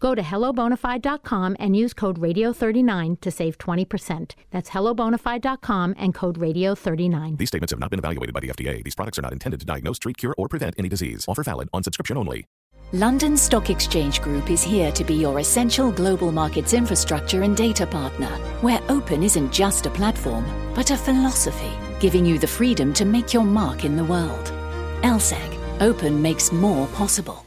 Go to hellobonafide.com and use code radio39 to save 20%. That's hellobonafide.com and code radio39. These statements have not been evaluated by the FDA. These products are not intended to diagnose, treat, cure, or prevent any disease. Offer valid on subscription only. London Stock Exchange Group is here to be your essential global markets infrastructure and data partner, where open isn't just a platform, but a philosophy, giving you the freedom to make your mark in the world. LSEG, open makes more possible.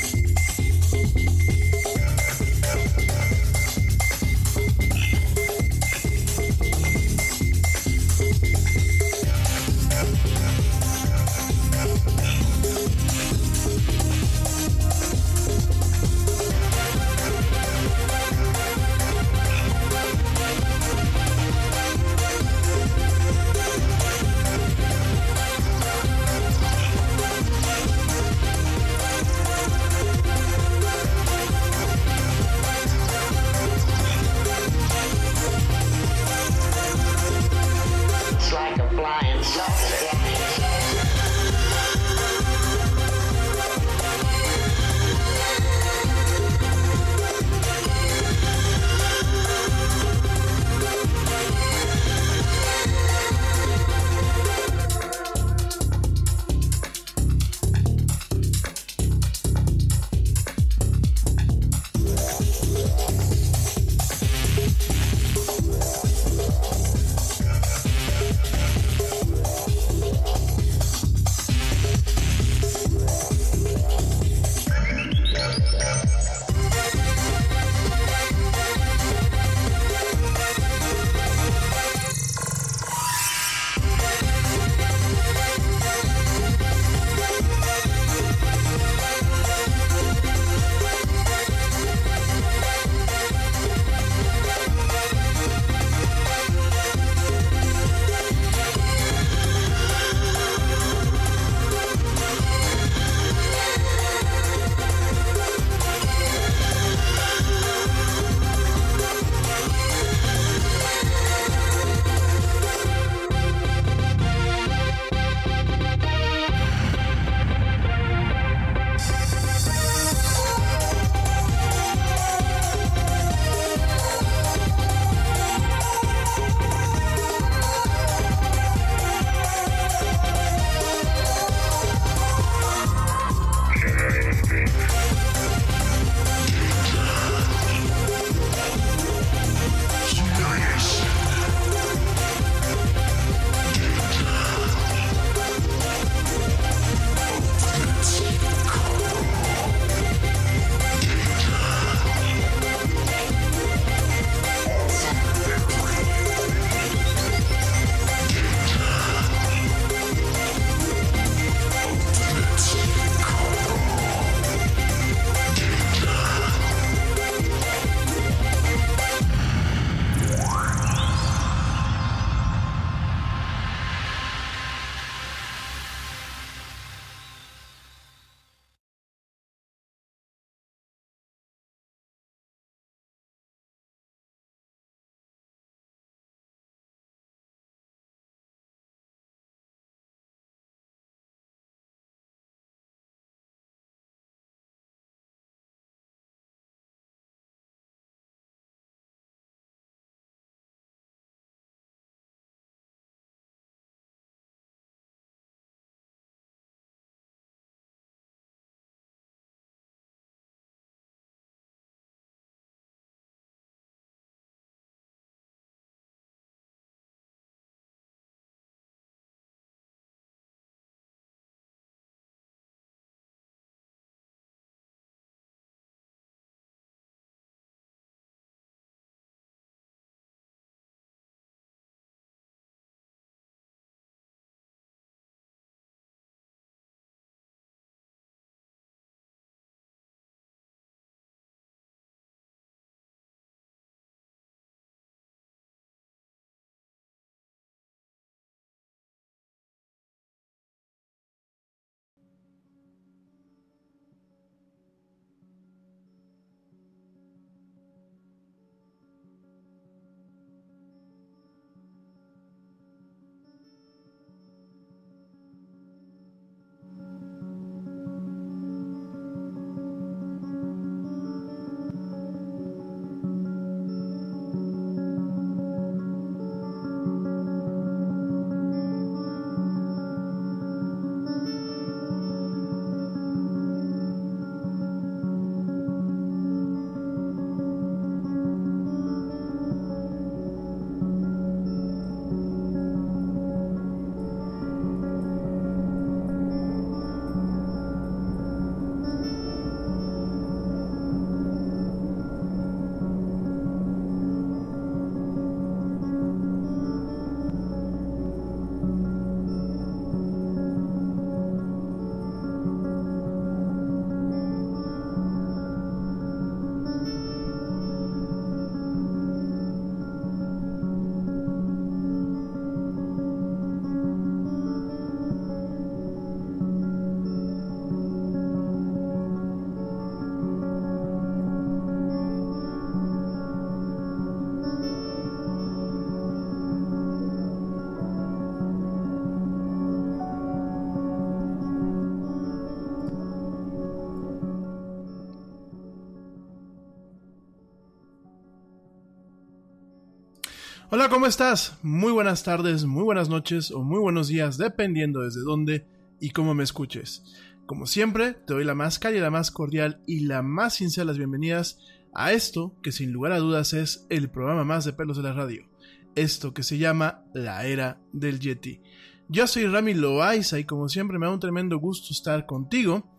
Hola, ¿cómo estás? Muy buenas tardes, muy buenas noches o muy buenos días, dependiendo desde dónde y cómo me escuches. Como siempre, te doy la más cálida, la más cordial y la más sincera las bienvenidas a esto que sin lugar a dudas es el programa más de pelos de la radio. Esto que se llama La Era del Yeti. Yo soy Rami Loaiza y como siempre me da un tremendo gusto estar contigo,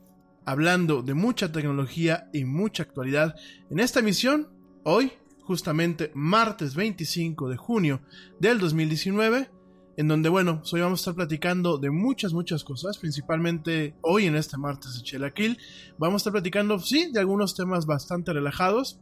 hablando de mucha tecnología y mucha actualidad en esta emisión, hoy, justamente martes 25 de junio del 2019, en donde, bueno, hoy vamos a estar platicando de muchas, muchas cosas, principalmente hoy en este martes de Chelaquil, vamos a estar platicando, sí, de algunos temas bastante relajados,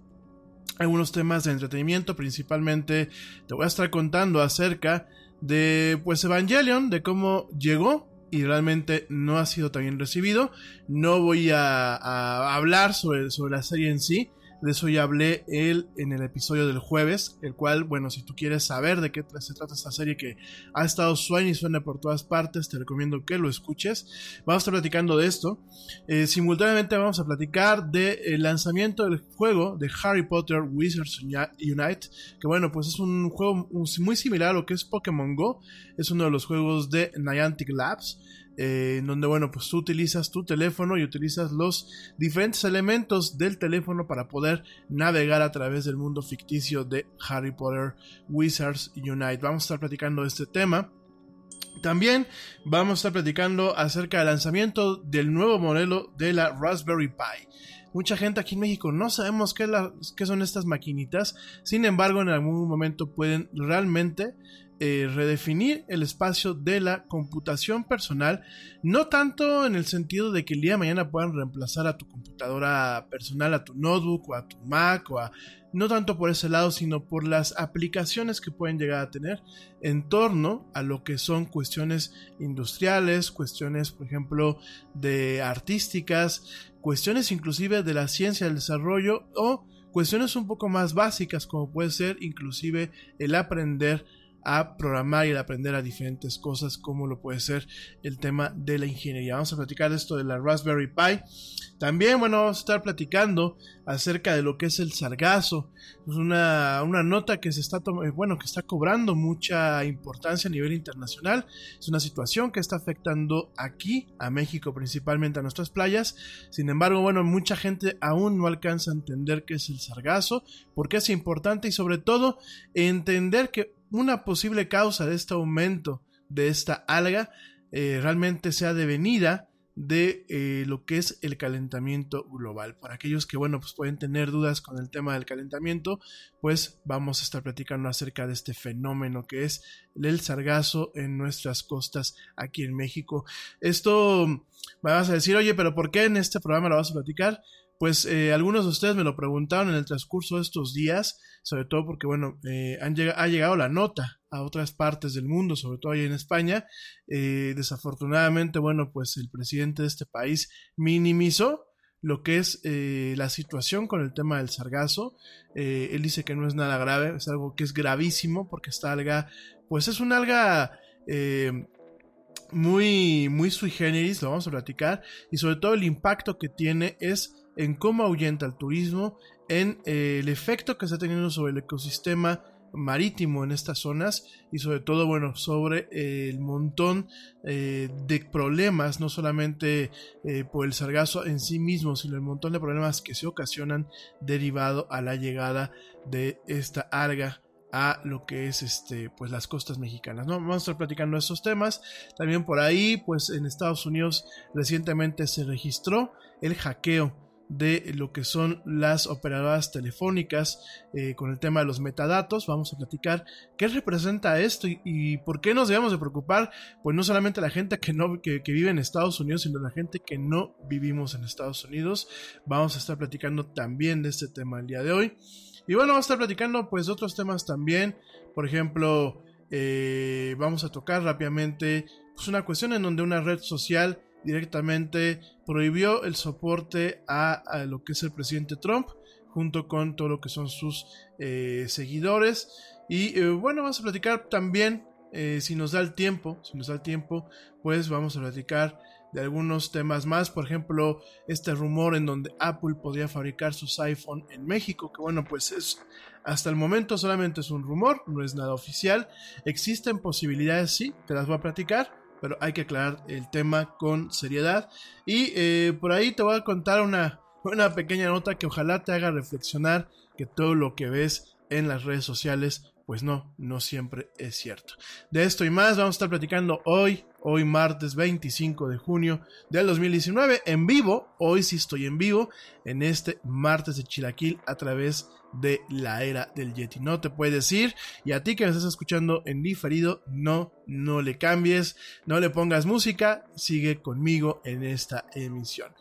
algunos temas de entretenimiento, principalmente te voy a estar contando acerca de, pues, Evangelion, de cómo llegó y realmente no ha sido tan bien recibido. No voy a, a hablar sobre, sobre la serie en sí, de eso ya hablé él en el episodio del jueves, el cual, bueno, si tú quieres saber de qué se trata esta serie que ha estado suena y suena por todas partes, te recomiendo que lo escuches. Vamos a estar platicando de esto. Eh, simultáneamente vamos a platicar del lanzamiento del juego de Harry Potter Wizards Unite, que bueno, pues es un juego muy similar a lo que es Pokémon Go. Es uno de los juegos de Niantic Labs. Eh, en donde, bueno, pues tú utilizas tu teléfono y utilizas los diferentes elementos del teléfono para poder navegar a través del mundo ficticio de Harry Potter Wizards Unite. Vamos a estar platicando de este tema. También vamos a estar platicando acerca del lanzamiento del nuevo modelo de la Raspberry Pi. Mucha gente aquí en México no sabemos qué, qué son estas maquinitas, sin embargo en algún momento pueden realmente eh, redefinir el espacio de la computación personal, no tanto en el sentido de que el día de mañana puedan reemplazar a tu computadora personal, a tu notebook o a tu Mac o a no tanto por ese lado, sino por las aplicaciones que pueden llegar a tener en torno a lo que son cuestiones industriales, cuestiones, por ejemplo, de artísticas, cuestiones inclusive de la ciencia del desarrollo o cuestiones un poco más básicas como puede ser inclusive el aprender a programar y a aprender a diferentes cosas como lo puede ser el tema de la ingeniería. Vamos a platicar esto de la Raspberry Pi. También, bueno, vamos a estar platicando acerca de lo que es el sargazo. Es una, una nota que se está, eh, bueno, que está cobrando mucha importancia a nivel internacional. Es una situación que está afectando aquí, a México, principalmente a nuestras playas. Sin embargo, bueno, mucha gente aún no alcanza a entender qué es el sargazo, por qué es importante y sobre todo entender que una posible causa de este aumento de esta alga eh, realmente sea devenida de eh, lo que es el calentamiento global. Para aquellos que, bueno, pues pueden tener dudas con el tema del calentamiento, pues vamos a estar platicando acerca de este fenómeno que es el sargazo en nuestras costas aquí en México. Esto me vas a decir, oye, pero ¿por qué en este programa lo vas a platicar? Pues eh, algunos de ustedes me lo preguntaron en el transcurso de estos días, sobre todo porque, bueno, eh, han ha llegado la nota a otras partes del mundo, sobre todo ahí en España. Eh, desafortunadamente, bueno, pues el presidente de este país minimizó lo que es la situación con el tema del sargazo. él dice que no es nada grave, es algo que es gravísimo porque esta alga, pues es una alga muy, muy sui generis, lo vamos a platicar, y sobre todo el impacto que tiene es en cómo ahuyenta el turismo, en eh, el efecto que está teniendo sobre el ecosistema marítimo en estas zonas y sobre todo bueno sobre eh, el montón eh, de problemas no solamente por el sargazo en sí mismo sino el montón de problemas que se ocasionan derivado a la llegada de esta alga a lo que es este pues las costas mexicanas no vamos a estar platicando estos temas. También por ahí pues en Estados Unidos recientemente se registró el hackeo de lo que son las operadoras telefónicas eh, con el tema de los metadatos. Vamos a platicar qué representa esto y, por qué nos debemos de preocupar, pues no solamente la gente que, no, que, vive en Estados Unidos, sino la gente que no vivimos en Estados Unidos. Vamos a estar platicando también de este tema el día de hoy. Y bueno, vamos a estar platicando pues de otros temas también. Por ejemplo, eh, vamos a tocar rápidamente pues, una cuestión en donde una red social directamente prohibió el soporte a, lo que es el presidente Trump, junto con todo lo que son sus eh, seguidores. Y eh, bueno, vamos a platicar también, eh, si nos da el tiempo, si nos da el tiempo, pues vamos a platicar de algunos temas más, por ejemplo, este rumor en donde Apple podría fabricar sus iPhone en México, que bueno, pues es hasta el momento solamente es un rumor, no es nada oficial. Existen posibilidades, sí, te las voy a platicar, pero hay que aclarar el tema con seriedad. Y eh, por ahí te voy a contar una, una pequeña nota que ojalá te haga reflexionar que todo lo que ves en las redes sociales pues no, no siempre es cierto. De esto y más vamos a estar platicando hoy, hoy martes 25 de junio del 2019, en vivo, hoy sí estoy en vivo, en este martes de Chilaquil a través de la era del Yeti. No te puedes ir y a ti que me estás escuchando en diferido, no, no le cambies, no le pongas música, sigue conmigo en esta emisión.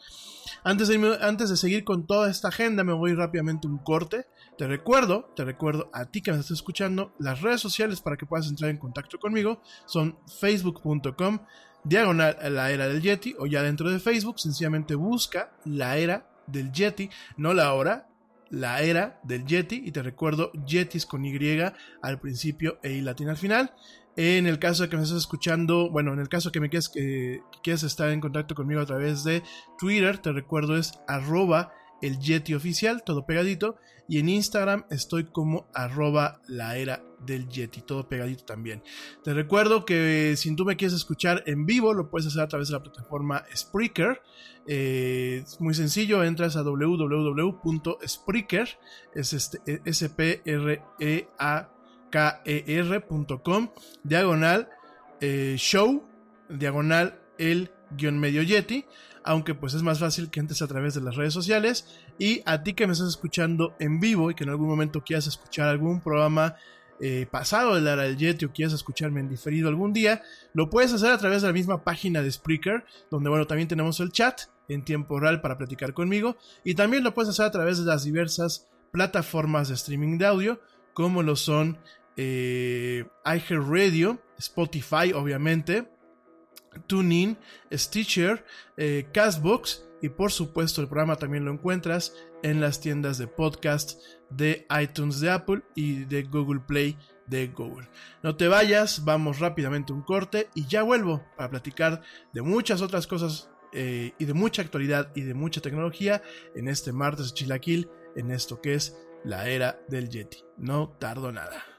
Antes de, antes de seguir con toda esta agenda, me voy rápidamente un corte. Te recuerdo, te recuerdo a ti que me estás escuchando, las redes sociales para que puedas entrar en contacto conmigo son facebook.com diagonal la era del Yeti o ya dentro de Facebook sencillamente busca la era del Yeti, no la hora, la era del Yeti y te recuerdo Yetis con Y al principio e I latina al final. En el caso de que me estés escuchando, bueno, en el caso que me quieras, que, quieras estar en contacto conmigo a través de Twitter, te recuerdo es arroba el Yeti oficial, todo pegadito. Y en Instagram estoy como arroba la era del Yeti, todo pegadito también. Te recuerdo que si tú me quieres escuchar en vivo, lo puedes hacer a través de la plataforma Spreaker. Eh, es muy sencillo, entras a www.spreaker, es este, s p r e a k e r.com, diagonal eh, show, diagonal el guion medio Yeti aunque pues es más fácil que entres a través de las redes sociales. Y a ti que me estás escuchando en vivo y que en algún momento quieras escuchar algún programa eh, pasado de la del Yeti o quieras escucharme en diferido algún día, lo puedes hacer a través de la misma página de Spreaker, donde bueno, también tenemos el chat en tiempo real para platicar conmigo. Y también lo puedes hacer a través de las diversas plataformas de streaming de audio, como lo son eh, iHeartRadio, Spotify, obviamente, TuneIn, Stitcher, eh, Castbox y por supuesto el programa también lo encuentras en las tiendas de podcast de iTunes de Apple y de Google Play de Google. No te vayas, vamos rápidamente un corte y ya vuelvo para platicar de muchas otras cosas eh, y de mucha actualidad y de mucha tecnología en este martes de Chilaquil, en esto que es la era del Yeti. No tardo nada.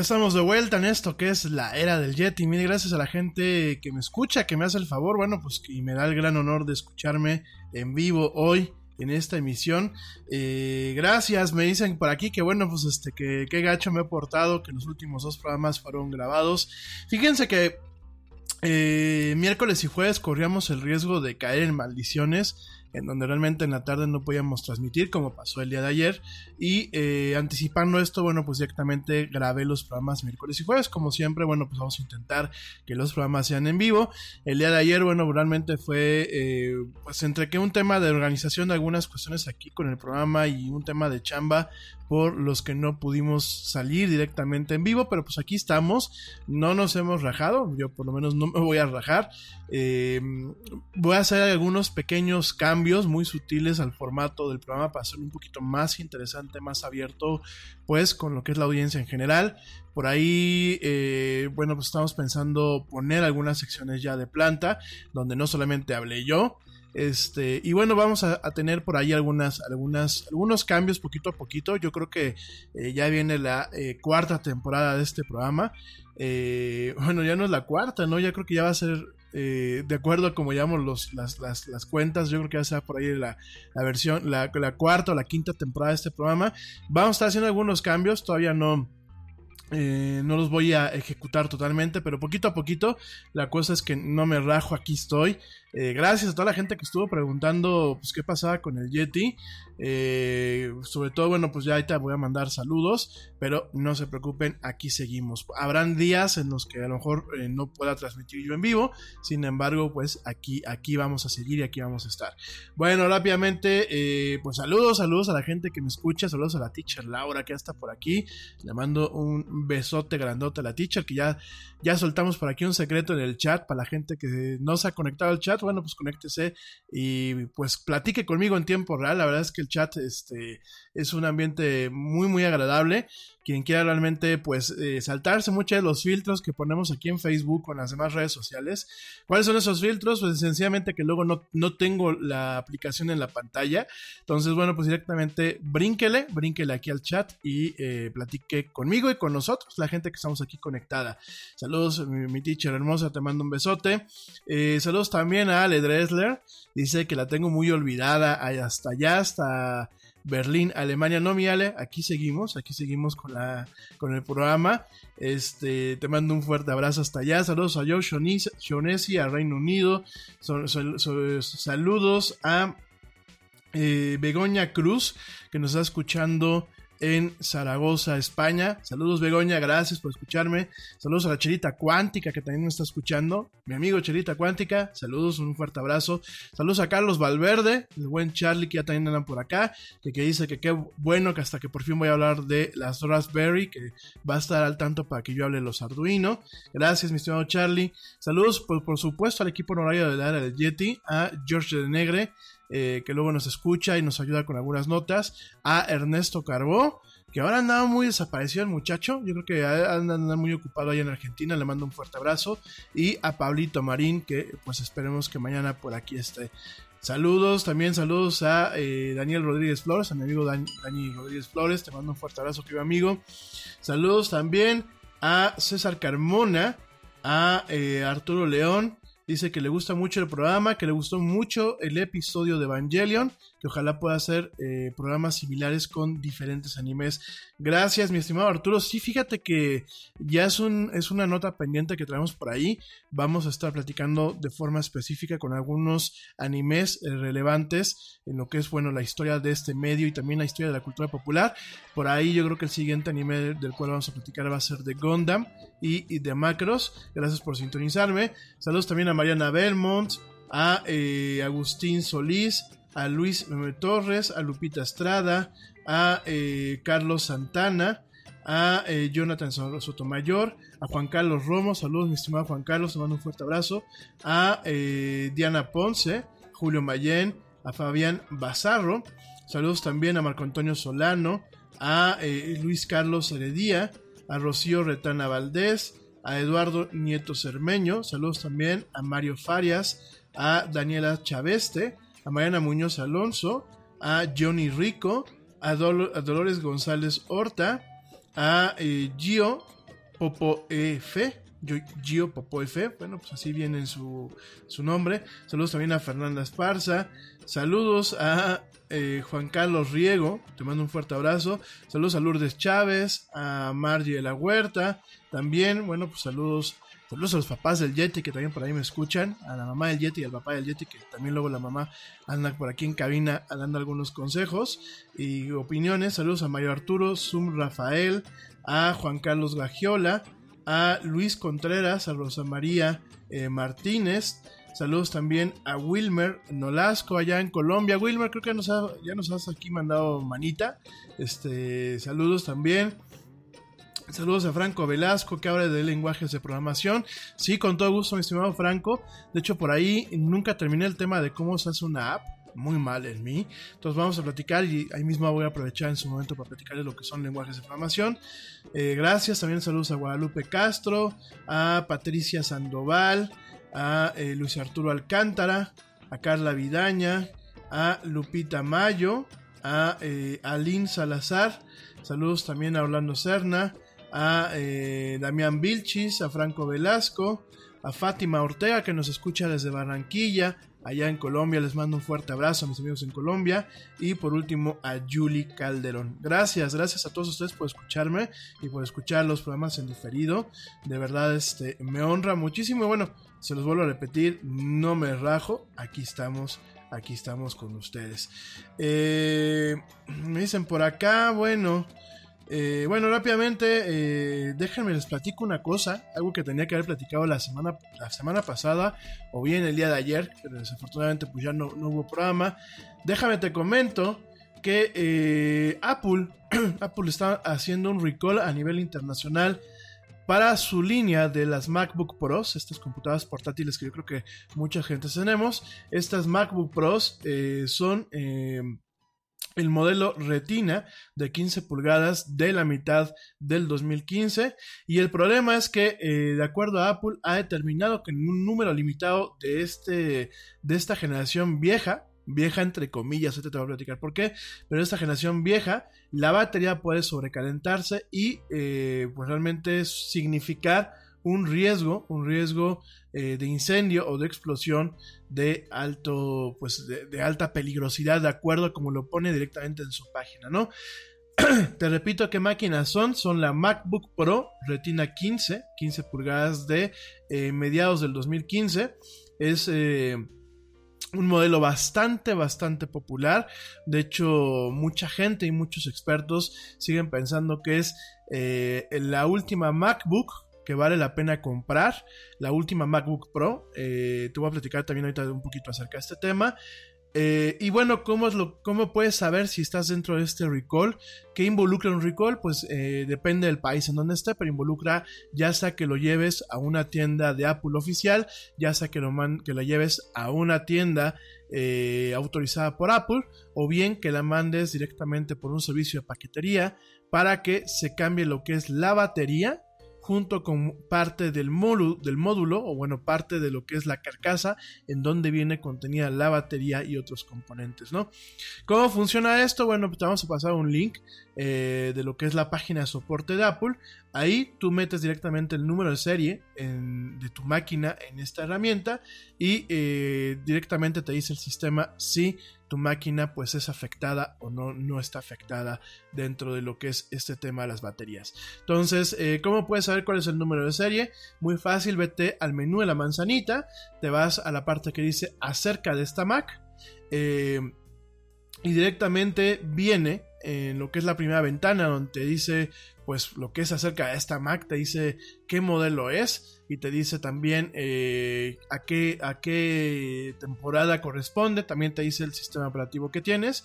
Ya estamos de vuelta en esto que es la era del Yeti. Mil gracias a la gente que me escucha, que me hace el favor, bueno, pues que me da el gran honor de escucharme en vivo hoy en esta emisión. Eh, gracias, me dicen por aquí que bueno, pues este, que qué gacho me he portado, que los últimos dos programas fueron grabados. Fíjense que eh, miércoles y jueves corríamos el riesgo de caer en maldiciones en donde realmente en la tarde no podíamos transmitir, como pasó el día de ayer. Y eh, anticipando esto, bueno, pues directamente grabé los programas miércoles y jueves. Como siempre, bueno, pues vamos a intentar que los programas sean en vivo. El día de ayer, bueno, realmente fue, eh, pues entre que un tema de organización de algunas cuestiones aquí con el programa y un tema de chamba, por los que no pudimos salir directamente en vivo, pero pues aquí estamos, no nos hemos rajado, yo por lo menos no me voy a rajar, eh, voy a hacer algunos pequeños cambios muy sutiles al formato del programa para hacerlo un poquito más interesante, más abierto, pues con lo que es la audiencia en general. Por ahí, eh, bueno, pues estamos pensando poner algunas secciones ya de planta, donde no solamente hablé yo, este, y bueno, vamos a, tener por ahí algunas, algunas, algunos cambios poquito a poquito. Yo creo que eh, ya viene la eh, cuarta temporada de este programa. Eh, bueno, ya no es la cuarta, ¿no? Ya creo que ya va a ser, de acuerdo a como llamamos los, las, las, las, cuentas, yo creo que ya sea por ahí la, la versión, la, la, cuarta o la quinta temporada de este programa. Vamos a estar haciendo algunos cambios, todavía no no los voy a ejecutar totalmente, pero poquito a poquito. La cosa es que no me rajo, aquí estoy. Eh, gracias a toda la gente que estuvo preguntando pues, qué pasaba con el Yeti. Eh, sobre todo, bueno, pues ya ahorita voy a mandar saludos, pero no se preocupen, aquí seguimos. Habrán días en los que a lo mejor no pueda transmitir yo en vivo, sin embargo, pues aquí, aquí vamos a seguir y aquí vamos a estar. Bueno, rápidamente, pues saludos, saludos a la gente que me escucha, saludos a la teacher Laura que ya está por aquí. Le mando un besote grandote a la teacher, que ya, ya soltamos por aquí un secreto en el chat para la gente que no se ha conectado al chat. Bueno, pues conéctese y pues platique conmigo en tiempo real. La verdad es que el chat este, es un ambiente muy, muy agradable quien quiera realmente pues eh, saltarse muchos de los filtros que ponemos aquí en Facebook o en las demás redes sociales. ¿Cuáles son esos filtros? Pues sencillamente que luego no, no tengo la aplicación en la pantalla. Entonces, bueno, pues directamente brínquele, brínquele aquí al chat y eh, platique conmigo y con nosotros, la gente que estamos aquí conectada. Saludos, mi, teacher hermosa, te mando un besote. Eh, saludos también a Ale Dressler, dice que la tengo muy olvidada hasta allá, hasta Berlín, Alemania. No, mi Ale, aquí seguimos, aquí seguimos con, la, con el programa. Este, te mando un fuerte abrazo hasta allá. Saludos a Joe Shonesi, a Reino Unido. saludos a eh, Begoña Cruz, que nos está escuchando en Zaragoza, España. Saludos Begoña, gracias por escucharme. Saludos a la Chelita Cuántica que también me está escuchando. Mi amigo Chelita Cuántica, saludos, un fuerte abrazo. Saludos a Carlos Valverde, el buen Charlie que ya también andan por acá, que, que dice que qué bueno que hasta que por fin voy a hablar de las Raspberry, que va a estar al tanto para que yo hable de los Arduino. Gracias, mi estimado Charlie. Saludos, por, por supuesto, al equipo honorario del área del Yeti, a George de Negre, eh, que luego nos escucha y nos ayuda con algunas notas, a Ernesto Carbó, que ahora andaba muy desaparecido el muchacho, yo creo que anda, muy ocupado ahí en Argentina, le mando un fuerte abrazo, y a Pablito Marín, que pues esperemos que mañana por aquí esté. Saludos, también saludos a eh, Daniel Rodríguez Flores, a mi amigo Dani, Rodríguez Flores, te mando un fuerte abrazo, querido amigo. Saludos también a César Carmona, a eh, Arturo León, Dice que le gusta mucho el programa, que le gustó mucho el episodio de Evangelion, que ojalá pueda hacer eh, programas similares con diferentes animes. Gracias, mi estimado Arturo. Sí, fíjate que ya es, un, es una nota pendiente que traemos por ahí. Vamos a estar platicando de forma específica con algunos animes eh, relevantes en lo que es, bueno, la historia de este medio y también la historia de la cultura popular. Por ahí yo creo que el siguiente anime del cual vamos a platicar va a ser de Gundam y, de Macros. Gracias por sintonizarme. Saludos también a Mariana Belmont, a eh, Agustín Solís, a Luis Meme Torres, a Lupita Estrada, a eh, Carlos Santana, a eh, Jonathan Sotomayor, a Juan Carlos Romo, saludos mi estimado Juan Carlos, te mando un fuerte abrazo, a Diana Ponce, Julio Mayén, a Fabián Bazarro, saludos también a Marco Antonio Solano, a Luis Carlos Heredía, a Rocío Retana Valdés, a Eduardo Nieto Cermeño, saludos también a Mario Farias, a Daniela Chaveste, a Mariana Muñoz Alonso, a Johnny Rico, a, Dolores González Horta, a eh, Gio Popo F, Gio Popo F, bueno, pues así viene su, su nombre. Saludos también a Fernanda Esparza, saludos a eh, Juan Carlos Riego, te mando un fuerte abrazo. Saludos a Lourdes Chávez, a Margie de la Huerta. También, bueno, pues saludos, saludos a los papás del Yeti que también por ahí me escuchan. A la mamá del Yeti y al papá del Yeti que también luego la mamá anda por aquí en cabina dando algunos consejos y opiniones. Saludos a Mario Arturo, Zum Rafael, a Juan Carlos Gagiola, a Luis Contreras, a Rosa María eh, Martínez. Saludos también a Wilmer Nolasco allá en Colombia. Wilmer, creo que ya nos has aquí mandado manita. Este, saludos también. Saludos a Franco Velasco que habla de lenguajes de programación. Sí, con todo gusto, mi estimado Franco. De hecho, por ahí nunca terminé el tema de cómo se hace una app. Muy mal en mí. Entonces vamos a platicar y ahí mismo voy a aprovechar en su momento para platicarles lo que son lenguajes de programación. Eh, gracias. También saludos a Guadalupe Castro, a Patricia Sandoval, a eh, Luis Arturo Alcántara, a Carla Vidaña, a Lupita Mayo, a eh, Salazar, saludos también a Orlando Serna, a eh, Damián Vilchis, a Franco Velasco, a Fátima Ortega que nos escucha desde Barranquilla, allá en Colombia. Les mando un fuerte abrazo a mis amigos en Colombia. Y por último a Julie Calderón. Gracias, gracias a todos ustedes por escucharme y por escuchar los programas en diferido. De verdad, este, me honra muchísimo. bueno, se los vuelvo a repetir, no me rajo. Aquí estamos. Aquí estamos con ustedes. Eh, me dicen por acá, bueno, eh, bueno, rápidamente, eh, déjenme les platico una cosa, algo que tenía que haber platicado la semana, la semana pasada, o bien el día de ayer, pero desafortunadamente pues ya no, hubo programa. Déjame te comento que eh, Apple, Apple está haciendo un recall a nivel internacional para su línea de las MacBook Pros, estas computadoras portátiles que yo creo que mucha gente tenemos. Estas MacBook Pros son el modelo Retina de 15 pulgadas de la mitad del 2015 y el problema es que eh, de acuerdo a Apple ha determinado que en un número limitado de, este, de esta generación vieja vieja entre comillas, este te voy a platicar por qué, pero esta generación vieja, la batería puede sobrecalentarse y eh, pues realmente significar un riesgo, un riesgo eh, de incendio o de explosión de alto, pues de, alta peligrosidad, de acuerdo a como lo pone directamente en su página, ¿no? Te repito qué máquinas son, son la MacBook Pro Retina 15, 15 pulgadas de eh, mediados del 2015, es... Un modelo bastante, bastante popular. De hecho, mucha gente y muchos expertos siguen pensando que es eh, la última MacBook que vale la pena comprar, la última MacBook Pro. Eh, te voy a platicar también ahorita un poquito acerca de este tema. Eh, y bueno, ¿cómo, es lo, ¿cómo puedes saber si estás dentro de este recall? ¿Qué involucra un recall? Pues eh, depende del país en donde esté, pero involucra ya sea que lo lleves a una tienda de Apple oficial, ya sea que lo, que lleves a una tienda eh, autorizada por Apple, o bien que la mandes directamente por un servicio de paquetería para que se cambie lo que es la batería junto con parte del módulo, del módulo, o bueno, parte de lo que es la carcasa, en donde viene contenida la batería y otros componentes, ¿no? ¿Cómo funciona esto? Bueno, pues te vamos a pasar un link eh, de lo que es la página de soporte de Apple. Ahí tú metes directamente el número de serie de tu máquina en esta herramienta y eh, directamente te dice el sistema si tu máquina pues es afectada o no, no está afectada dentro de lo que es este tema de las baterías. Entonces, eh, ¿cómo puedes saber cuál es el número de serie? Muy fácil, vete al menú de la manzanita, te vas a la parte que dice acerca de esta Mac y directamente viene en lo que es la primera ventana donde te dice pues lo que es acerca de esta Mac, te dice qué modelo es y te dice también eh, a, qué, a qué temporada corresponde, también te dice el sistema operativo que tienes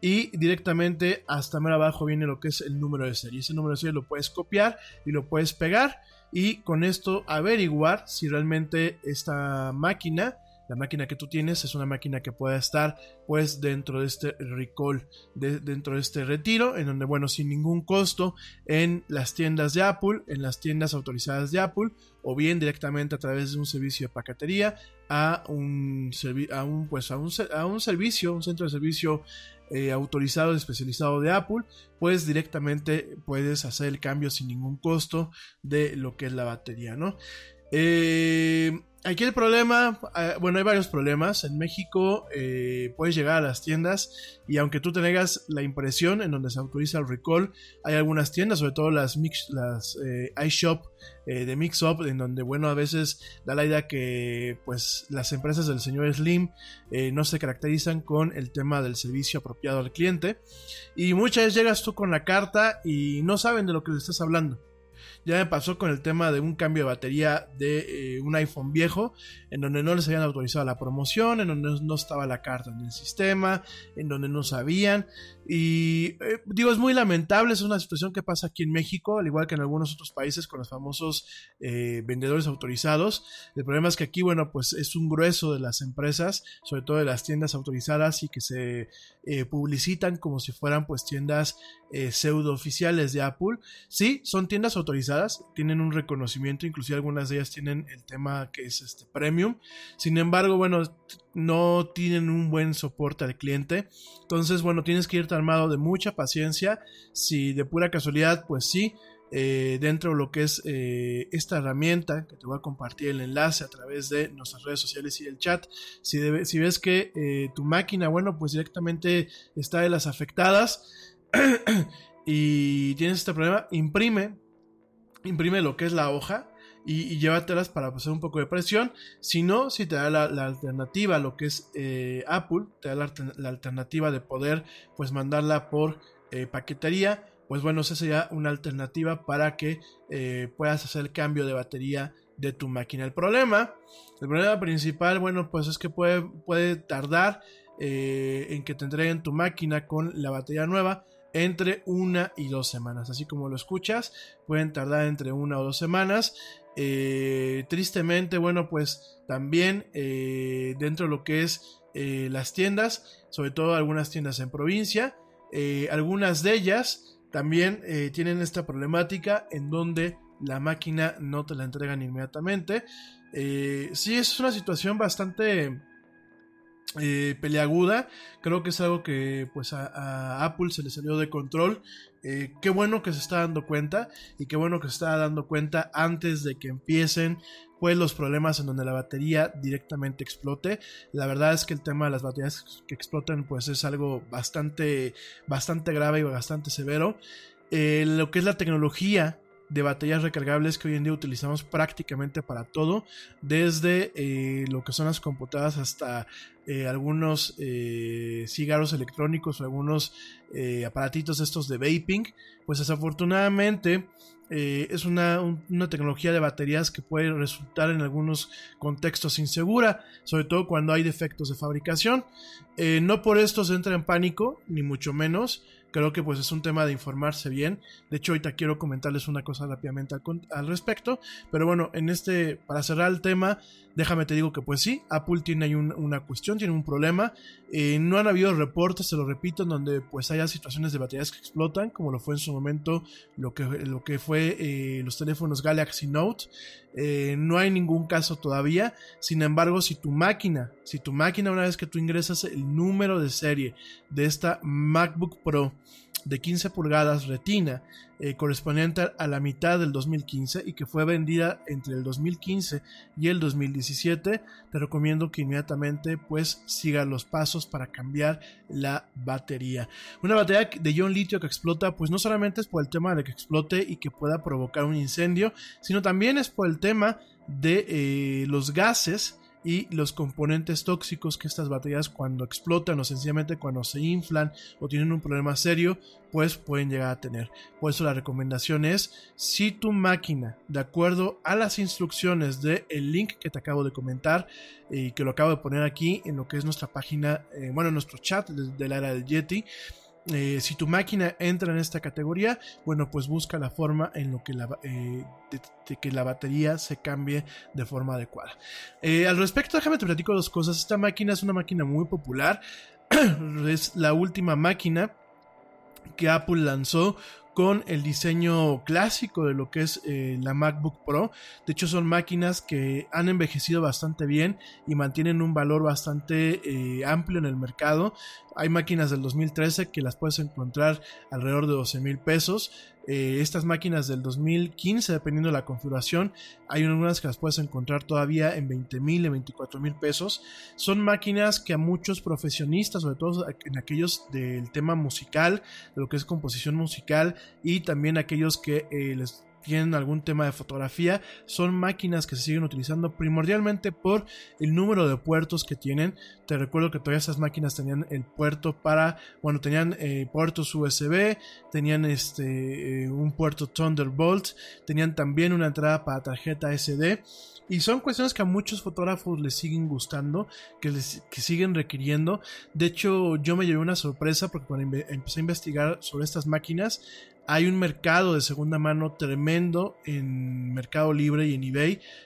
y directamente hasta más abajo viene lo que es el número de serie. Ese número de serie lo puedes copiar y lo puedes pegar y con esto averiguar si realmente esta máquina la máquina que tú tienes es una máquina que pueda estar pues dentro de este recall, dentro de este retiro, en donde bueno, sin ningún costo en las tiendas de Apple, en las tiendas autorizadas de Apple, o bien directamente a través de un servicio de paquetería a un, a un, pues, a un, a un servicio, un centro de servicio eh, autorizado, especializado de Apple, pues directamente puedes hacer el cambio sin ningún costo de lo que es la batería, ¿no? Eh, Aquí el problema, eh, bueno, hay varios problemas. En México eh, puedes llegar a las tiendas y aunque tú tengas la impresión en donde se autoriza el recall, hay algunas tiendas, sobre todo las, mix, las eh, iShop de Mixup, en donde, bueno, a veces da la idea que pues las empresas del señor Slim no se caracterizan con el tema del servicio apropiado al cliente. Y muchas veces llegas tú con la carta y no saben de lo que le estás hablando. Ya me pasó con el tema de un cambio de batería de eh, un iPhone viejo, en donde no les habían autorizado la promoción, en donde no estaba la carta en el sistema, en donde no sabían. Y eh, digo, es muy lamentable, es una situación que pasa aquí en México, al igual que en algunos otros países con los famosos eh, vendedores autorizados. El problema es que aquí, bueno, pues es un grueso de las empresas, sobre todo de las tiendas autorizadas y que se eh, publicitan como si fueran pues tiendas pseudo oficiales de Apple. Sí, son tiendas autorizadas, tienen un reconocimiento, inclusive algunas de ellas tienen el tema que es este premium. Sin embargo, bueno, no tienen un buen soporte al cliente. Entonces, bueno, tienes que armado de mucha paciencia. Si de pura casualidad, pues sí, eh, dentro de lo que es eh, esta herramienta, que te voy a compartir el enlace a través de nuestras redes sociales y el chat, si, si ves que eh, tu máquina, bueno, pues directamente está de las afectadas y tienes este problema, imprime, imprime lo que es la hoja y, llévatelas para pasar un poco de presión. Si no, si te da la, alternativa, lo que es eh, Apple, te da la, alternativa de poder pues mandarla por eh, paquetería, pues bueno, esa sería una alternativa para que eh, puedas hacer el cambio de batería de tu máquina. El problema, el problema principal, bueno, pues es que puede, puede tardar en que te entreguen tu máquina con la batería nueva entre una y dos semanas. Así como lo escuchas, pueden tardar entre una o dos semanas. Eh, tristemente, bueno, pues también eh, dentro de lo que es eh, las tiendas, sobre todo algunas tiendas en provincia, algunas de ellas también tienen esta problemática en donde la máquina no te la entregan inmediatamente. sí, es una situación bastante eh, peleaguda. Creo que es algo que pues a, Apple se le salió de control. Eh, qué bueno que se está dando cuenta y qué bueno que se está dando cuenta antes de que empiecen pues los problemas en donde la batería directamente explote. La verdad es que el tema de las baterías que explotan pues es algo bastante bastante grave y bastante severo. Eh, lo que es la tecnología de baterías recargables que hoy en día utilizamos prácticamente para todo, desde eh, lo que son las computadoras hasta eh, algunos eh, cigarros electrónicos o algunos aparatitos estos de vaping, pues desafortunadamente es una, una, tecnología de baterías que puede resultar en algunos contextos insegura, sobre todo cuando hay defectos de fabricación. no por esto se entra en pánico, ni mucho menos creo que pues es un tema de informarse bien. De hecho, ahorita quiero comentarles una cosa rápidamente al, respecto. Pero bueno, en este, para cerrar el tema, déjame te digo que pues sí, Apple tiene ahí una cuestión, tiene un problema. Eh, no han habido reportes, se lo repito, en donde pues haya situaciones de baterías que explotan, como lo fue en su momento lo que, lo que fue eh, los teléfonos Galaxy Note. Eh, no hay ningún caso todavía. Sin embargo, si tu máquina, si tu máquina una vez que tú ingresas el número de serie de esta MacBook Pro, de 15 pulgadas retina eh, correspondiente a la mitad del 2015 y que fue vendida entre el 2015 y el 2017 te recomiendo que inmediatamente pues siga los pasos para cambiar la batería. Una batería de ion litio que explota pues no solamente es por el tema de que explote y que pueda provocar un incendio sino también es por el tema de eh, los gases y los componentes tóxicos que estas baterías cuando explotan o sencillamente cuando se inflan o tienen un problema serio pues pueden llegar a tener. Por eso la recomendación es si tu máquina de acuerdo a las instrucciones del el link que te acabo de comentar y que lo acabo de poner aquí en lo que es nuestra página, eh, bueno, nuestro chat de, la era del Yeti, eh, si tu máquina entra en esta categoría, bueno, pues busca la forma en lo que la, eh, que la batería se cambie de forma adecuada. Eh, al respecto, déjame te platico dos cosas. Esta máquina es una máquina muy popular. es la última máquina que Apple lanzó con el diseño clásico de lo que es la MacBook Pro. De hecho, son máquinas que han envejecido bastante bien y mantienen un valor bastante amplio en el mercado. Hay máquinas del 2013 que las puedes encontrar alrededor de 12 mil pesos. Eh, estas máquinas del 2015, dependiendo de la configuración, hay algunas que las puedes encontrar todavía en 20 mil, en 24 mil pesos. Son máquinas que a muchos profesionistas, sobre todo en aquellos del tema musical, de lo que es composición musical, y también aquellos que eh, les tienen algún tema de fotografía, son máquinas que se siguen utilizando primordialmente por el número de puertos que tienen. Te recuerdo que todas esas máquinas tenían el puerto para, bueno, tenían eh, puertos USB, tenían este, eh, un puerto Thunderbolt, tenían también una entrada para tarjeta SD. Y son cuestiones que a muchos fotógrafos les siguen gustando, que, les, que siguen requiriendo. De hecho, yo me llevé una sorpresa porque cuando empecé a investigar sobre estas máquinas, hay un mercado de segunda mano tremendo en Mercado Libre y en eBay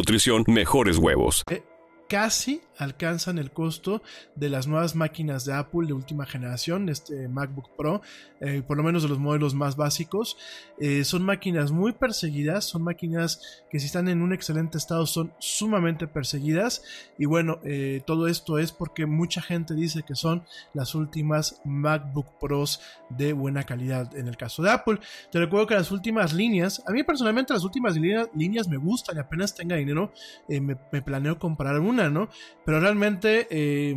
nutrición mejores huevos. Eh, casi alcanzan el costo de las nuevas máquinas de Apple de última generación, este MacBook Pro, eh, por lo menos de los modelos más básicos. Eh, son máquinas muy perseguidas, son máquinas que si están en un excelente estado son sumamente perseguidas. Y bueno, eh, todo esto es porque mucha gente dice que son las últimas MacBook Pros de buena calidad en el caso de Apple. Te recuerdo que las últimas líneas, a mí personalmente las últimas líneas, me gustan y apenas tenga dinero me, planeo comprar una, ¿no? Realmente eh,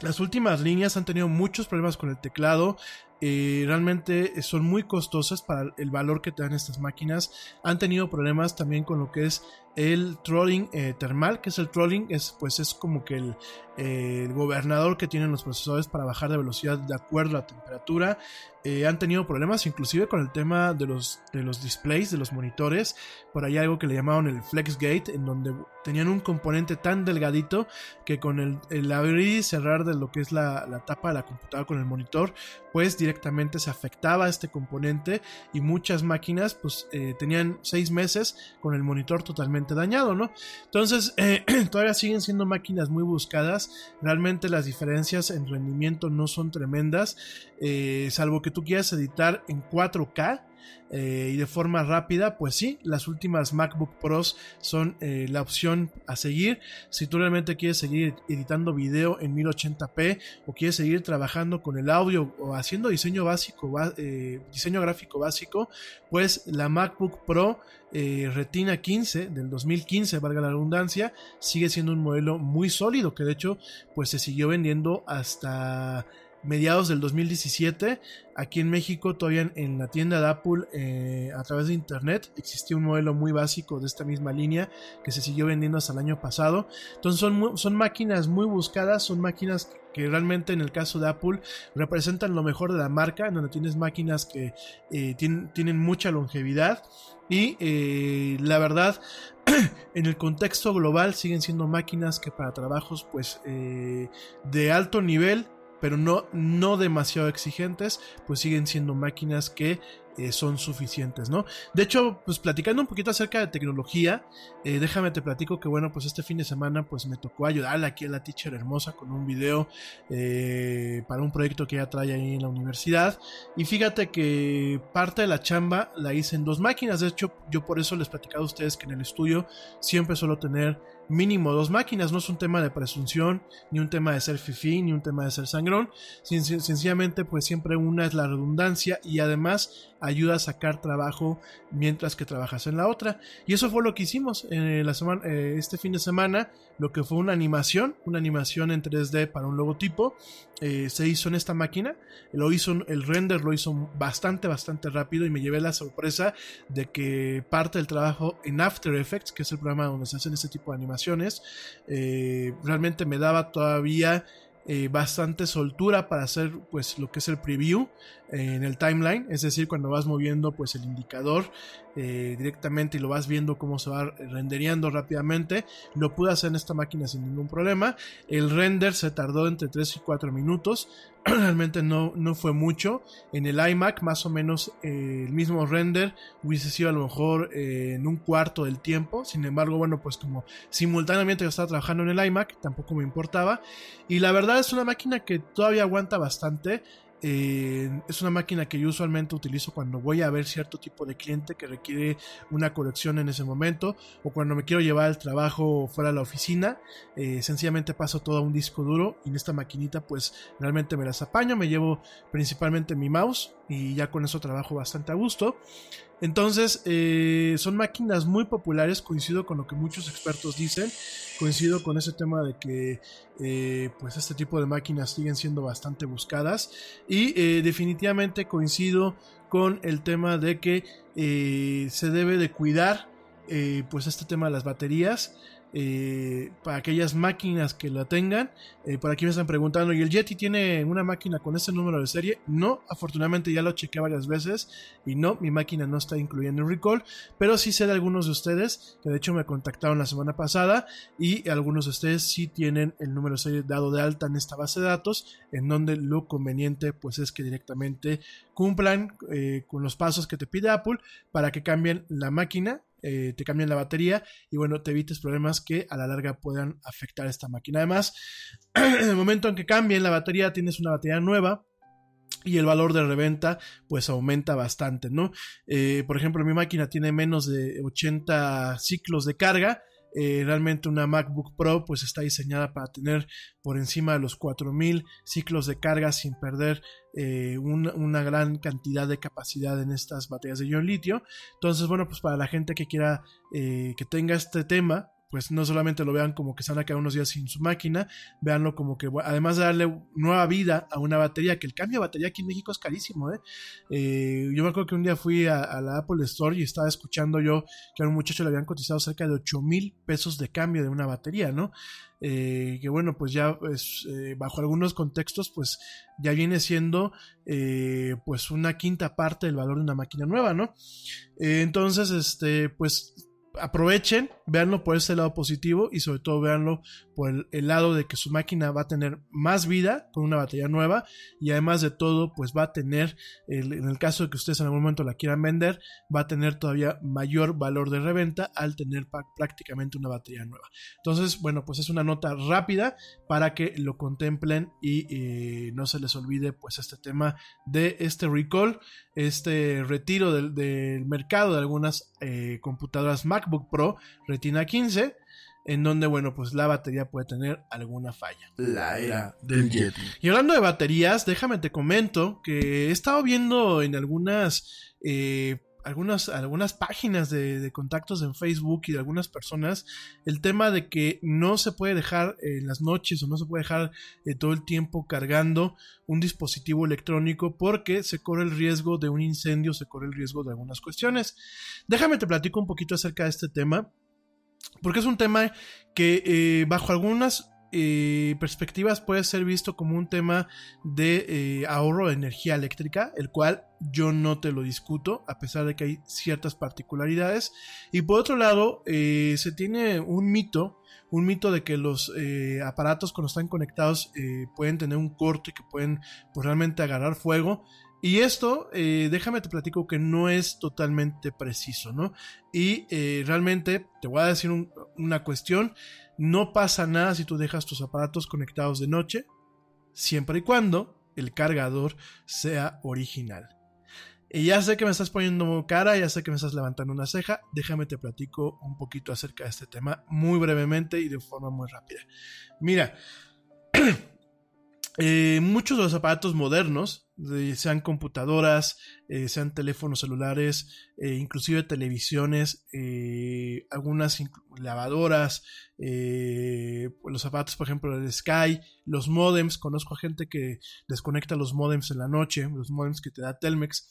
las últimas líneas han tenido muchos problemas con el teclado. Eh, realmente son muy costosas para el valor que te dan estas máquinas. Han tenido problemas también con lo que es el trolling eh, termal, que es el trolling, es, pues es como que el, eh, el, gobernador que tienen los procesadores para bajar de velocidad de acuerdo a la temperatura. Han tenido problemas inclusive con el tema de los, de los displays, de los monitores. Por ahí algo que le llamaban el FlexGate, en donde tenían un componente tan delgadito que con el, el abrir y cerrar de lo que es la, la, tapa de la computadora con el monitor, pues directamente se afectaba este componente y muchas máquinas pues eh, tenían seis meses con el monitor totalmente dañado, ¿no? Entonces, eh, todavía siguen siendo máquinas muy buscadas. Realmente las diferencias en rendimiento no son tremendas, eh, salvo que tú quieras editar en 4K. Eh, y de forma rápida, pues sí, las últimas MacBook Pros son eh, la opción a seguir. Si tú realmente quieres seguir editando video en 1080p o quieres seguir trabajando con el audio o haciendo diseño básico, eh, diseño gráfico básico, pues la MacBook Pro Retina 15 del 2015, valga la redundancia, sigue siendo un modelo muy sólido que de hecho pues se siguió vendiendo hasta mediados del 2017. Aquí en México, todavía en la tienda de Apple, eh, a través de internet, existía un modelo muy básico de esta misma línea que se siguió vendiendo hasta el año pasado. Entonces son, son máquinas muy buscadas, son máquinas que realmente en el caso de Apple representan lo mejor de la marca, en donde tienes máquinas que eh, tienen, tienen, mucha longevidad y eh, la verdad en el contexto global siguen siendo máquinas que para trabajos pues de alto nivel pero no, no demasiado exigentes, pues siguen siendo máquinas que eh, son suficientes, ¿no? De hecho, pues platicando un poquito acerca de tecnología, eh, déjame te platico que bueno, pues este fin de semana pues me tocó ayudarle aquí a la teacher hermosa con un video eh, para un proyecto que ella trae ahí en la universidad. Y fíjate que parte de la chamba la hice en dos máquinas, de hecho yo por eso les platicado a ustedes que en el estudio siempre suelo tener mínimo dos máquinas. No es un tema de presunción, ni un tema de ser fifi, ni un tema de ser sangrón. sencillamente, pues siempre una es la redundancia y además ayuda a sacar trabajo mientras que trabajas en la otra. Y eso fue lo que hicimos en la semana, eh, este fin de semana, lo que fue una animación, una animación en 3D para un logotipo. Eh, se hizo en esta máquina, lo hizo, el render lo hizo bastante, bastante rápido y me llevé la sorpresa de que parte del trabajo en After Effects, que es el programa donde se hacen este tipo de animaciones, eh, realmente me daba todavía eh, bastante soltura para hacer pues lo que es el preview eh, en el timeline, es decir, cuando vas moviendo pues el indicador eh, directamente y lo vas viendo cómo se va rendereando rápidamente, lo pude hacer en esta máquina sin ningún problema. El render se tardó entre 3 y 4 minutos, realmente no, no fue mucho. En el iMac más o menos el mismo render hubiese sido a lo mejor en un cuarto del tiempo, sin embargo bueno pues como simultáneamente yo estaba trabajando en el iMac tampoco me importaba y la verdad es una máquina que todavía aguanta bastante. Es una máquina que yo usualmente utilizo cuando voy a ver cierto tipo de cliente que requiere una colección en ese momento o cuando me quiero llevar el trabajo fuera de la oficina. Eh, sencillamente paso todo a un disco duro y en esta maquinita pues realmente me las apaño. Me llevo principalmente mi mouse y ya con eso trabajo bastante a gusto. Entonces, eh, son máquinas muy populares, coincido con lo que muchos expertos dicen, coincido con ese tema de que eh, pues este tipo de máquinas siguen siendo bastante buscadas y eh, definitivamente coincido con el tema de que se debe de cuidar pues este tema de las baterías eh, para aquellas máquinas que la tengan. Eh, por aquí me están preguntando, ¿y el Yeti tiene una máquina con ese número de serie? No, afortunadamente ya lo chequé varias veces y no, mi máquina no está incluyendo en recall, pero sí sé de algunos de ustedes que de hecho me contactaron la semana pasada y algunos de ustedes sí tienen el número de serie dado de alta en esta base de datos, en donde lo conveniente pues es que directamente cumplan eh, con los pasos que te pide Apple para que cambien la máquina eh, te cambian la batería y bueno, te evites problemas que a la larga puedan afectar esta máquina. Además, en el momento en que cambien la batería, tienes una batería nueva, y el valor de reventa pues aumenta bastante, ¿no? Eh, por ejemplo, mi máquina tiene menos de 80 ciclos de carga eh, realmente una MacBook Pro pues está diseñada para tener por encima de los 4000 ciclos de carga sin perder eh, una gran cantidad de capacidad en estas baterías de ion litio. Entonces, bueno, pues para la gente que quiera eh, que tenga este tema, pues no solamente lo vean como que se van a quedar unos días sin su máquina, véanlo como que además de darle nueva vida a una batería, que el cambio de batería aquí en México es carísimo, ¿eh? Eh, yo me acuerdo que un día fui a, la Apple Store y estaba escuchando yo que a un muchacho le habían cotizado cerca de 8 mil pesos de cambio de una batería, ¿no? Eh, que bueno, pues ya pues, bajo algunos contextos, pues ya viene siendo pues una quinta parte del valor de una máquina nueva, ¿no? entonces, este, pues aprovechen, véanlo por ese lado positivo y sobre todo véanlo por el, lado de que su máquina va a tener más vida con una batería nueva y además de todo pues va a tener, en el caso de que ustedes en algún momento la quieran vender, va a tener todavía mayor valor de reventa al tener prácticamente una batería nueva. Entonces bueno pues es una nota rápida para que lo contemplen y eh, no se les olvide pues este tema de este recall, este retiro del, mercado de algunas eh, computadoras MacBook Pro Retina 15 en donde, bueno, pues la batería puede tener alguna falla. La era del Yeti. Y hablando de baterías, déjame te comento que he estado viendo en algunas, eh, algunas, algunas páginas de, contactos en Facebook y de algunas personas el tema de que no se puede dejar en las noches o no se puede dejar eh, todo el tiempo cargando un dispositivo electrónico porque se corre el riesgo de un incendio, se corre el riesgo de algunas cuestiones. Déjame te platico un poquito acerca de este tema. Porque es un tema que eh, bajo algunas eh, perspectivas puede ser visto como un tema de eh, ahorro de energía eléctrica, el cual yo no te lo discuto, a pesar de que hay ciertas particularidades. Y por otro lado, se tiene un mito, un mito de que los aparatos cuando están conectados pueden tener un corte y que pueden pues, realmente agarrar fuego. Y esto, eh, déjame te platico que no es totalmente preciso, ¿no? Y eh, realmente te voy a decir una cuestión, no pasa nada si tú dejas tus aparatos conectados de noche, siempre y cuando el cargador sea original. Y ya sé que me estás poniendo cara, ya sé que me estás levantando una ceja, déjame te platico un poquito acerca de este tema muy brevemente y de forma muy rápida. Mira, Eh, muchos de los aparatos modernos, sean computadoras, eh, sean teléfonos celulares, eh, inclusive televisiones, algunas lavadoras, los aparatos, por ejemplo, del Sky, los modems, conozco a gente que desconecta los modems en la noche, los modems que te da Telmex.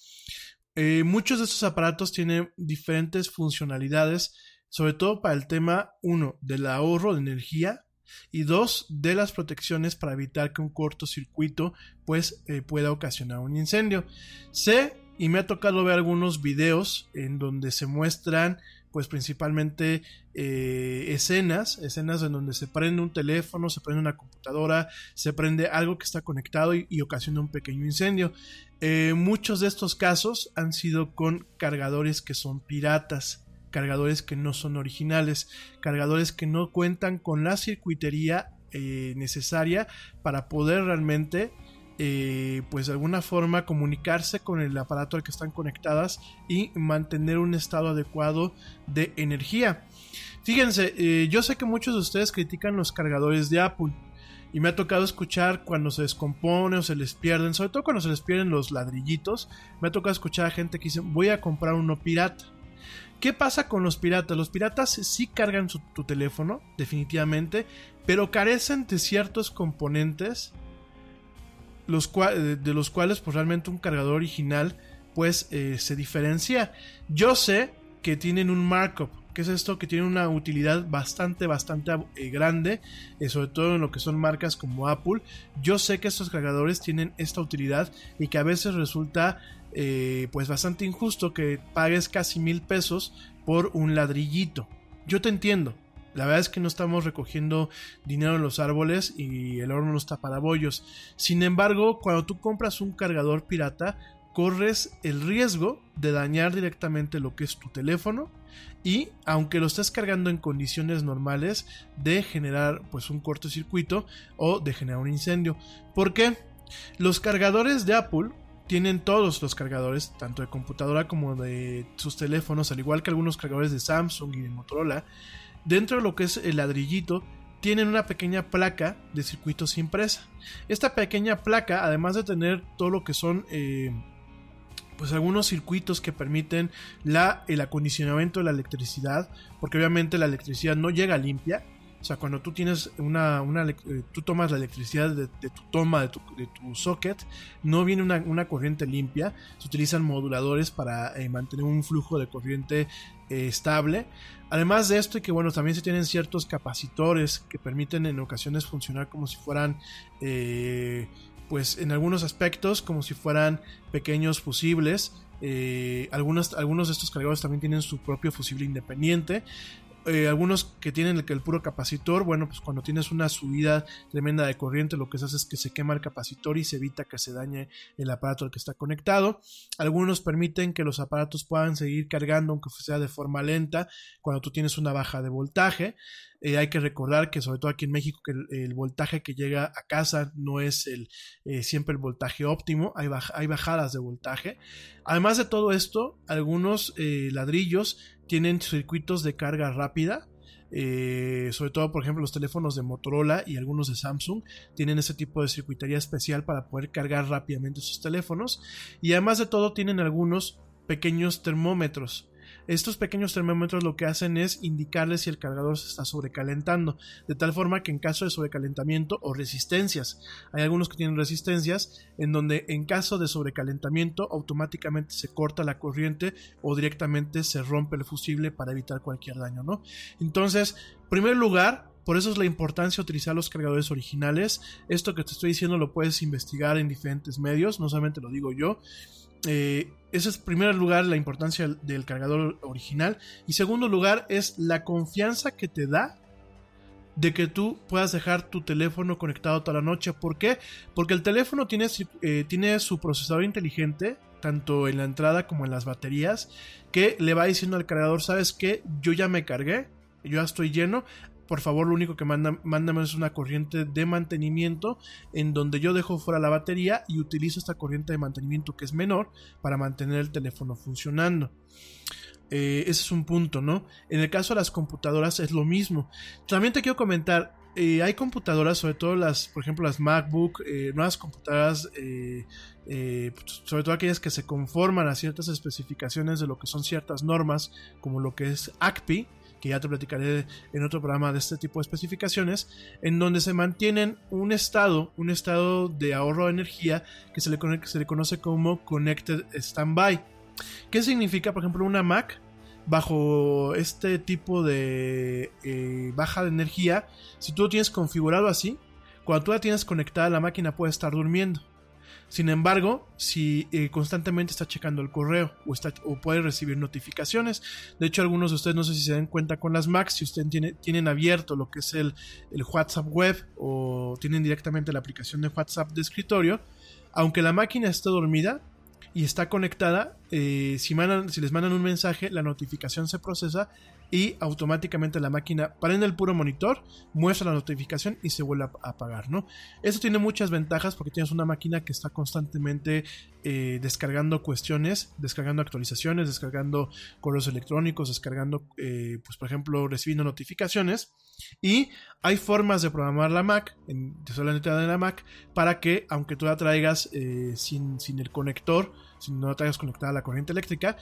muchos de estos aparatos tienen diferentes funcionalidades, sobre todo para el tema, uno, del ahorro de energía, y dos de las protecciones para evitar que un cortocircuito pues eh, pueda ocasionar un incendio. Sé y me ha tocado ver algunos videos en donde se muestran pues principalmente eh, escenas, escenas en donde se prende un teléfono, se prende una computadora, se prende algo que está conectado y, ocasiona un pequeño incendio. Eh, muchos de estos casos han sido con cargadores que son piratas cargadores que no son originales, cargadores que no cuentan con la circuitería eh, necesaria para poder realmente eh, pues de alguna forma comunicarse con el aparato al que están conectadas y mantener un estado adecuado de energía. Fíjense, eh, yo sé que muchos de ustedes critican los cargadores de Apple y me ha tocado escuchar cuando se descompone o se les pierden, sobre todo cuando se les pierden los ladrillitos, me ha tocado escuchar a gente que dice voy a comprar uno pirata. ¿Qué pasa con los piratas? Los piratas sí cargan tu teléfono, definitivamente, pero carecen de ciertos componentes de los cuales pues, realmente un cargador original pues eh, se diferencia. Yo sé que tienen un markup, que es esto que tiene una utilidad bastante, bastante eh, grande, eh, sobre todo en lo que son marcas como Apple. Yo sé que estos cargadores tienen esta utilidad y que a veces resulta eh, pues bastante injusto que pagues casi mil pesos por un ladrillito. Yo te entiendo. La verdad es que no estamos recogiendo dinero en los árboles y el horno no está para bollos. Sin embargo, cuando tú compras un cargador pirata, corres el riesgo de dañar directamente lo que es tu teléfono y aunque lo estés cargando en condiciones normales de generar pues un cortocircuito o de generar un incendio. ¿Por qué? Los cargadores de Apple tienen todos los cargadores, tanto de computadora como de sus teléfonos, al igual que algunos cargadores de Samsung y de Motorola. Dentro de lo que es el ladrillito, tienen una pequeña placa de circuitos impresa. Esta pequeña placa, además de tener todo lo que son eh, pues algunos circuitos que permiten la, el acondicionamiento de la electricidad, porque obviamente la electricidad no llega limpia, sea, cuando tú tienes una, eh, tú tomas la electricidad de, tu toma, de tu, socket, no viene una, corriente limpia, se utilizan moduladores para eh, mantener un flujo de corriente eh, estable. Además de esto, y que bueno, también se tienen ciertos capacitores que permiten en ocasiones funcionar como si fueran, pues en algunos aspectos, como si fueran pequeños fusibles. algunos, algunos de estos cargadores también tienen su propio fusible independiente. Eh, algunos que tienen el, el, puro capacitor, bueno, pues cuando tienes una subida tremenda de corriente, lo que se hace es que se quema el capacitor y se evita que se dañe el aparato al que está conectado. Algunos permiten que los aparatos puedan seguir cargando, aunque sea de forma lenta, cuando tú tienes una baja de voltaje. Eh, hay que recordar que sobre todo aquí en México que el, voltaje que llega a casa no es el, eh, siempre el voltaje óptimo, hay, hay, bajadas de voltaje. Además de todo esto, algunos ladrillos tienen circuitos de carga rápida. Eh, sobre todo, por ejemplo, los teléfonos de Motorola y algunos de Samsung tienen ese tipo de circuitería especial para poder cargar rápidamente sus teléfonos. Y además de todo, tienen algunos pequeños termómetros estos pequeños termómetros lo que hacen es indicarles si el cargador se está sobrecalentando, de tal forma que en caso de sobrecalentamiento o resistencias, hay algunos que tienen resistencias en donde en caso de sobrecalentamiento automáticamente se corta la corriente o directamente se rompe el fusible para evitar cualquier daño, ¿no? Entonces, en primer lugar, por eso es la importancia de utilizar los cargadores originales. Esto que te estoy diciendo lo puedes investigar en diferentes medios, no solamente lo digo yo. Eh, ese es, en primer lugar, la importancia del cargador original. Y segundo lugar, es la confianza que te da de que tú puedas dejar tu teléfono conectado toda la noche. ¿Por qué? Porque el teléfono tiene, eh, tiene su procesador inteligente, tanto en la entrada como en las baterías, que le va diciendo al cargador, ¿sabes qué? Yo ya me cargué, yo ya estoy lleno, por favor lo único que manda, mándame es una corriente de mantenimiento en donde yo dejo fuera la batería y utilizo esta corriente de mantenimiento que es menor para mantener el teléfono funcionando. Eh, ese es un punto, ¿no? En el caso de las computadoras es lo mismo. También te quiero comentar, eh, hay computadoras, sobre todo las, por ejemplo, las MacBook, eh, nuevas computadoras, sobre todo aquellas que se conforman a ciertas especificaciones de lo que son ciertas normas, como lo que es ACPI, que ya te platicaré en otro programa de este tipo de especificaciones, en donde se mantienen un estado, un estado de ahorro de energía que se le, conoce como Connected Standby. ¿Qué significa, por ejemplo, una Mac? Bajo este tipo de eh, baja de energía, si tú lo tienes configurado así, cuando tú la tienes conectada, la máquina puede estar durmiendo. Sin embargo, si eh, constantemente está checando el correo o, está, o puede recibir notificaciones, de hecho algunos de ustedes no sé si se dan cuenta con las Macs, si ustedes tiene, tienen abierto lo que es el, el WhatsApp web o tienen directamente la aplicación de WhatsApp de escritorio, aunque la máquina esté dormida, y está conectada, eh, si, si les mandan un mensaje, la notificación se procesa y automáticamente la máquina prende el puro monitor, muestra la notificación y se vuelve a apagar, ¿no? Esto tiene muchas ventajas porque tienes una máquina que está constantemente eh, descargando cuestiones, descargando actualizaciones, descargando correos electrónicos, descargando, eh, pues por ejemplo, recibiendo notificaciones. Y hay formas de programar la Mac, en, solamente de la Mac, para que aunque tú la traigas sin, sin el conector, si no traigas conectada la corriente eléctrica,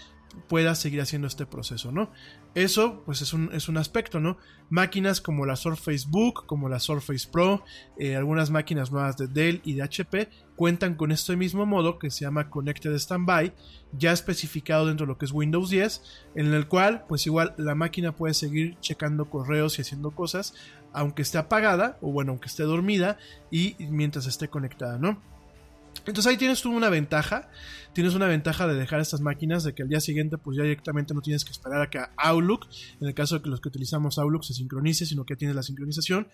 puedas seguir haciendo este proceso, ¿no? Eso, pues es un, es un aspecto, ¿no? Máquinas como la Surface Book, como la Surface Pro, eh, algunas máquinas nuevas de Dell y de HP cuentan con este mismo modo que se llama Connected Standby, ya especificado dentro de lo que es Windows 10, en el cual, pues igual, la máquina puede seguir checando correos y haciendo cosas, aunque esté apagada, o bueno, aunque esté dormida, y mientras esté conectada, ¿no? Entonces ahí tienes tú una ventaja, tienes una ventaja de dejar estas máquinas, de que al día siguiente pues ya directamente no tienes que esperar a que Outlook, en el caso de que los que utilizamos Outlook se sincronice, sino que tienes la sincronización,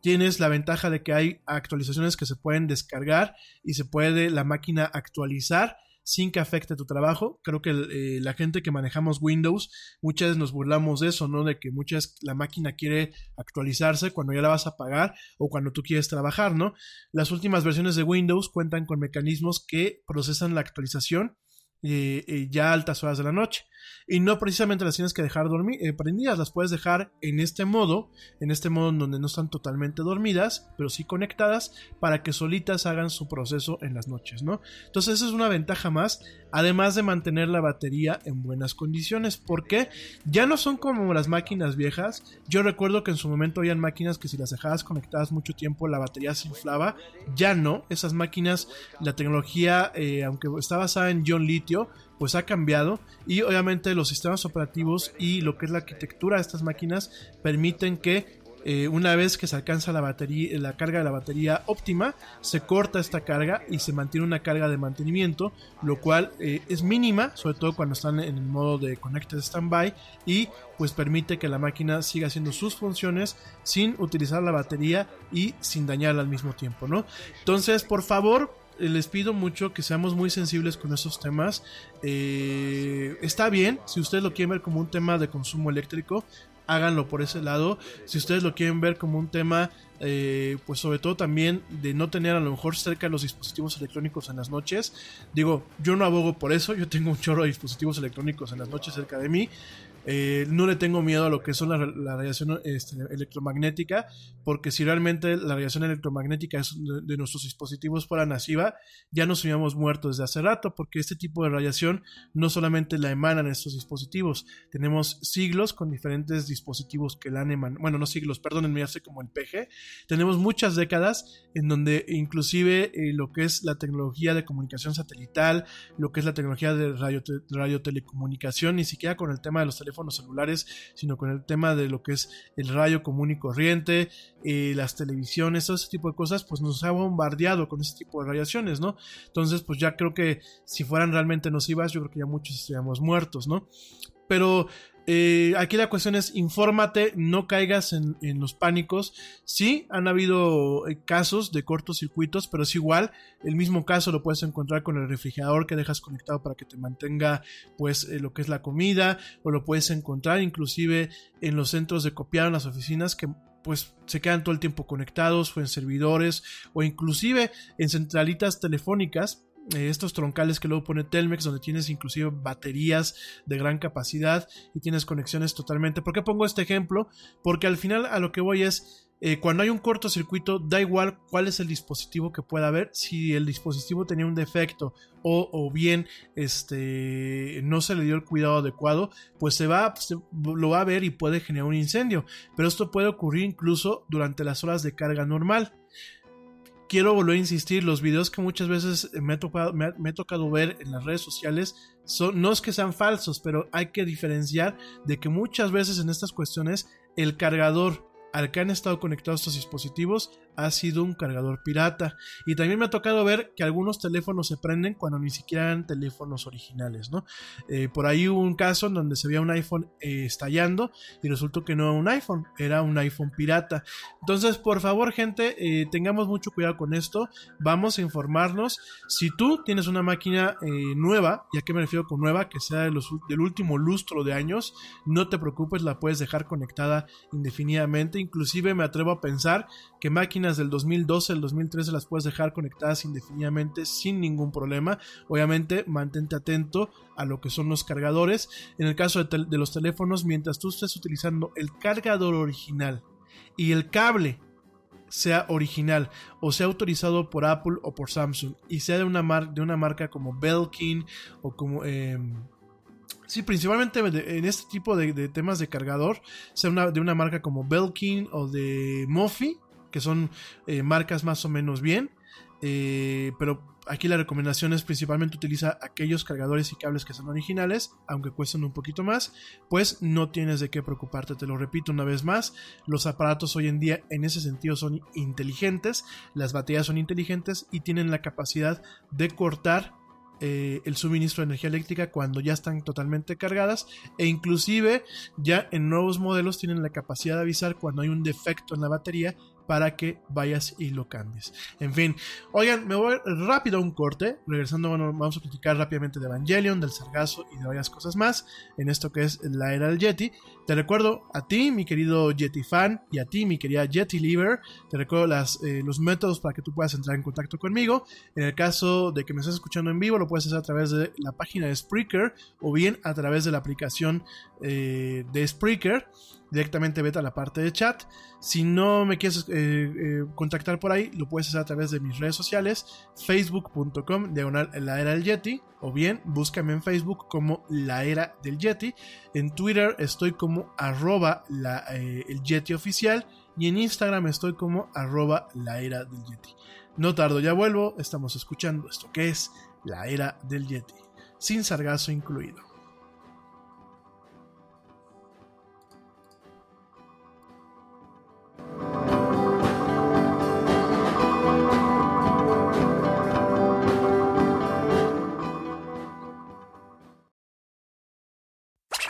tienes la ventaja de que hay actualizaciones que se pueden descargar y se puede la máquina actualizar sin que afecte tu trabajo. Creo que eh, la gente que manejamos Windows, muchas veces nos burlamos de eso, ¿no? De que muchas la máquina quiere actualizarse cuando ya la vas a pagar o cuando tú quieres trabajar, ¿no? Las últimas versiones de Windows cuentan con mecanismos que procesan la actualización eh, eh, ya altas horas de la noche. Y no precisamente las tienes que dejar dormir, eh, prendidas, las puedes dejar en este modo, en este modo en donde no están totalmente dormidas, pero sí conectadas para que solitas hagan su proceso en las noches, ¿no? Entonces esa es una ventaja más. Además de mantener la batería en buenas condiciones. porque Ya no son como las máquinas viejas. Yo recuerdo que en su momento habían máquinas que si las dejabas conectadas mucho tiempo la batería se inflaba. Ya no. Esas máquinas, la tecnología, eh, aunque está basada en ion litio, pues ha cambiado y obviamente los sistemas operativos y lo que es la arquitectura de estas máquinas permiten que eh, una vez que se alcanza la batería, la carga de la batería óptima, se corta esta carga y se mantiene una carga de mantenimiento, lo cual eh, es mínima, sobre todo cuando están en el modo de Connected Standby y pues permite que la máquina siga haciendo sus funciones sin utilizar la batería y sin dañarla al mismo tiempo, ¿no? Entonces, por favor, eh, les pido mucho que seamos muy sensibles con esos temas. está bien, si ustedes lo quieren ver como un tema de consumo eléctrico, háganlo por ese lado. Si ustedes lo quieren ver como un tema, eh, pues sobre todo también de no tener a lo mejor cerca los dispositivos electrónicos en las noches. Digo, yo no abogo por eso, yo tengo un chorro de dispositivos electrónicos en las noches cerca de mí. Eh, no le tengo miedo a lo que son la, radiación este, electromagnética, porque si realmente la radiación electromagnética de, nuestros dispositivos fuera nociva, ya nos hubiéramos muerto desde hace rato, porque este tipo de radiación no solamente la emanan estos dispositivos, tenemos siglos con diferentes dispositivos que la han emanado, bueno, no siglos, perdónenme, hace como el PG, tenemos muchas décadas en donde inclusive eh, lo que es la tecnología de comunicación satelital, lo que es la tecnología de radio, radiotelecomunicación, ni siquiera con el tema de los teléfonos, celulares, sino con el tema de lo que es el rayo común y corriente, eh, las televisiones, todo ese tipo de cosas, pues nos ha bombardeado con ese tipo de radiaciones, ¿no? Entonces, pues ya creo que si fueran realmente nocivas, yo creo que ya muchos estaríamos muertos, ¿no? Pero eh, aquí la cuestión es infórmate, no caigas en, los pánicos. Sí, han habido eh, casos de cortocircuitos, pero es igual. El mismo caso lo puedes encontrar con el refrigerador que dejas conectado para que te mantenga pues eh, lo que es la comida, o lo puedes encontrar inclusive en los centros de copiar en las oficinas que pues se quedan todo el tiempo conectados o en servidores o inclusive en centralitas telefónicas eh, estos troncales que luego pone Telmex, donde tienes inclusive baterías de gran capacidad y tienes conexiones totalmente. ¿Por qué pongo este ejemplo? Porque al final a lo que voy es, eh, cuando hay un cortocircuito, da igual cuál es el dispositivo que pueda haber. Si el dispositivo tenía un defecto o, bien este, no se le dio el cuidado adecuado, pues se va, lo va a ver y puede generar un incendio. Pero esto puede ocurrir incluso durante las horas de carga normal quiero volver a insistir, los videos que muchas veces me, ha tocado, me, he tocado ver en las redes sociales son, no es que sean falsos, pero hay que diferenciar de que muchas veces en estas cuestiones el cargador al que han estado conectados estos dispositivos ha sido un cargador pirata. Y también me ha tocado ver que algunos teléfonos se prenden cuando ni siquiera eran teléfonos originales, ¿no? Eh, por ahí hubo un caso en donde se veía un iPhone eh, estallando y resultó que no era un iPhone, era un iPhone pirata. Entonces, por favor, gente, eh, tengamos mucho cuidado con esto. Vamos a informarnos. Si tú tienes una máquina nueva, ¿y a qué me refiero con nueva? Que sea del último lustro de años, no te preocupes, la puedes dejar conectada indefinidamente. Inclusive me atrevo a pensar que máquinas del 2012 al 2013 las puedes dejar conectadas indefinidamente sin ningún problema. Obviamente, mantente atento a lo que son los cargadores. En el caso de, los teléfonos, mientras tú estés utilizando el cargador original y el cable sea original o sea autorizado por Apple o por Samsung y sea de una, de una marca como Belkin o como... Eh, Sí, principalmente en este tipo de, temas de cargador, sea de una marca como Belkin o de Mofi, que son eh, marcas más o menos bien. Eh, pero aquí la recomendación es principalmente utiliza aquellos cargadores y cables que son originales, aunque cuestan un poquito más, pues no tienes de qué preocuparte, te lo repito una vez más, los aparatos hoy en día en ese sentido son inteligentes, las baterías son inteligentes y tienen la capacidad de cortar eh, el suministro de energía eléctrica cuando ya están totalmente cargadas e inclusive ya en nuevos modelos tienen la capacidad de avisar cuando hay un defecto en la batería para que vayas y lo cambies. En fin, oigan, me voy rápido a un corte. Regresando, bueno, vamos a platicar rápidamente de Evangelion, del Sargazo y de varias cosas más en esto que es la era del Yeti. Te recuerdo a ti, mi querido Yeti fan, y a ti, mi querida Yeti Liver. Te recuerdo las, eh, los métodos para que tú puedas entrar en contacto conmigo. En el caso de que me estés escuchando en vivo, lo puedes hacer a través de la página de Spreaker o bien a través de la aplicación eh, de Spreaker. directamente vete a la parte de chat. Si no me quieres eh, contactar por ahí, lo puedes hacer a través de mis redes sociales, facebook.com, diagonal la era del Yeti, o bien búscame en Facebook como la era del Yeti. En Twitter estoy como arroba eh, el Yeti oficial y en Instagram estoy como arroba la era del Yeti. No tardo, ya vuelvo, estamos escuchando esto que es la era del Yeti, sin sargazo incluido.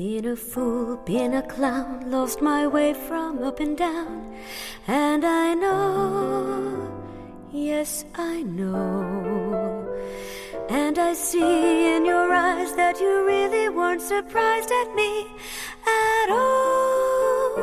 Being a fool, been a clown, lost my way from up and down. And I know, yes, I know. And I see in your eyes that you really weren't surprised at me at all.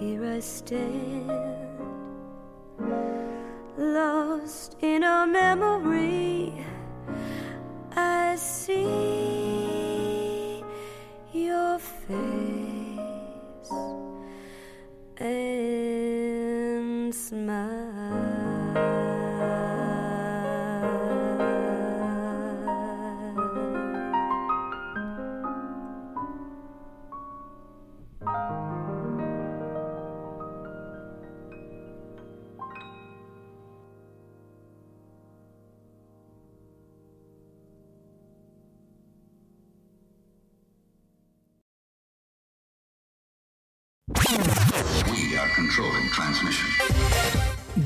Here I stand, lost in a memory.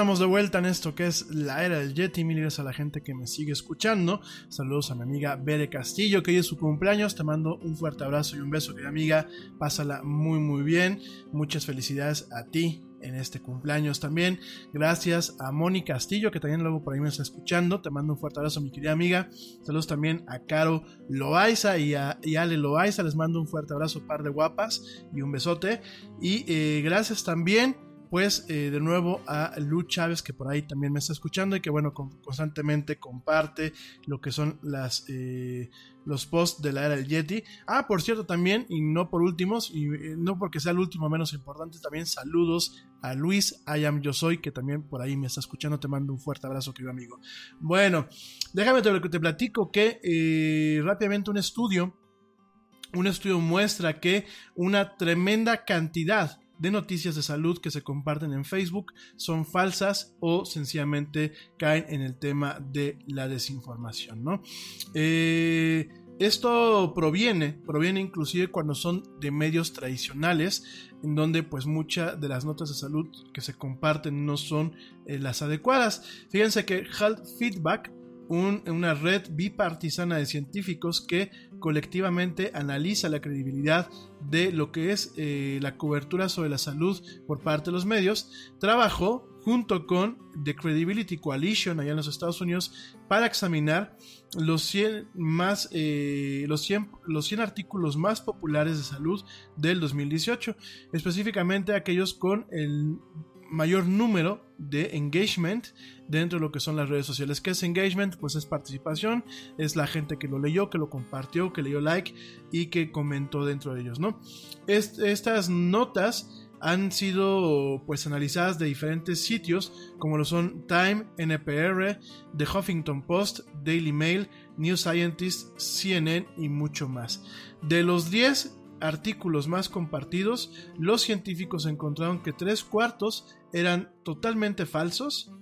Estamos de vuelta en esto que es la era del Yeti. Mil gracias a la gente que me sigue escuchando. Saludos a mi amiga Bere Castillo, que hoy es su cumpleaños. Te mando un fuerte abrazo y un beso, querida amiga. Pásala muy, muy bien. Muchas felicidades a ti en este cumpleaños también. Gracias a Moni Castillo, que también luego por ahí me está escuchando. Te mando un fuerte abrazo, mi querida amiga. Saludos también a Caro Loaiza y a y Ale Loaiza. Les mando un fuerte abrazo, par de guapas y un besote. Y eh, gracias también pues eh, de nuevo a Lu Chávez que por ahí también me está escuchando y que bueno con- constantemente comparte lo que son las eh, los posts de la era del Yeti. Ah por cierto también y no por últimos y eh, no porque sea el último menos importante también saludos a Luis I am yo soy que también por ahí me está escuchando. Te mando un fuerte abrazo querido amigo. Bueno déjame te, te platico que rápidamente un estudio un estudio muestra que una tremenda cantidad de noticias de salud que se comparten en Facebook son falsas o sencillamente caen en el tema de la desinformación, ¿no? Eh, esto proviene, proviene inclusive cuando son de medios tradicionales, en donde pues muchas de las notas de salud que se comparten no son eh, las adecuadas. Fíjense que Health Feedback un- una red bipartisana de científicos que colectivamente analiza la credibilidad de lo que es eh, la cobertura sobre la salud por parte de los medios, trabajó junto con The Credibility Coalition allá en los Estados Unidos para examinar los 100, más, eh, los 100, los 100 artículos más populares de salud del 2018, específicamente aquellos con el mayor número de engagement dentro de lo que son las redes sociales. ¿Qué es engagement? Pues es participación, es la gente que lo leyó, que lo compartió, que le dio like y que comentó dentro de ellos, ¿no? Est- estas notas han sido pues analizadas de diferentes sitios como lo son Time, NPR, The Huffington Post, Daily Mail, New Scientist, CNN y mucho más. De los 10 artículos más compartidos, los científicos encontraron que tres cuartos eran totalmente falsos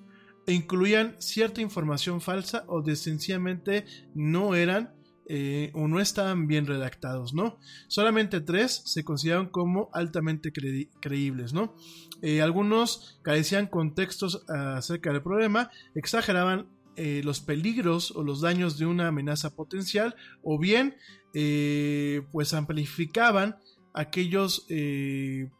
e incluían cierta información falsa o de sencillamente no eran eh, o no estaban bien redactados, ¿no? Solamente tres se consideraron como altamente cre- creíbles, ¿no? Eh, algunos carecían contextos acerca del problema, exageraban eh, los peligros o los daños de una amenaza potencial, o bien, pues amplificaban aquellos,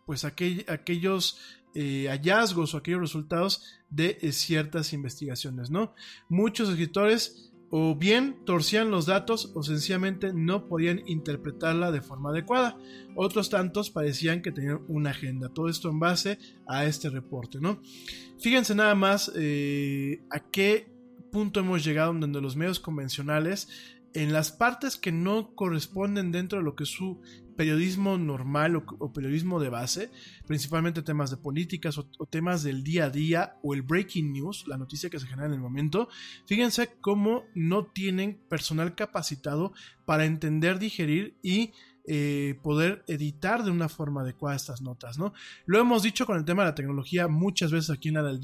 pues aquel- aquellos eh, hallazgos o aquellos resultados de eh, ciertas investigaciones, ¿no? Muchos escritores o bien torcían los datos o sencillamente no podían interpretarla de forma adecuada. Otros tantos parecían que tenían una agenda. Todo esto en base a este reporte, ¿no? Fíjense nada más eh, a qué punto hemos llegado donde los medios convencionales en las partes que no corresponden dentro de lo que su periodismo normal o, periodismo de base, principalmente temas de políticas o, o, temas del día a día o el breaking news, la noticia que se genera en el momento, fíjense cómo no tienen personal capacitado para entender, digerir y eh, poder editar de una forma adecuada estas notas, ¿no? Lo hemos dicho con el tema de la tecnología muchas veces aquí en la del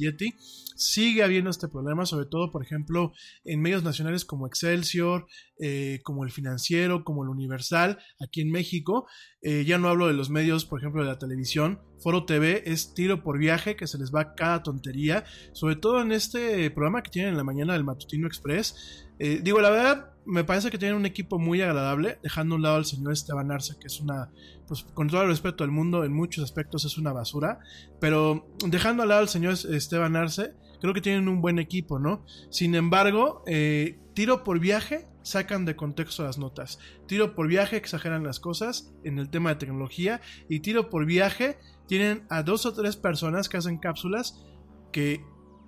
sigue habiendo este problema, sobre todo, por ejemplo, en medios nacionales como Excelsior, eh, como el Financiero, como el Universal, aquí en México, eh, ya no hablo de los medios, por ejemplo, de la televisión, Foro TV es tiro por viaje, que se les va cada tontería, sobre todo en este programa que tienen en la mañana del Matutino Express. Digo, la verdad, me parece que tienen un equipo muy agradable, dejando un lado al señor Esteban Arce, que es una, pues con todo el respeto del mundo, en muchos aspectos es una basura, pero dejando al lado al señor Esteban Arce, creo que tienen un buen equipo, ¿no? Sin embargo, eh, tiro por viaje sacan de contexto las notas. Tiro por viaje exageran las cosas en el tema de tecnología y tiro por viaje tienen a dos o tres personas que hacen cápsulas que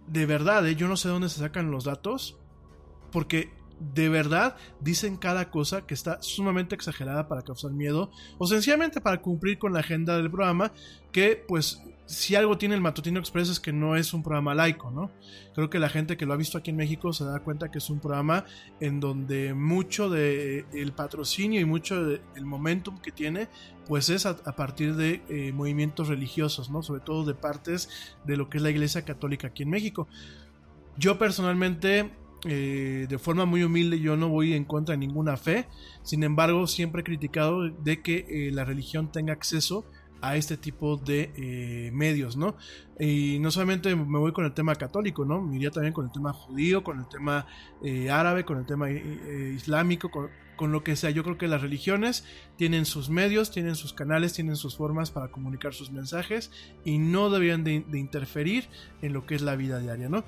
de verdad, ¿eh? yo no sé dónde se sacan los datos, porque de verdad dicen cada cosa que está sumamente exagerada para causar miedo o sencillamente para cumplir con la agenda del programa que pues si algo tiene el Matutino Express es que no es un programa laico, ¿no? Creo que la gente que lo ha visto aquí en México se da cuenta que es un programa en donde mucho del el patrocinio y mucho del momentum que tiene, pues es a, partir de eh, movimientos religiosos, ¿no? Sobre todo de partes de lo que es la Iglesia Católica aquí en México. Yo personalmente eh, de forma muy humilde yo no voy en contra de ninguna fe, sin embargo siempre he criticado de que eh, la religión tenga acceso a este tipo de eh, medios, ¿no? Y no solamente me voy con el tema católico, ¿no? Me iría también con el tema judío, con el tema árabe, con el tema islámico, con, con, lo que sea. Yo creo que las religiones tienen sus medios, tienen sus canales, tienen sus formas para comunicar sus mensajes y no deberían de, de interferir en lo que es la vida diaria, ¿no?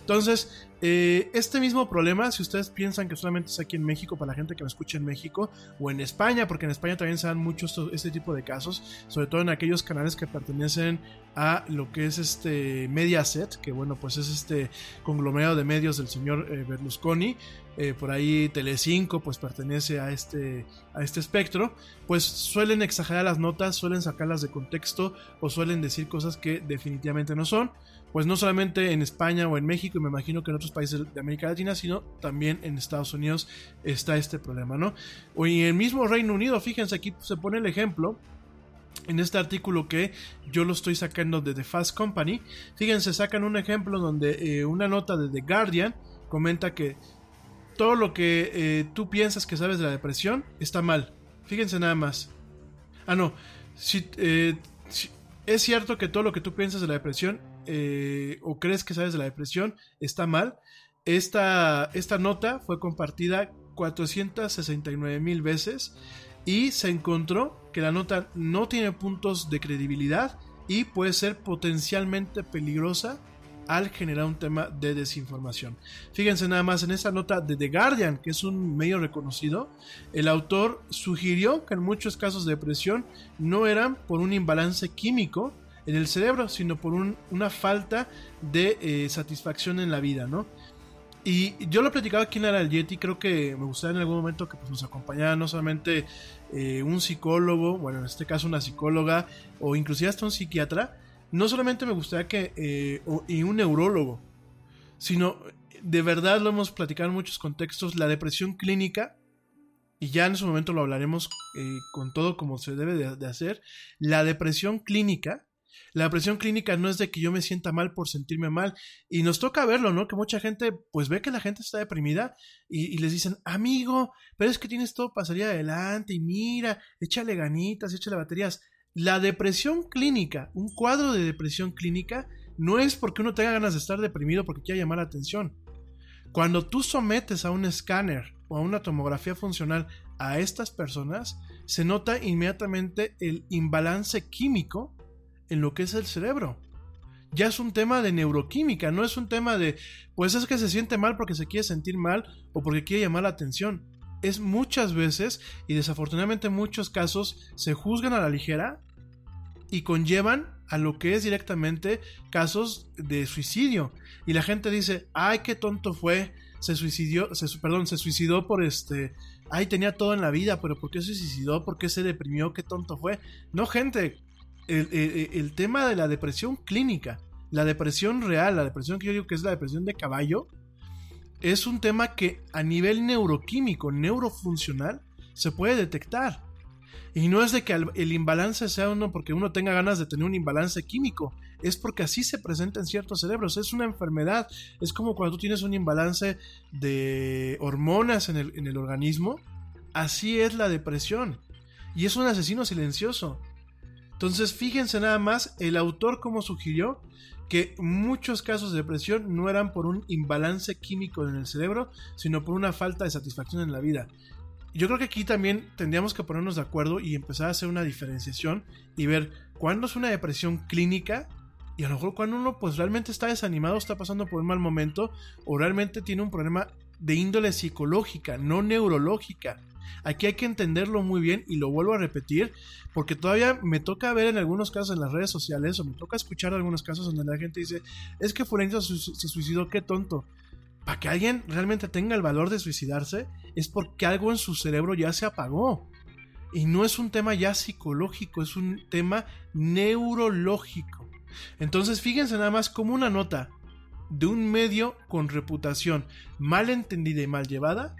Entonces, eh, este mismo problema, si ustedes piensan que solamente es aquí en México, para la gente que me escucha en México o en España, porque en España también se dan muchos este tipo de casos, sobre todo en aquellos canales que pertenecen a lo que es este Mediaset, que bueno, pues es este conglomerado de medios del señor eh, Berlusconi, eh, por ahí Telecinco pues pertenece a este, a este espectro, pues suelen exagerar las notas, suelen sacarlas de contexto o suelen decir cosas que definitivamente no son pues no solamente en España o en México, y me imagino que en otros países de América Latina, sino también en Estados Unidos está este problema, ¿no? O en el mismo Reino Unido, fíjense, aquí se pone el ejemplo en este artículo que yo lo estoy sacando de The Fast Company. Fíjense, sacan un ejemplo donde eh, una nota de The Guardian comenta que todo lo que eh, tú piensas que sabes de la depresión está mal. Fíjense nada más. Ah, no. si, eh, es cierto que todo lo que tú piensas de la depresión eh, o crees que sabes de la depresión está mal. Esta, esta nota fue compartida 469 mil veces y se encontró que la nota no tiene puntos de credibilidad y puede ser potencialmente peligrosa al generar un tema de desinformación. Fíjense nada más en esta nota de The Guardian, que es un medio reconocido, el autor sugirió que en muchos casos de depresión no eran por un imbalance químico, en el cerebro, sino por una falta de eh, satisfacción en la vida, ¿no? Y yo lo platicaba aquí en la Yeti, creo que me gustaría en algún momento que pues, nos acompañara no solamente eh, un psicólogo, bueno, en este caso una psicóloga, o inclusive hasta un psiquiatra, no solamente me gustaría que, eh, y un neurólogo, sino de verdad lo hemos platicado en muchos contextos, la depresión clínica, y ya en su momento lo hablaremos con todo como se debe de hacer, la depresión clínica la depresión clínica no es de que yo me sienta mal por sentirme mal. Y nos toca verlo, ¿no? Que mucha gente, pues ve que la gente está deprimida y, les dicen, amigo, pero es que tienes todo para salir adelante y mira, échale ganitas, échale baterías. La depresión clínica, un cuadro de depresión clínica, no es porque uno tenga ganas de estar deprimido porque quiera llamar la atención. Cuando tú sometes a un escáner o a una tomografía funcional a estas personas, se nota inmediatamente el imbalance químico en lo que es el cerebro. Ya es un tema de neuroquímica, no es un tema de, pues es que se siente mal porque se quiere sentir mal o porque quiere llamar la atención. Es muchas veces, y desafortunadamente en muchos casos, se juzgan a la ligera y conllevan a lo que es directamente casos de suicidio. Y la gente dice, ay, qué tonto fue, se suicidió, se, perdón, se suicidó por este, ay, tenía todo en la vida, pero ¿por qué se suicidó? ¿Por qué se deprimió? ¿Qué tonto fue? No, gente, el, tema de la depresión clínica, la depresión real, la depresión que yo digo que es la depresión de caballo, es un tema que a nivel neuroquímico, neurofuncional, se puede detectar. Y no es de que el imbalance sea uno porque uno tenga ganas de tener un imbalance químico, es porque así se presenta en ciertos cerebros, es una enfermedad, es como cuando tú tienes un imbalance de hormonas en el, en el organismo, así es la depresión, y es un asesino silencioso. Entonces fíjense nada más, el autor como sugirió que muchos casos de depresión no eran por un imbalance químico en el cerebro, sino por una falta de satisfacción en la vida. Yo creo que aquí también tendríamos que ponernos de acuerdo y empezar a hacer una diferenciación y ver cuándo es una depresión clínica y a lo mejor cuando uno pues realmente está desanimado, está pasando por un mal momento o realmente tiene un problema de índole psicológica, no neurológica. Aquí hay que entenderlo muy bien y lo vuelvo a repetir porque todavía me toca ver en algunos casos en las redes sociales o me toca escuchar algunos casos donde la gente dice, es que fulanito se suicidó, qué tonto. Para que alguien realmente tenga el valor de suicidarse es porque algo en su cerebro ya se apagó. Y no es un tema ya psicológico, es un tema neurológico. Entonces fíjense nada más como una nota de un medio con reputación mal entendida y mal llevada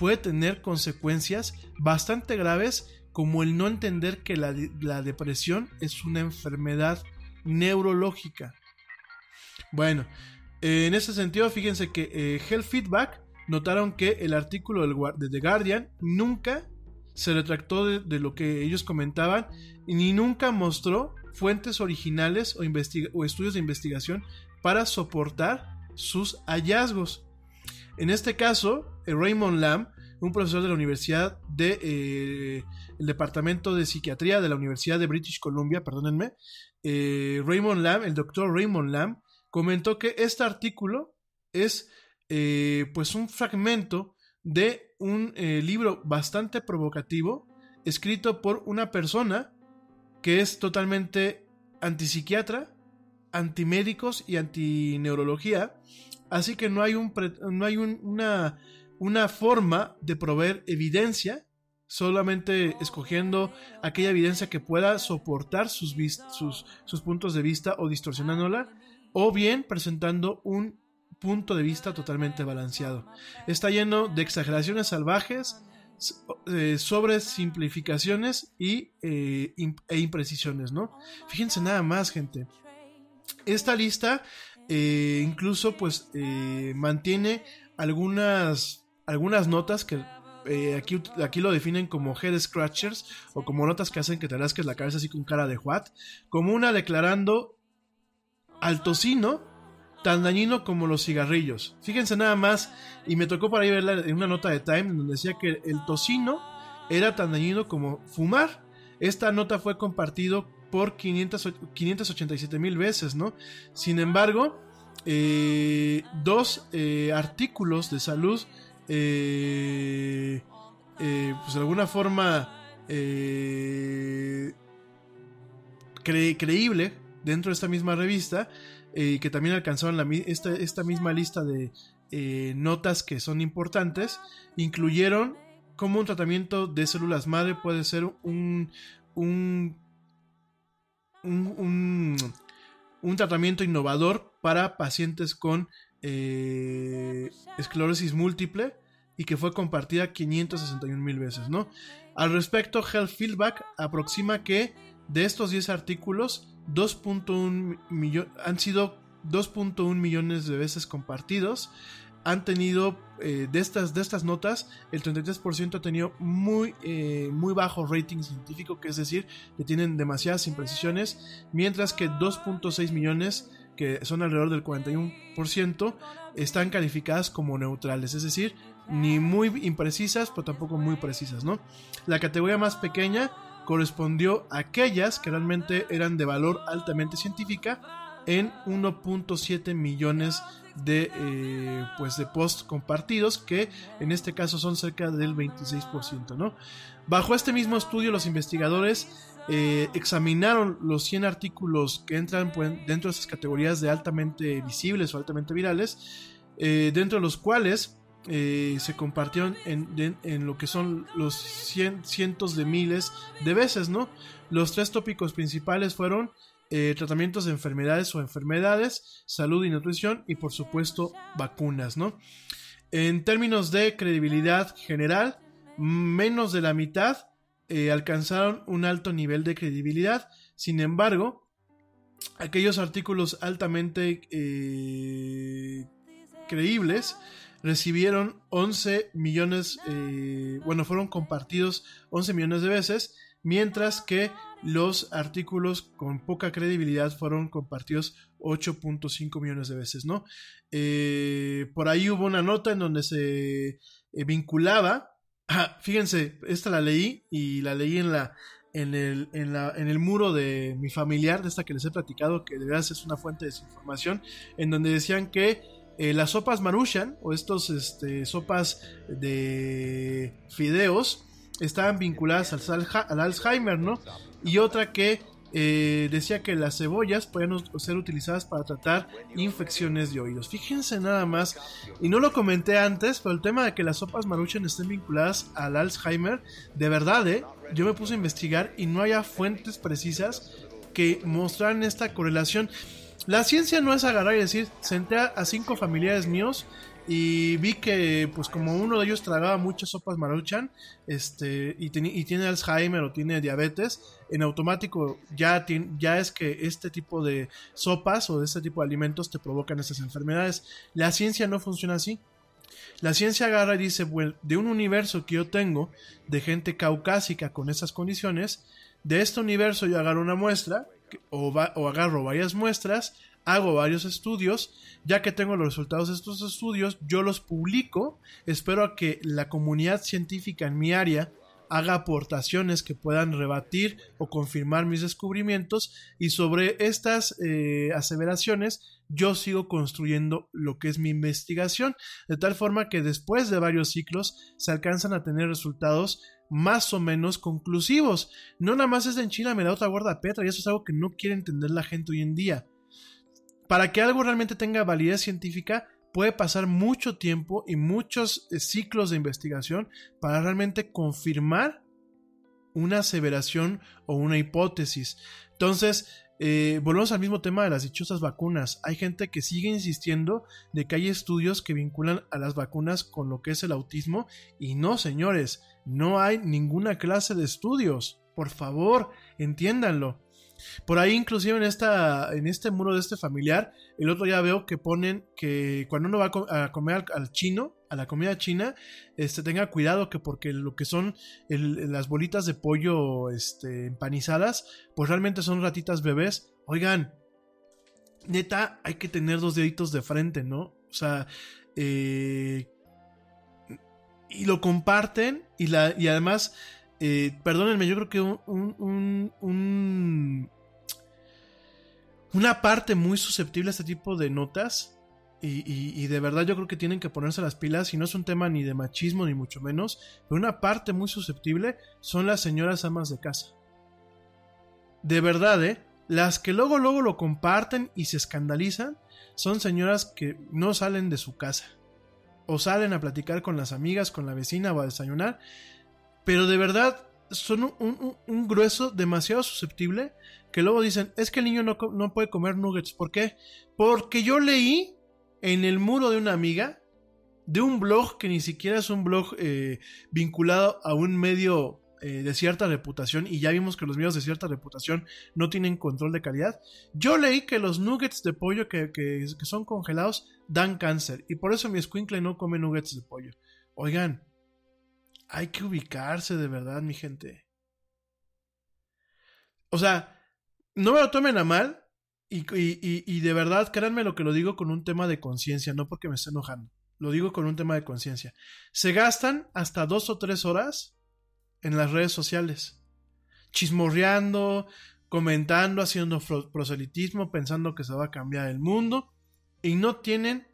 puede tener consecuencias bastante graves como el no entender que la, depresión es una enfermedad neurológica. Bueno, en ese sentido, fíjense que eh, Health Feedback notaron que el artículo de The Guardian nunca se retractó de, lo que ellos comentaban ni nunca mostró fuentes originales o estudios de investigación para soportar sus hallazgos. En este caso, eh, Raymond Lamb, un profesor de la Universidad de eh, el Departamento de Psiquiatría de la Universidad de British Columbia, perdónenme, eh, Raymond Lamb, el doctor Raymond Lamb, comentó que este artículo es pues un fragmento de un libro bastante provocativo escrito por una persona que es totalmente antipsiquiatra, antimédicos y antineurología Así que no hay, un, no hay una, una forma de proveer evidencia, solamente escogiendo aquella evidencia que pueda soportar sus, sus, puntos de vista o distorsionándola, o bien presentando un punto de vista totalmente balanceado. Está lleno de exageraciones salvajes, eh, sobre simplificaciones y, eh, e imprecisiones, ¿no? Fíjense nada más, gente. Esta lista eh, incluso pues eh, mantiene algunas, algunas notas que eh, aquí, aquí lo definen como head scratchers o como notas que hacen que te rasques la cabeza así con cara de what, como una declarando al tocino tan dañino como los cigarrillos. Fíjense nada más, y me tocó por ahí verla en una nota de Time donde decía que el tocino era tan dañino como fumar. Esta nota fue compartido por 587 mil veces, ¿no? Sin embargo, eh, dos eh, artículos de salud, eh, pues de alguna forma creíble dentro de esta misma revista, que también alcanzaron esta, esta, misma lista de notas que son importantes, incluyeron cómo un tratamiento de células madre puede ser un, un un, un, tratamiento innovador para pacientes con eh, esclerosis múltiple y que fue compartida 561 mil veces, ¿no? Al respecto, Health Feedback aproxima que de estos 10 artículos, 2.1 millones han sido 2.1 millones de veces compartidos han tenido eh, de, estas, de estas notas, el 33% ha tenido muy, eh, muy bajo rating científico, que es decir, que tienen demasiadas imprecisiones, mientras que 2.6 millones, que son alrededor del 41%, están calificadas como neutrales, es decir, ni muy imprecisas, pero tampoco muy precisas, ¿no? La categoría más pequeña correspondió a aquellas que realmente eran de valor altamente científica en 1.7 millones de de, eh, pues de posts compartidos, que en este caso son cerca del 26%. ¿no? Bajo este mismo estudio, los investigadores eh, examinaron los 100 artículos que entran pues, dentro de esas categorías de altamente visibles o altamente virales, eh, dentro de los cuales se compartieron en, en, lo que son los cientos de miles de veces, ¿no? Los tres tópicos principales fueron eh, tratamientos de enfermedades o enfermedades, salud y nutrición y por supuesto vacunas, ¿no? En términos de credibilidad general, menos de la mitad eh, alcanzaron un alto nivel de credibilidad. Sin embargo, aquellos artículos altamente eh, creíbles recibieron 11 millones, bueno, fueron compartidos 11 millones de veces, mientras que los artículos con poca credibilidad fueron compartidos 8.5 millones de veces, ¿no? Eh, por ahí hubo una nota en donde se eh, vinculaba, ah, fíjense, esta la leí y la leí en la, en el, en, la, en el muro de mi familiar, de esta que les he platicado, que de verdad es una fuente de desinformación, en donde decían que eh, las sopas Marushan, o estos este, sopas de fideos, estaban vinculadas al, al Alzheimer, ¿no? Y otra que eh, decía que las cebollas podían ser utilizadas para tratar infecciones de oídos. Fíjense nada más, y no lo comenté antes, pero el tema de que las sopas Maruchan estén vinculadas al Alzheimer, de verdad, ¿eh? Yo me puse a investigar y no haya fuentes precisas que mostraran esta correlación. La ciencia no es agarrar y decir, senté a cinco familiares míos y vi que pues como uno de ellos tragaba muchas sopas maruchan este y, y, tiene Alzheimer o tiene diabetes en automático ya, ya es que este tipo de sopas o de este tipo de alimentos te provocan esas enfermedades. La ciencia no funciona así. La ciencia agarra y dice bueno, de un universo que yo tengo de gente caucásica con esas condiciones de este universo yo agarro una muestra o, o agarro varias muestras hago varios estudios, ya que tengo los resultados de estos estudios, yo los publico, espero a que la comunidad científica en mi área haga aportaciones que puedan rebatir o confirmar mis descubrimientos. Y sobre estas eh, aseveraciones yo sigo construyendo lo que es mi investigación. De tal forma que después de varios ciclos se alcanzan a tener resultados más o menos conclusivos. No nada más es en China me da otra guarda Petra y eso es algo que no quiere entender la gente hoy en día para que algo realmente tenga validez científica, puede pasar mucho tiempo y muchos eh, ciclos de investigación para realmente confirmar una aseveración o una hipótesis. Entonces, eh, volvemos al mismo tema de las dichosas vacunas. Hay gente que sigue insistiendo de que hay estudios que vinculan a las vacunas con lo que es el autismo y no, señores, no hay ninguna clase de estudios. Por favor, entiéndanlo. Por ahí, inclusive en esta, en este muro de este familiar, el otro día veo que ponen que cuando uno va a comer al, chino, a la comida china, este tenga cuidado que porque lo que son las bolitas de pollo este, empanizadas, pues realmente son ratitas bebés. Oigan, neta, hay que tener dos deditos de frente, ¿no? O sea, eh, y lo comparten y, la, y además eh, perdónenme, yo creo que un, una parte muy susceptible a este tipo de notas. Y, de verdad yo creo que tienen que ponerse las pilas y no es un tema ni de machismo ni mucho menos, pero una parte muy susceptible son las señoras amas de casa. De verdad, ¿eh? Las que luego luego lo comparten y se escandalizan son señoras que no salen de su casa o salen a platicar con las amigas, con la vecina o a desayunar pero de verdad son un, grueso demasiado susceptible que luego dicen, es que el niño no, no, puede comer nuggets. ¿Por qué? Porque yo leí en el muro de una amiga, de un blog que ni siquiera es un blog eh, vinculado a un medio eh, de cierta reputación, y ya vimos que los medios de cierta reputación no tienen control de calidad. Yo leí que los nuggets de pollo que, que, que son congelados dan cáncer, y por eso mi squinkle no come nuggets de pollo. Oigan, hay que ubicarse de verdad, mi gente. O sea, no me lo tomen a mal y, y, de verdad, créanme lo que lo digo con un tema de conciencia, no porque me esté enojando. Lo digo con un tema de conciencia. Se gastan hasta dos o tres horas en las redes sociales, chismorreando, comentando, haciendo proselitismo, pensando que se va a cambiar el mundo y no tienen,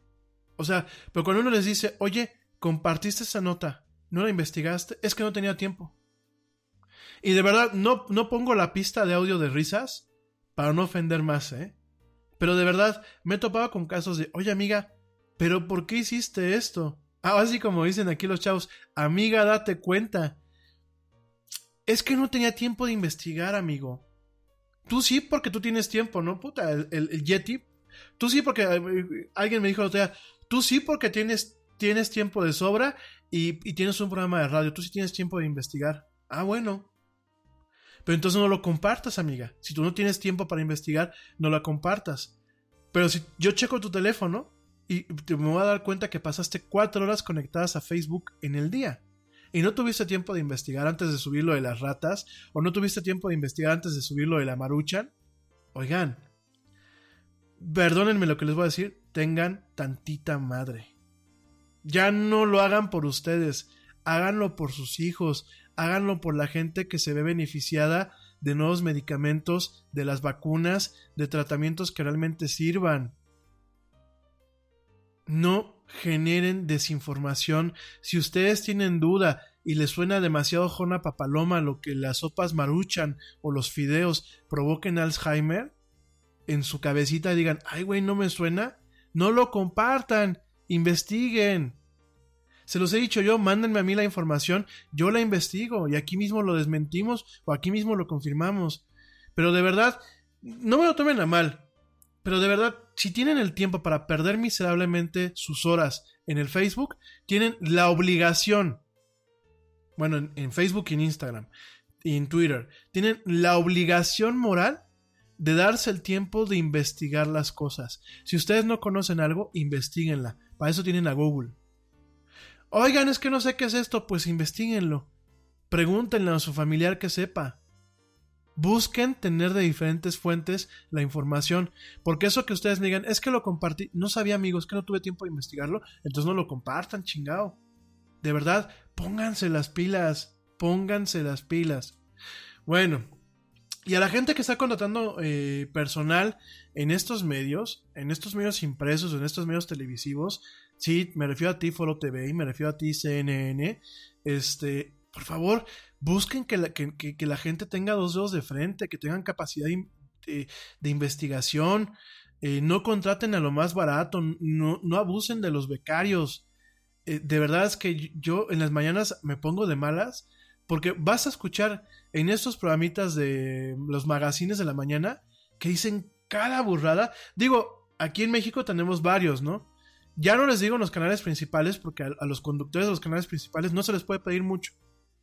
o sea, pero cuando uno les dice, oye, compartiste esa nota, ¿No la investigaste? Es que no tenía tiempo. Y de verdad, no, no pongo la pista de audio de risas para no ofender más, ¿eh? Pero de verdad, me he topado con casos de, oye amiga, ¿pero por qué hiciste esto? Ah, así como dicen aquí los chavos, amiga, date cuenta. Es que no tenía tiempo de investigar, amigo. Tú sí, porque tú tienes tiempo, ¿no? Puta, el, el, Yeti. Tú sí, porque eh, alguien me dijo el otro día, tú sí, porque tienes, tienes tiempo de sobra y, tienes un programa de radio, tú sí tienes tiempo de investigar. Ah, bueno, Pero entonces no lo compartas, amiga. Si tú no tienes tiempo para investigar, no lo compartas. Pero si yo checo tu teléfono y te me voy a dar cuenta que pasaste cuatro horas conectadas a Facebook en el día. Y no tuviste tiempo de investigar antes de subir lo de las ratas, o no tuviste tiempo de investigar antes de subir lo de la maruchan. Oigan, perdónenme lo que les voy a decir, tengan tantita madre. Ya no lo hagan por ustedes, háganlo por sus hijos, háganlo por la gente que se ve beneficiada de nuevos medicamentos, de las vacunas, de tratamientos que realmente sirvan. No generen desinformación. Si ustedes tienen duda y les suena demasiado jona papaloma lo que las sopas maruchan o los fideos provoquen Alzheimer, en su cabecita digan, ay güey, no me suena, no lo compartan, investiguen. Se los he dicho yo, mándenme a mí la información, yo la investigo y aquí mismo lo desmentimos o aquí mismo lo confirmamos. Pero de verdad, no me lo tomen a mal, pero de verdad, si tienen el tiempo para perder miserablemente sus horas en el Facebook, tienen la obligación, bueno, en, Facebook y en Instagram y en Twitter, tienen la obligación moral de darse el tiempo de investigar las cosas. Si ustedes no conocen algo, investiguenla. Para eso tienen a Google. Oigan, es que no sé qué es esto, pues investiguenlo. Pregúntenle a su familiar que sepa. Busquen tener de diferentes fuentes la información. Porque eso que ustedes digan, es que lo compartí, no sabía amigos, que no tuve tiempo de investigarlo, entonces no lo compartan, chingado. De verdad, pónganse las pilas, pónganse las pilas. Bueno, y a la gente que está contratando eh, personal en estos medios, en estos medios impresos, en estos medios televisivos, Sí, me refiero a ti, Foro TV, y me refiero a ti, CNN. Este, por favor, busquen que la, que, que, la gente tenga dos dedos de frente, que tengan capacidad de, de, investigación. Eh, no contraten a lo más barato, no, no abusen de los becarios. Eh, de verdad es que yo en las mañanas me pongo de malas porque vas a escuchar en estos programitas de los magazines de la mañana que dicen cada burrada. Digo, aquí en México tenemos varios, ¿no? Ya no les digo en los canales principales, porque a, los conductores de los canales principales no se les puede pedir mucho.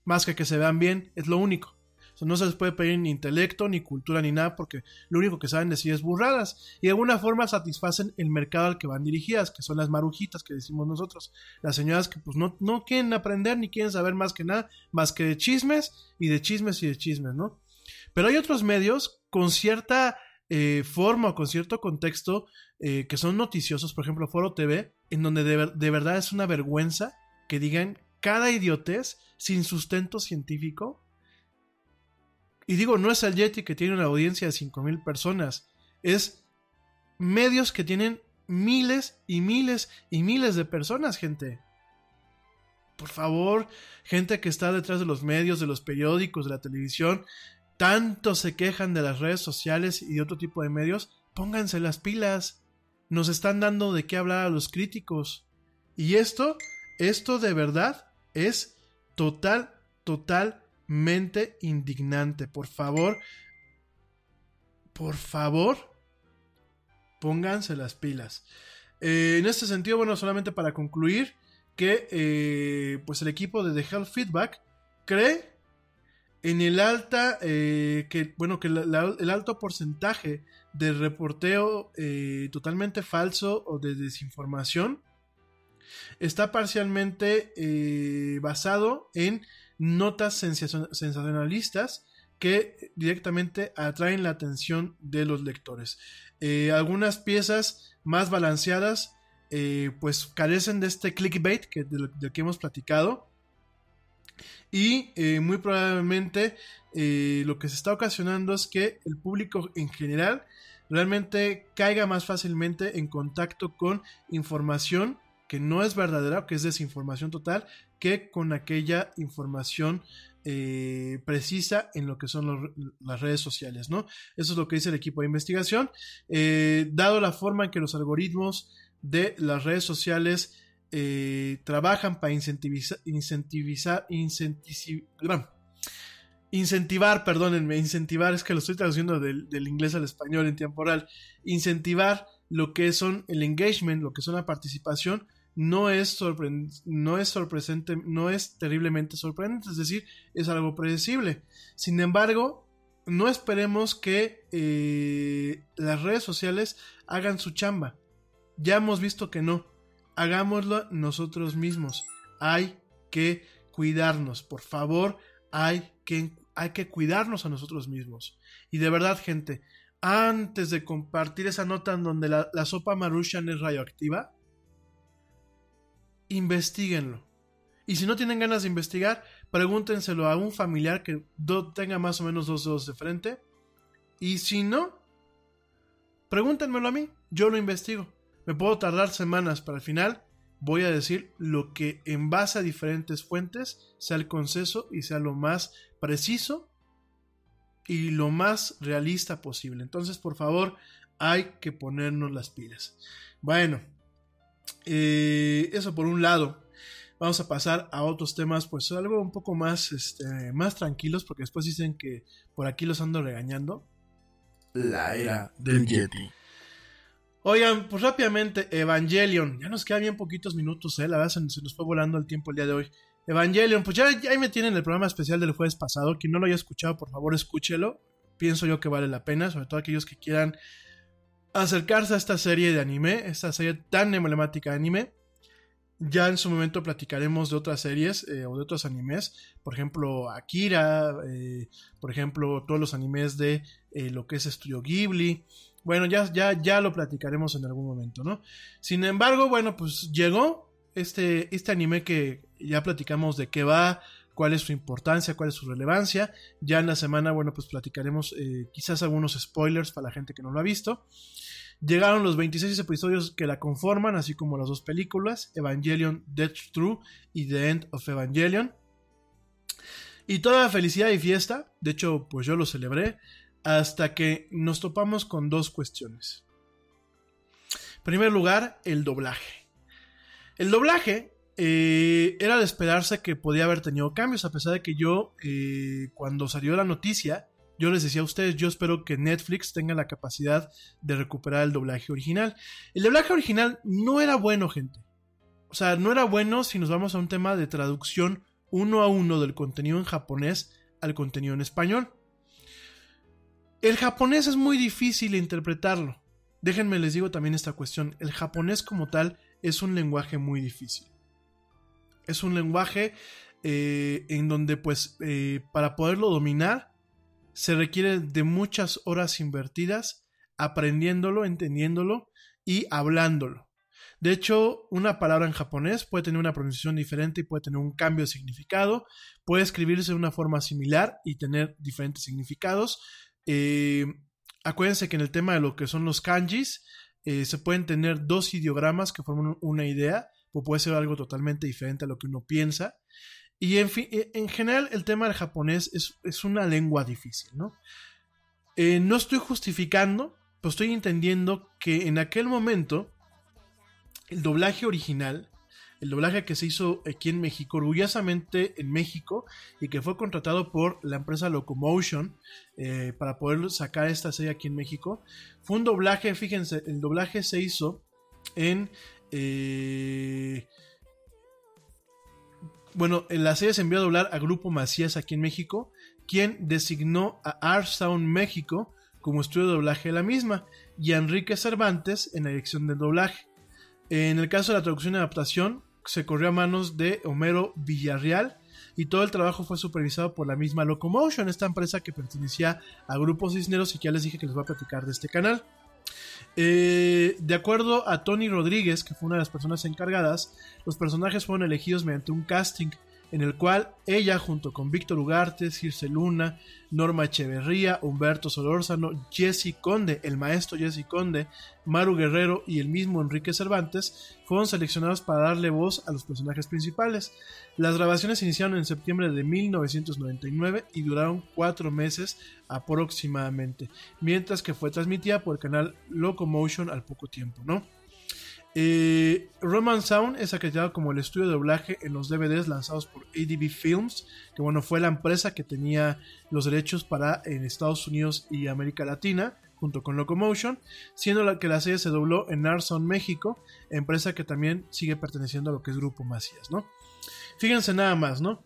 Más que que se vean bien, es lo único. no se les puede pedir ni intelecto, ni cultura, ni nada, porque lo único que saben decir es burradas. Y de alguna forma satisfacen el mercado al que van dirigidas, que son las marujitas que decimos nosotros. Las señoras que pues no, no quieren aprender ni quieren saber más que nada, más que de chismes y de chismes y de chismes, ¿no? Pero hay otros medios con cierta eh, forma o con cierto contexto eh, que son noticiosos, por ejemplo, Foro TV, en donde de, de, verdad es una vergüenza que digan cada idiotez sin sustento científico. Y digo, no es el Yeti que tiene una audiencia de 5.000 personas, es medios que tienen miles y miles y miles de personas, gente. Por favor, gente que está detrás de los medios, de los periódicos, de la televisión, tanto se quejan de las redes sociales y de otro tipo de medios, pónganse las pilas. Nos están dando de qué hablar a los críticos. Y esto, esto de verdad es total, totalmente indignante. Por favor, por favor, pónganse las pilas. Eh, en este sentido, bueno, solamente para concluir, que eh, pues el equipo de The Health Feedback cree en el alta, eh, que, bueno, que el alto porcentaje de reporteo eh, totalmente falso o de desinformación está parcialmente eh, basado en notas sensacionalistas que directamente atraen la atención de los lectores. algunas piezas más balanceadas pues carecen de este clickbait que, del que hemos platicado y eh, muy probablemente eh, lo que se está ocasionando es que el público en general realmente caiga más fácilmente en contacto con información que no es verdadera o que es desinformación total que con aquella información eh, precisa en lo que son las redes sociales, ¿no? Eso es lo que dice el equipo de investigación. dado la forma en que los algoritmos de las redes sociales eh, trabajan para incentivizar, incentivizar, incentivar, perdónenme, incentivar, es que lo estoy traduciendo del, inglés al español en tiempo real, incentivar lo que son el engagement, lo que son la participación, no es, no no es terriblemente sorprendente, es decir, es algo predecible. Sin embargo, no esperemos que eh, las redes sociales hagan su chamba. Ya hemos visto que no. Hagámoslo nosotros mismos. Hay que cuidarnos. Por favor, hay que, hay que cuidarnos a nosotros mismos. Y de verdad, gente, antes de compartir esa nota en donde la, la sopa Marushan es radioactiva, investiguenlo. Y si no tienen ganas de investigar, pregúntenselo a un familiar que tenga más o menos dos dedos de frente. Y si no, pregúntenmelo a mí, yo lo investigo. Me puedo tardar semanas, pero al final voy a decir lo que en base a diferentes fuentes sea el consenso y sea lo más preciso y lo más realista posible. Entonces, por favor, hay que ponernos las pilas. Bueno, eh, eso por un lado. Vamos a pasar a otros temas, pues algo un poco más, este, más tranquilos, porque después dicen que por aquí los ando regañando. La era del Yeti. Oigan, pues rápidamente, Evangelion. Ya nos quedan bien poquitos minutos, ¿eh? La verdad se, nos fue volando el tiempo el día de hoy. Evangelion, pues ya, ya ahí me tienen el programa especial del jueves pasado. Quien no lo haya escuchado, por favor, escúchelo. Pienso yo que vale la pena, sobre todo aquellos que quieran acercarse a esta serie de anime, esta serie tan emblemática de anime. Ya en su momento platicaremos de otras series eh, o de otros animes, por ejemplo Akira, eh, por ejemplo todos los animes de eh, lo que es Estudio Ghibli. Bueno, ya, ya, ya lo platicaremos en algún momento, ¿no? Sin embargo, bueno, pues llegó este, este anime que ya platicamos de qué va, cuál es su importancia, cuál es su relevancia. Ya en la semana, bueno, pues platicaremos quizás algunos spoilers para la gente que no lo ha visto. Llegaron los 26 episodios que la conforman, así como las dos películas, Evangelion Death True y The End of Evangelion. Y toda felicidad y fiesta, de hecho, pues yo lo celebré, hasta que nos topamos con dos cuestiones. En primer lugar, el doblaje. El doblaje eh, era de esperarse que podía haber tenido cambios, a pesar de que yo, eh, cuando salió la noticia, yo les decía a ustedes, yo espero que Netflix tenga la capacidad de recuperar el doblaje original. El doblaje original no era bueno, gente. O sea, no era bueno si nos vamos a un tema de traducción uno a uno del contenido en japonés al contenido en español. El japonés es muy difícil interpretarlo. Déjenme les digo también esta cuestión. El japonés como tal es un lenguaje muy difícil. Es un lenguaje eh, en donde pues eh, para poderlo dominar se requiere de muchas horas invertidas aprendiéndolo, entendiéndolo y hablándolo. De hecho, una palabra en japonés puede tener una pronunciación diferente y puede tener un cambio de significado, puede escribirse de una forma similar y tener diferentes significados. Eh, acuérdense que en el tema de lo que son los kanjis, eh, se pueden tener dos ideogramas que forman una idea, o puede ser algo totalmente diferente a lo que uno piensa. Y en, fin, e, en general el tema del japonés es, una lengua difícil, ¿no? Eh, no estoy justificando, pero estoy entendiendo que en aquel momento el doblaje original, el doblaje que se hizo aquí en México, orgullosamente en México, y que fue contratado por la empresa Locomotion eh, para poder sacar esta serie aquí en México, fue un doblaje, fíjense, el doblaje se hizo en... Eh, bueno, la serie se envió a doblar a Grupo Macías aquí en México, quien designó a Art Sound México como estudio de doblaje de la misma y a Enrique Cervantes en la dirección del doblaje. En el caso de la traducción y adaptación, se corrió a manos de Homero Villarreal y todo el trabajo fue supervisado por la misma Locomotion, esta empresa que pertenecía a Grupo Cisneros y ya les dije que les voy a platicar de este canal. Eh, de acuerdo a Tony Rodríguez, que fue una de las personas encargadas, los personajes fueron elegidos mediante un casting en el cual ella, junto con Víctor Ugarte, Circe Luna, Norma Echeverría, Humberto Solórzano, Jesse Conde, el maestro Jesse Conde, Maru Guerrero y el mismo Enrique Cervantes, fueron seleccionados para darle voz a los personajes principales. Las grabaciones iniciaron en septiembre de 1999 y duraron cuatro meses aproximadamente, mientras que fue transmitida por el canal Locomotion al poco tiempo, ¿no? Eh, Roman Sound es acreditado como el estudio de doblaje en los DVDs lanzados por ADB Films, que bueno, fue la empresa que tenía los derechos para en Estados Unidos y América Latina, junto con Locomotion, siendo la que la serie se dobló en Arson México, empresa que también sigue perteneciendo a lo que es Grupo Macías, ¿no? Fíjense nada más, ¿no?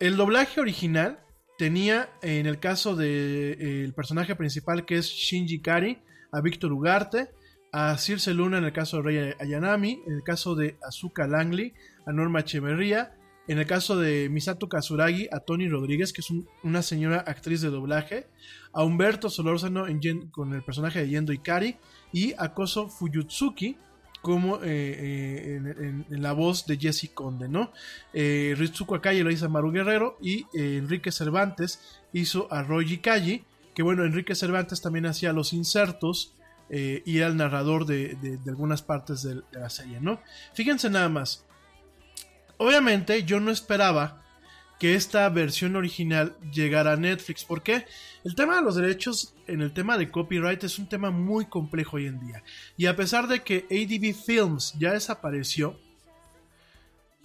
El doblaje original tenía en el caso del de, el personaje principal que es Shinji Kari, a Víctor Ugarte, a Circe Luna en el caso de Rey Ayanami, en el caso de Azuka Langley, a Norma Echeverría, en el caso de Misato Kasuragi, a Tony Rodríguez, que es un, una señora actriz de doblaje, a Humberto Solórzano con el personaje de Yendo Ikari, y a Koso Fuyutsuki como eh, eh, en, la voz de Jesse Conde, ¿no? Eh, Ritsuko Akaye lo hizo a Maru Guerrero y eh, Enrique Cervantes hizo a Roy Kaji, que bueno, Enrique Cervantes también hacía los insertos eh, y era el narrador de, de, algunas partes de, la serie, ¿no? Fíjense nada más. Obviamente yo no esperaba que esta versión original llegara a Netflix. ¿Por qué? El tema de los derechos en el tema de copyright es un tema muy complejo hoy en día. Y a pesar de que ADV Films ya desapareció,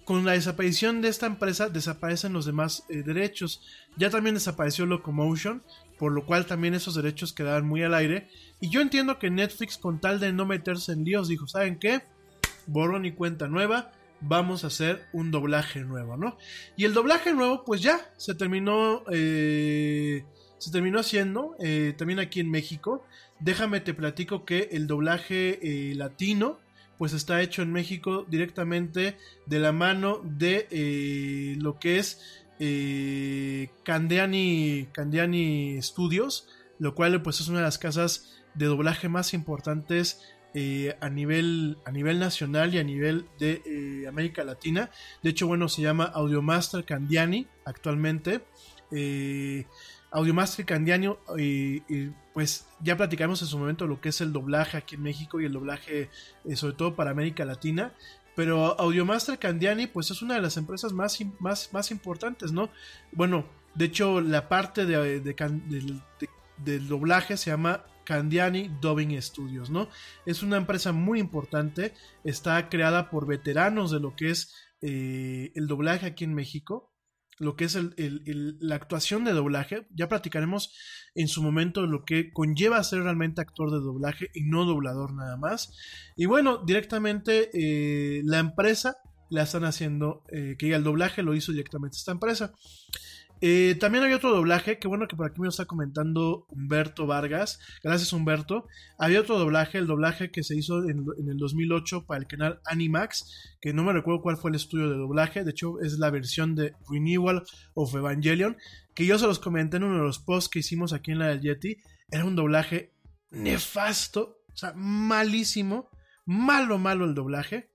con la desaparición de esta empresa desaparecen los demás eh, derechos. Ya también desapareció Locomotion, por lo cual también esos derechos quedaban muy al aire. Y yo entiendo que Netflix, con tal de no meterse en líos, dijo, ¿saben qué? Borrón y cuenta nueva vamos a hacer un doblaje nuevo, ¿no? Y el doblaje nuevo, pues ya, se terminó, eh, se terminó haciendo, eh, también aquí en México. Déjame te platico que el doblaje eh, latino, pues está hecho en México directamente de la mano de eh, lo que es Candiani, Candiani Studios, lo cual pues es una de las casas de doblaje más importantes eh, a, nivel, a nivel nacional y a nivel de eh, América Latina. De hecho, bueno, se llama Audiomaster Candiani actualmente. Eh, Audiomaster Candiani, pues ya platicamos en su momento lo que es el doblaje aquí en México y el doblaje eh, sobre todo para América Latina. Pero Audiomaster Candiani, pues es una de las empresas más, más, más importantes, ¿no? Bueno, de hecho, la parte de, de, de, del doblaje se llama Candiani Dubbing Studios, ¿no? Es una empresa muy importante, está creada por veteranos de lo que es eh, el doblaje aquí en México, lo que es el, la actuación de doblaje. Ya platicaremos en su momento lo que conlleva ser realmente actor de doblaje y no doblador nada más. Y bueno, directamente eh, la empresa la están haciendo, eh, que el doblaje lo hizo directamente esta empresa. Eh, también hay otro doblaje, que bueno que por aquí me lo está comentando Humberto Vargas. Gracias Humberto. Había otro doblaje, el doblaje que se hizo en, en, el 2008 para el canal Animax, que no me recuerdo cuál fue el estudio de doblaje. De hecho es la versión de Renewal of Evangelion, que yo se los comenté en uno de los posts que hicimos aquí en la del Yeti. Era un doblaje nefasto, o sea, malísimo. Malo, malo el doblaje.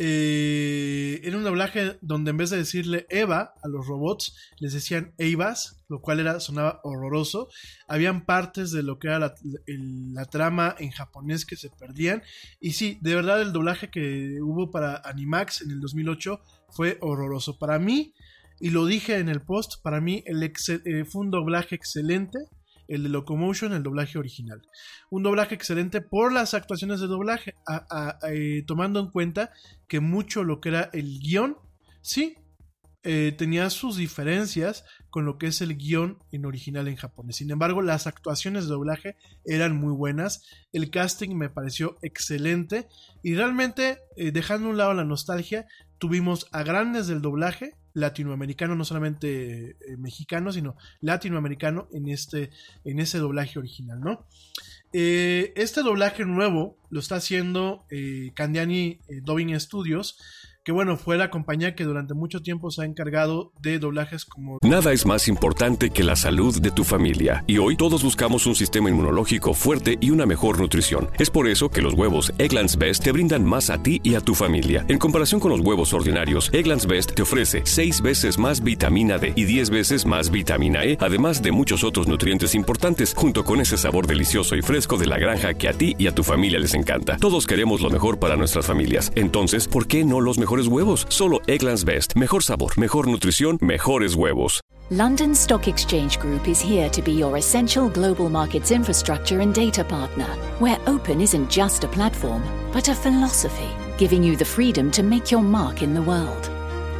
Eh, era un doblaje donde en vez de decirle Eva a los robots, les decían Evas, lo cual era, sonaba horroroso. Habían partes de lo que era la, trama en japonés que se perdían. Y sí, de verdad el doblaje que hubo para Animax en el 2008 fue horroroso. Para mí, y lo dije en el post, para mí el eh, fue un doblaje excelente el de Locomotion, el doblaje original. Un doblaje excelente por las actuaciones de doblaje, eh, tomando en cuenta que mucho lo que era el guion, sí, eh, tenía sus diferencias con lo que es el guion en original en japonés. Sin embargo, las actuaciones de doblaje eran muy buenas, el casting me pareció excelente y realmente, eh, dejando a un lado la nostalgia, tuvimos a grandes del doblaje, latinoamericano, no solamente eh, mexicano, sino latinoamericano en, este, en ese doblaje original, ¿no? Eh, este doblaje nuevo lo está haciendo eh, Candiani Dubbing Studios, que bueno, fue la compañía que durante mucho tiempo se ha encargado de doblajes como... Nada es más importante que la salud de tu familia, y hoy todos buscamos un sistema inmunológico fuerte y una mejor nutrición. Es por eso que los huevos Egglands Best te brindan más a ti y a tu familia. En comparación con los huevos ordinarios, Egglands Best te ofrece 6 veces más vitamina D y 10 veces más vitamina E, además de muchos otros nutrientes importantes, junto con ese sabor delicioso y fresco de la granja que a ti y a tu familia les encanta. Todos queremos lo mejor para nuestras familias, entonces, ¿por qué no los mejores huevos. Solo Egglands Best. Mejor sabor, mejor nutrición, mejores huevos. London Stock Exchange Group is here to be your essential global markets infrastructure and data partner, where open isn't just a platform, but a philosophy, giving you the freedom to make your mark in the world.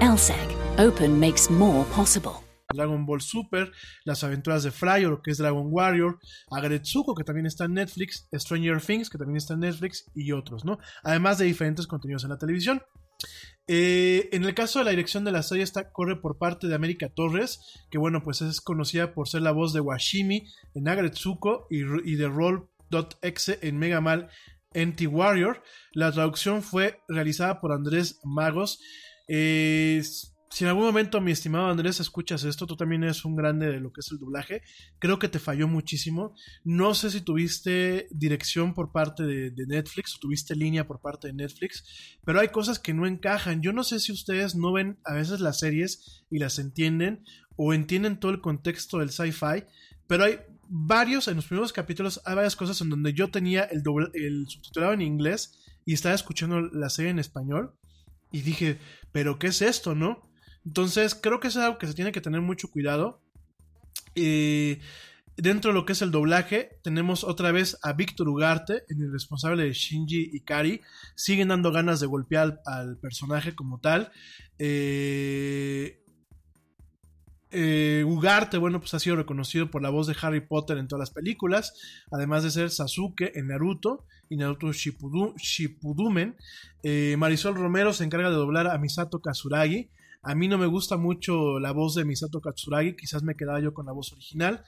LSEG, open makes more possible. Dragon Ball Super, Las aventuras de Fry o lo que es Dragon Warrior, Agretsuko que también está en Netflix, Stranger Things que también está en Netflix y otros, ¿no? Además de diferentes contenidos en la televisión. Eh, en el caso de la dirección de la serie, esta corre por parte de América Torres, que bueno, pues es conocida por ser la voz de Washimi en Agretsuko y, de Roll.exe en Mega Man NT Warrior. La traducción fue realizada por Andrés Magos. Si en algún momento, mi estimado Andrés, escuchas esto, tú también eres un grande de lo que es el doblaje. Creo que te falló muchísimo. No sé si tuviste dirección por parte de, Netflix o tuviste línea por parte de Netflix, pero hay cosas que no encajan. Yo no sé si ustedes no ven a veces las series y las entienden o entienden todo el contexto del sci-fi, pero hay varios, en los primeros capítulos, hay varias cosas en donde yo tenía el, doble, el subtitulado en inglés y estaba escuchando la serie en español y dije, pero ¿qué es esto, no? Entonces, creo que es algo que se tiene que tener mucho cuidado. Eh, dentro de lo que es el doblaje, tenemos otra vez a Víctor Ugarte, el responsable de Shinji Ikari. Siguen dando ganas de golpear al, personaje como tal. Eh, eh, Ugarte, bueno, pues ha sido reconocido por la voz de Harry Potter en todas las películas, además de ser Sasuke en Naruto y Naruto Shippudumen. Eh, Marisol Romero se encarga de doblar a Misato Kasuragi. A mí no me gusta mucho la voz de Misato Katsuragi, quizás me quedaba yo con la voz original.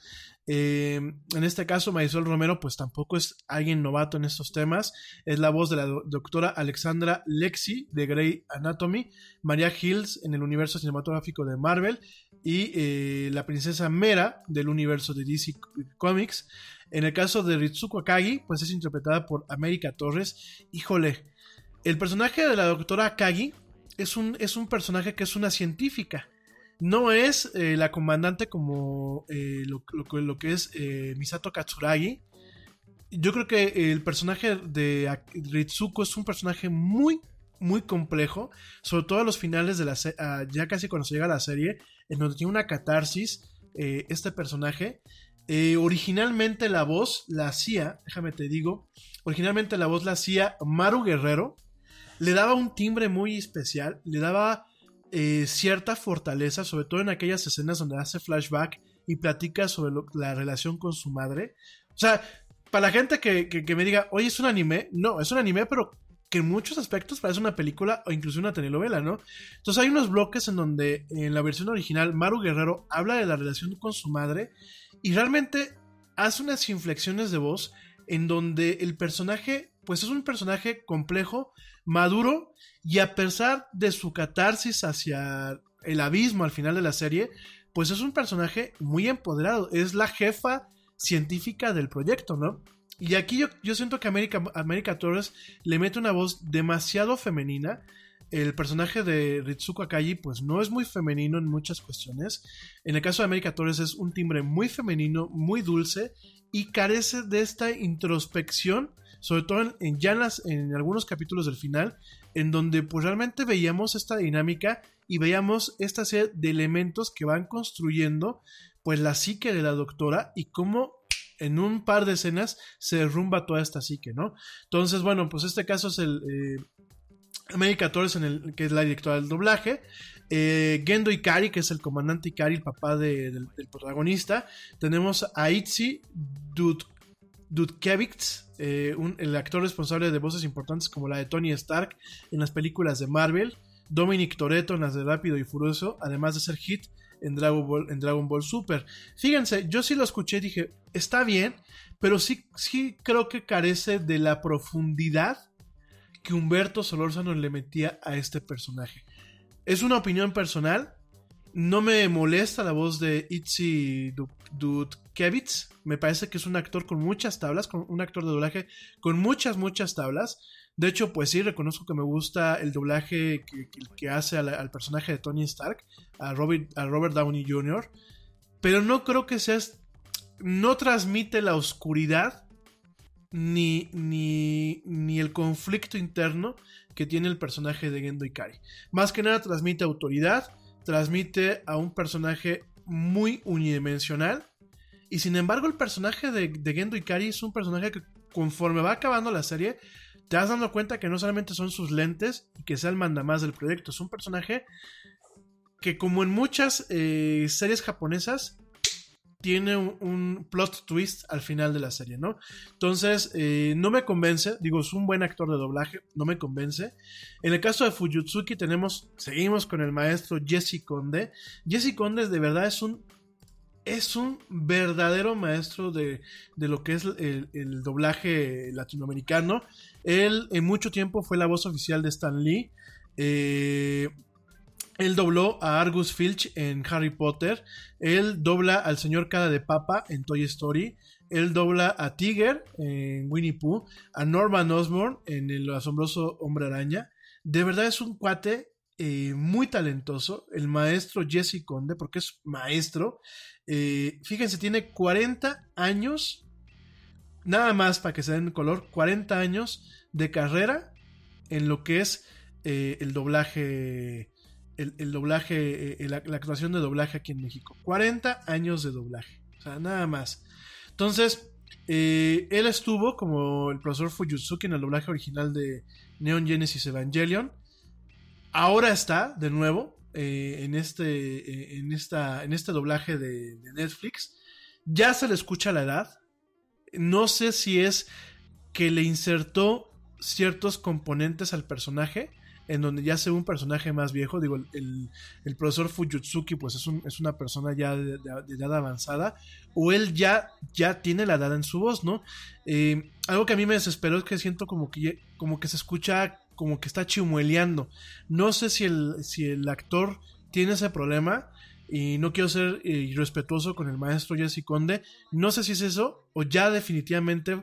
Eh, en este caso, Marisol Romero, pues tampoco es alguien novato en estos temas. Es la voz de la doctora Alexandra Lexi de Grey Anatomy, María Hills en el universo cinematográfico de Marvel y eh, la princesa Mera del universo de DC Comics. En el caso de Ritsuko Akagi, pues es interpretada por América Torres. Híjole, el personaje de la doctora Akagi es un, es un personaje que es una científica. No es eh, la comandante como eh, lo, que es eh, Misato Katsuragi. Yo creo que el personaje de Ritsuko es un personaje muy, muy complejo. Sobre todo a los finales de la serie, ya casi cuando se llega a la serie, en donde tiene una catarsis este personaje. originalmente la voz la hacía, déjame te digo, originalmente la voz la hacía Maru Guerrero, le daba un timbre muy especial, le daba eh, cierta fortaleza, sobre todo en aquellas escenas donde hace flashback y platica sobre la relación con su madre. O sea, para la gente que, me diga, oye, es un anime, no, es un anime, pero que en muchos aspectos parece una película o incluso una telenovela, ¿no? Entonces hay unos bloques en donde en la versión original Maru Guerrero habla de la relación con su madre y realmente hace unas inflexiones de voz en donde el personaje, pues es un personaje complejo, maduro y a pesar de su catarsis hacia el abismo al final de la serie, pues es un personaje muy empoderado, es la jefa científica del proyecto, ¿no? Y aquí yo, yo siento que América, América Torres le mete una voz demasiado femenina. El personaje de Ritsuko Akagi pues no es muy femenino en muchas cuestiones. En el caso de América Torres es un timbre muy femenino, muy dulce y carece de esta introspección sobre todo en, ya en, algunos capítulos del final, en donde pues realmente veíamos esta dinámica y veíamos esta serie de elementos que van construyendo pues la psique de la doctora y cómo en un par de escenas se derrumba toda esta psique, ¿no? Entonces, bueno, pues este caso es el eh, América Torres, en el, que es la directora del doblaje. Eh, Gendo Ikari, que es el comandante Ikari, el papá del, protagonista. Tenemos a Itzy Dudkevich, eh, el actor responsable de voces importantes como la de Tony Stark en las películas de Marvel, Dominic Toretto en las de Rápido y Furioso, además de ser hit en Dragon Ball, en Dragon Ball Super. Fíjense, yo sí lo escuché y dije, está bien, pero sí, sí creo que carece de la profundidad que Humberto Solórzano le metía a este personaje. Es una opinión personal, no me molesta la voz de Itzy Dudkevich. Me parece que es un actor con muchas tablas, con un actor de doblaje con muchas, muchas tablas. De hecho, pues sí, reconozco que me gusta el doblaje que, hace al, personaje de Tony Stark, a Robert, a Robert Downey Jr. Pero no creo que sea. No transmite la oscuridad ni, ni, ni el conflicto interno que tiene el personaje de Gendo Ikari. Más que nada transmite autoridad transmite a un personaje muy unidimensional. Y sin embargo, el personaje de, de Gendo Ikari es un personaje que conforme va acabando la serie, te vas dando cuenta que no solamente son sus lentes y que sea el mandamás del proyecto, es un personaje que como en muchas eh, series japonesas, tiene un, plot twist al final de la serie, ¿no? Entonces, eh, no me convence, digo, es un buen actor de doblaje, no me convence. En el caso de Fujitsuki tenemos, seguimos con el maestro Jesse Conde. Jesse Conde de verdad es un es un verdadero maestro de, de lo que es el, el, doblaje latinoamericano. Él en mucho tiempo fue la voz oficial de Stan Lee. Eh, él dobló a Argus Filch en Harry Potter. Él dobla al señor Cara de Papa en Toy Story. Él dobla a Tiger en Winnie Pooh. A Norman Osborn en El asombroso Hombre Araña. De verdad es un cuate eh, muy talentoso. El maestro Jesse Conde, porque es maestro. Eh, fíjense, tiene 40 años. Nada más para que se den color. 40 años de carrera en lo que es eh, el doblaje el, doblaje, eh, la, actuación de doblaje aquí en México. 40 años de doblaje. O sea, nada más. Entonces, eh, él estuvo como el profesor Fujitsuki en el doblaje original de Neon Genesis Evangelion. Ahora está, de nuevo, eh, en, este, en, esta, en este doblaje de Netflix. Ya se le escucha la edad. No sé si es que le insertó ciertos componentes al personaje en donde ya se ve un personaje más viejo, digo, el, el, profesor Fujitsuki pues es, un, es, una persona ya de, edad avanzada, o él ya, ya tiene la edad en su voz, ¿no? Eh, algo que a mí me desesperó es que siento como que, como que se escucha como que está chimueleando. No sé si el, si el actor tiene ese problema, y no quiero ser irrespetuoso con el maestro Jesse Conde. No sé si es eso o ya definitivamente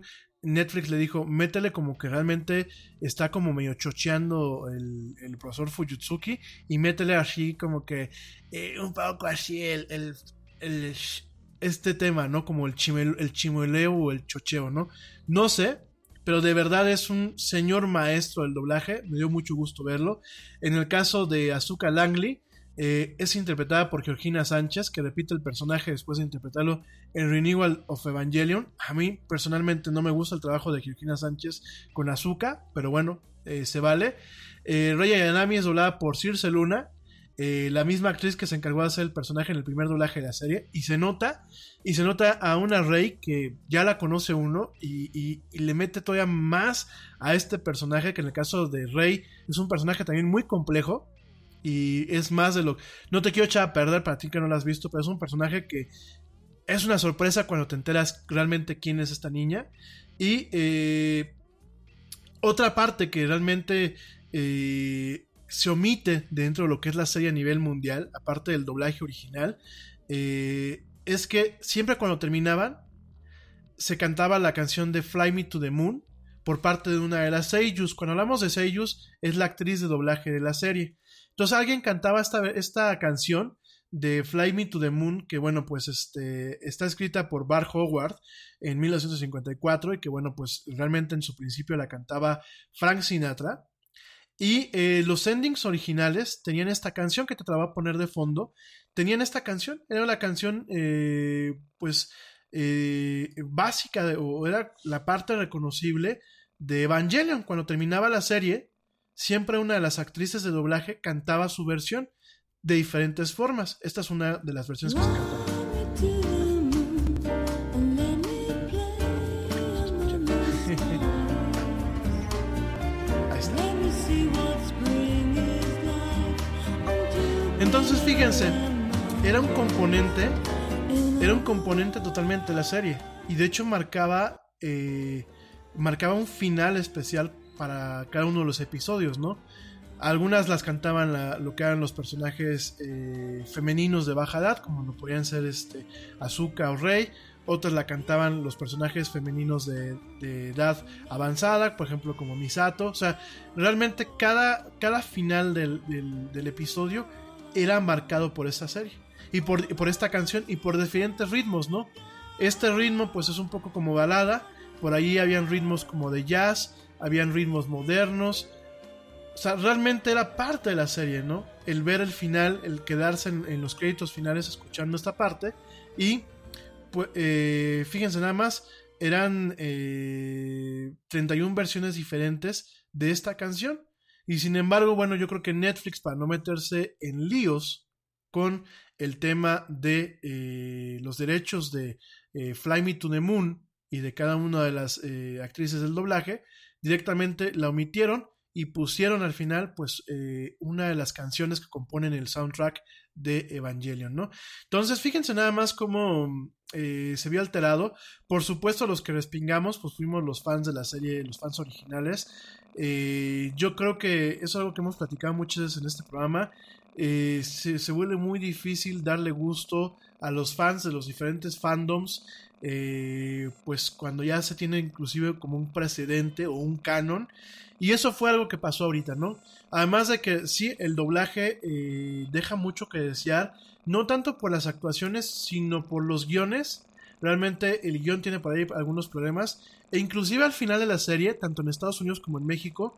Netflix le dijo, métele como que realmente está como medio chocheando el, el profesor Fujitsuki y métele así como que eh, un poco así el, el, este tema, ¿no? Como el, chimel, el chimueleo o el chocheo, ¿no? No sé, pero de verdad es un señor maestro del doblaje, me dio mucho gusto verlo. En el caso de Azuka Langley, eh, es interpretada por Georgina Sánchez, que repite el personaje después de interpretarlo en Renewal of Evangelion. A mí personalmente no me gusta el trabajo de Georgina Sánchez con Azuka, pero bueno, eh, se vale. Eh, Raya es doblada por Circe Luna, eh, la misma actriz que se encargó de hacer el personaje en el primer doblaje de la serie, y se nota, y se nota a una Rey que ya la conoce uno y, y, le mete todavía más a este personaje, que en el caso de Rey es un personaje también muy complejo, y es más de lo... No te quiero echar a perder para ti que no lo has visto, pero es un personaje que es una sorpresa cuando te enteras realmente quién es esta niña. Y eh, otra parte que realmente eh, se omite dentro de lo que es la serie a nivel mundial, aparte del doblaje original, eh, es que siempre cuando terminaban, se cantaba la canción de Fly Me to the Moon por parte de una de las Seiyus. Cuando hablamos de Seiyus, es la actriz de doblaje de la serie. Entonces alguien cantaba esta, esta canción de Fly Me to the Moon, que bueno, pues este, está escrita por Bar Howard en 1954 y que bueno, pues realmente en su principio la cantaba Frank Sinatra. Y eh, los endings originales tenían esta canción que te la a poner de fondo. Tenían esta canción, era la canción eh, pues eh, básica o era la parte reconocible de Evangelion. Cuando terminaba la serie, siempre una de las actrices de doblaje cantaba su versión de diferentes formas. Esta es una de las versiones que se cantaba. Entonces fíjense, era un componente, era un componente totalmente de la serie y de hecho marcaba, eh, marcaba un final especial para cada uno de los episodios, ¿no? Algunas las cantaban lo que eran los personajes eh, femeninos de baja edad, como lo podían ser este, Azuka o Rey. Otras la cantaban los personajes femeninos de, edad avanzada, por ejemplo como Misato. O sea, realmente cada, cada final del, episodio era marcado por esa serie. Y por, por esta canción y por diferentes ritmos, ¿no? Este ritmo pues es un poco como balada. Por ahí habían ritmos como de jazz habían ritmos modernos. O sea, realmente era parte de la serie, ¿no? El ver el final, el quedarse en, los créditos finales escuchando esta parte. Y pues, eh, fíjense nada más, eran 31 eh, versiones diferentes de esta canción. Y sin embargo, bueno, yo creo que Netflix, para no meterse en líos con el tema de eh, los derechos de eh, Fly Me to the Moon y de cada una de las actrices del doblaje, directamente la omitieron y pusieron al final pues una de las canciones que componen el soundtrack de Evangelion, ¿no? Entonces fíjense nada más cómo se vio alterado. Por supuesto los que respingamos pues fuimos los fans de la serie, los fans originales. yo creo que eso es algo que hemos platicado muchas veces en este programa eh, se, vuelve muy difícil darle gusto a los fans de los diferentes fandoms, eh, pues cuando ya se tiene inclusive como un precedente o un canon. Y eso fue algo que pasó ahorita, ¿no? Además de que sí, el doblaje eh, deja mucho que desear, no tanto por las actuaciones, sino por los guiones. Realmente el guion tiene por ahí algunos problemas. E inclusive al final de la serie, tanto en Estados Unidos como en México,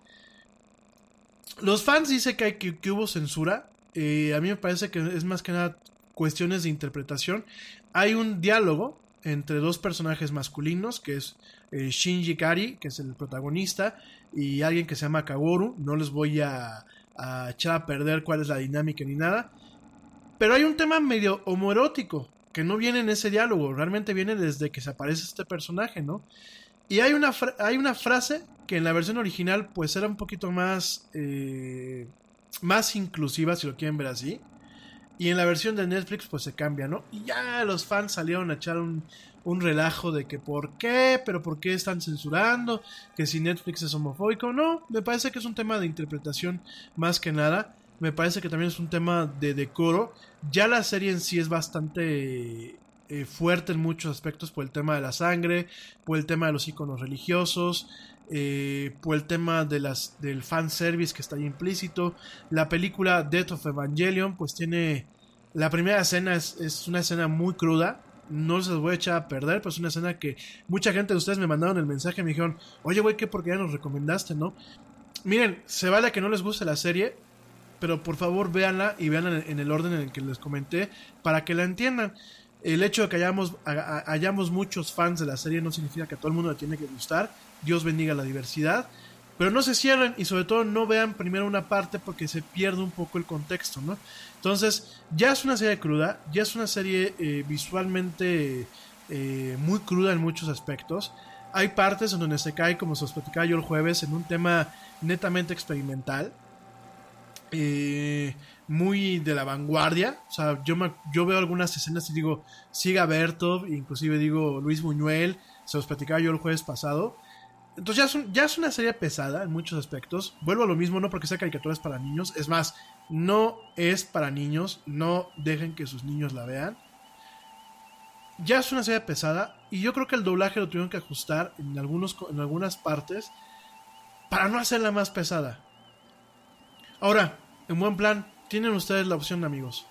los fans dicen que, hay, que hubo censura. Eh, a mí me parece que es más que nada cuestiones de interpretación. Hay un diálogo entre dos personajes masculinos, que es eh, Shinji Kari, que es el protagonista, y alguien que se llama Kagoru. No les voy a, a echar a perder cuál es la dinámica ni nada. Pero hay un tema medio homoerótico, que no viene en ese diálogo, realmente viene desde que se aparece este personaje, ¿no? Y hay una, hay una frase que en la versión original pues era un poquito más eh, más inclusiva, si lo quieren ver así. Y en la versión de Netflix, pues se cambia, ¿no? Y ya los fans salieron a echar un, un relajo de que por qué, pero por qué están censurando, que si Netflix es homofóbico. No, me parece que es un tema de interpretación más que nada. Me parece que también es un tema de decoro. Ya la serie en sí es bastante eh, fuerte en muchos aspectos por el tema de la sangre, por el tema de los iconos religiosos, eh, por el tema de las, del fanservice que está ahí implícito. La película Death of Evangelion, pues tiene. La primera escena es, una escena muy cruda. No se los voy a echar a perder, pues es una escena que mucha gente de ustedes me mandaron el mensaje me dijeron: Oye, güey, ¿qué ya nos recomendaste, no? Miren, se vale que no les guste la serie, pero por favor véanla y véanla en el orden en el que les comenté para que la entiendan. El hecho de que hayamos, hayamos muchos fans de la serie no significa que a todo el mundo le tiene que gustar. Dios bendiga la diversidad. Pero no se cierren y sobre todo no vean primero una parte porque se pierde un poco el contexto, ¿no? Entonces, ya es una serie cruda, ya es una serie eh, visualmente eh, muy cruda en muchos aspectos. Hay partes en donde se cae, como se os platicaba yo el jueves, en un tema netamente experimental. Eh, muy de la vanguardia. O sea, yo, yo veo algunas escenas y digo, siga Bertov, inclusive digo Luis Buñuel, se los platicaba yo el jueves pasado. Entonces ya es, una serie pesada en muchos aspectos. Vuelvo a lo mismo, no porque sea caricatura es para niños. Es más, no es para niños. No dejen que sus niños la vean. Ya es una serie pesada. Y yo creo que el doblaje lo tuvieron que ajustar en, algunos, en algunas partes. Para no hacerla más pesada. Ahora, en buen plan, tienen ustedes la opción, amigos.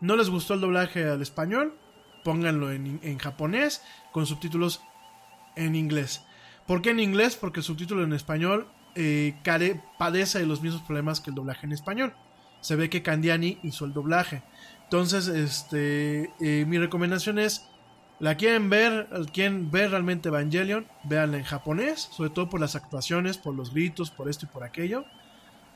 ¿No les gustó el doblaje al español? Pónganlo en, japonés con subtítulos en inglés. ¿Por qué en inglés? Porque el subtítulo en español eh, padece de los mismos problemas que el doblaje en español. Se ve que Candiani hizo el doblaje. Entonces, este, eh, mi recomendación es, la quieren ver, quieren ver realmente Evangelion, véanla en japonés, sobre todo por las actuaciones, por los gritos, por esto y por aquello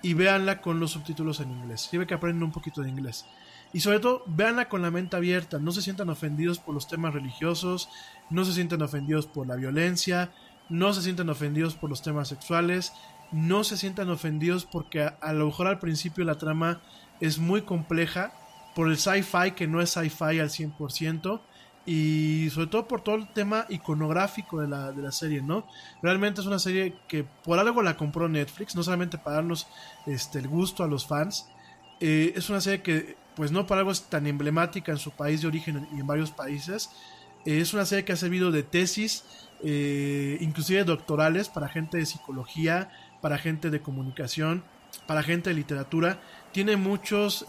y véanla con los subtítulos en inglés. Sirve que aprendan un poquito de inglés. Y sobre todo, véanla con la mente abierta. No se sientan ofendidos por los temas religiosos, no se sientan ofendidos por la violencia, no se sientan ofendidos por los temas sexuales, no se sientan ofendidos porque a, lo mejor al principio la trama es muy compleja por el sci-fi que no es sci-fi al 100% y sobre todo por todo el tema iconográfico de la, de la serie, ¿no? Realmente es una serie que por algo la compró Netflix, no solamente para darnos este, el gusto a los fans, eh, es una serie que pues no por algo es tan emblemática en su país de origen y en varios países, es una serie que ha servido de tesis, eh, inclusive doctorales para gente de psicología, para gente de comunicación, para gente de literatura, tiene muchos,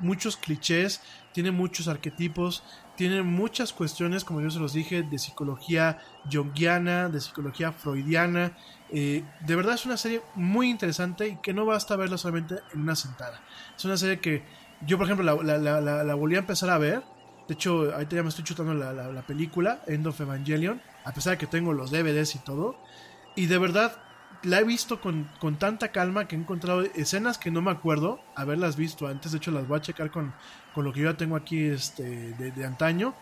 muchos clichés, tiene muchos arquetipos, tiene muchas cuestiones, como yo se los dije, de psicología junguiana, de psicología freudiana. Eh, de verdad es una serie muy interesante y que no basta verla solamente en una sentada. Es una serie que yo, por ejemplo, la, volví a empezar a ver. De hecho, ahorita ya me estoy chutando la, película, End of Evangelion, a pesar de que tengo los DVDs y todo. Y de verdad, la he visto con, con, tanta calma que he encontrado escenas que no me acuerdo haberlas visto antes. De hecho, las voy a checar con, con lo que yo ya tengo aquí este, de, de, antaño.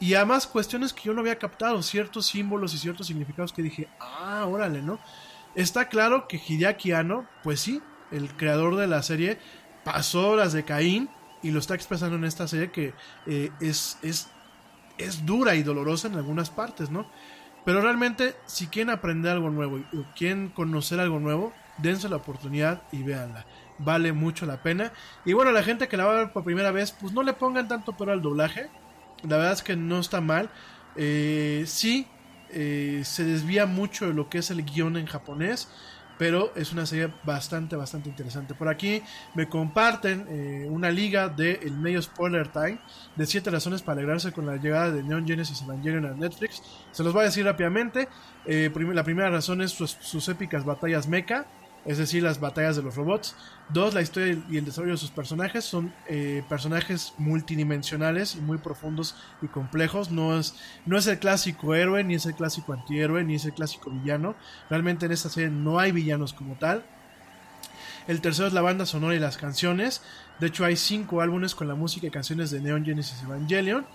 Y además cuestiones que yo no había captado, ciertos símbolos y ciertos significados que dije, ah, órale, ¿no? Está claro que Hideaki Anno, pues sí, el creador de la serie, pasó las de Caín y lo está expresando en esta serie que eh, es, es, es dura y dolorosa en algunas partes, ¿no? Pero realmente, si quieren aprender algo nuevo o quieren conocer algo nuevo, dense la oportunidad y véanla. Vale mucho la pena. Y bueno, la gente que la va a ver por primera vez, pues no le pongan tanto pero al doblaje. La verdad es que no está mal. Eh, sí, eh, se desvía mucho de lo que es el guion en japonés pero es una serie bastante, bastante interesante. Por aquí me comparten eh, una liga de el medio Spoiler Time de 7 razones para alegrarse con la llegada de Neon Genesis Evangelion a Netflix. Se los voy a decir rápidamente. Eh, la primera razón es sus, sus épicas batallas mecha es decir, las batallas de los robots. Dos, la historia y el desarrollo de sus personajes son eh, personajes multidimensionales y muy profundos y complejos. No es, no es el clásico héroe, ni es el clásico antihéroe, ni es el clásico villano. Realmente en esta serie no hay villanos como tal. El tercero es la banda sonora y las canciones. De hecho, hay cinco álbumes con la música y canciones de Neon Genesis Evangelion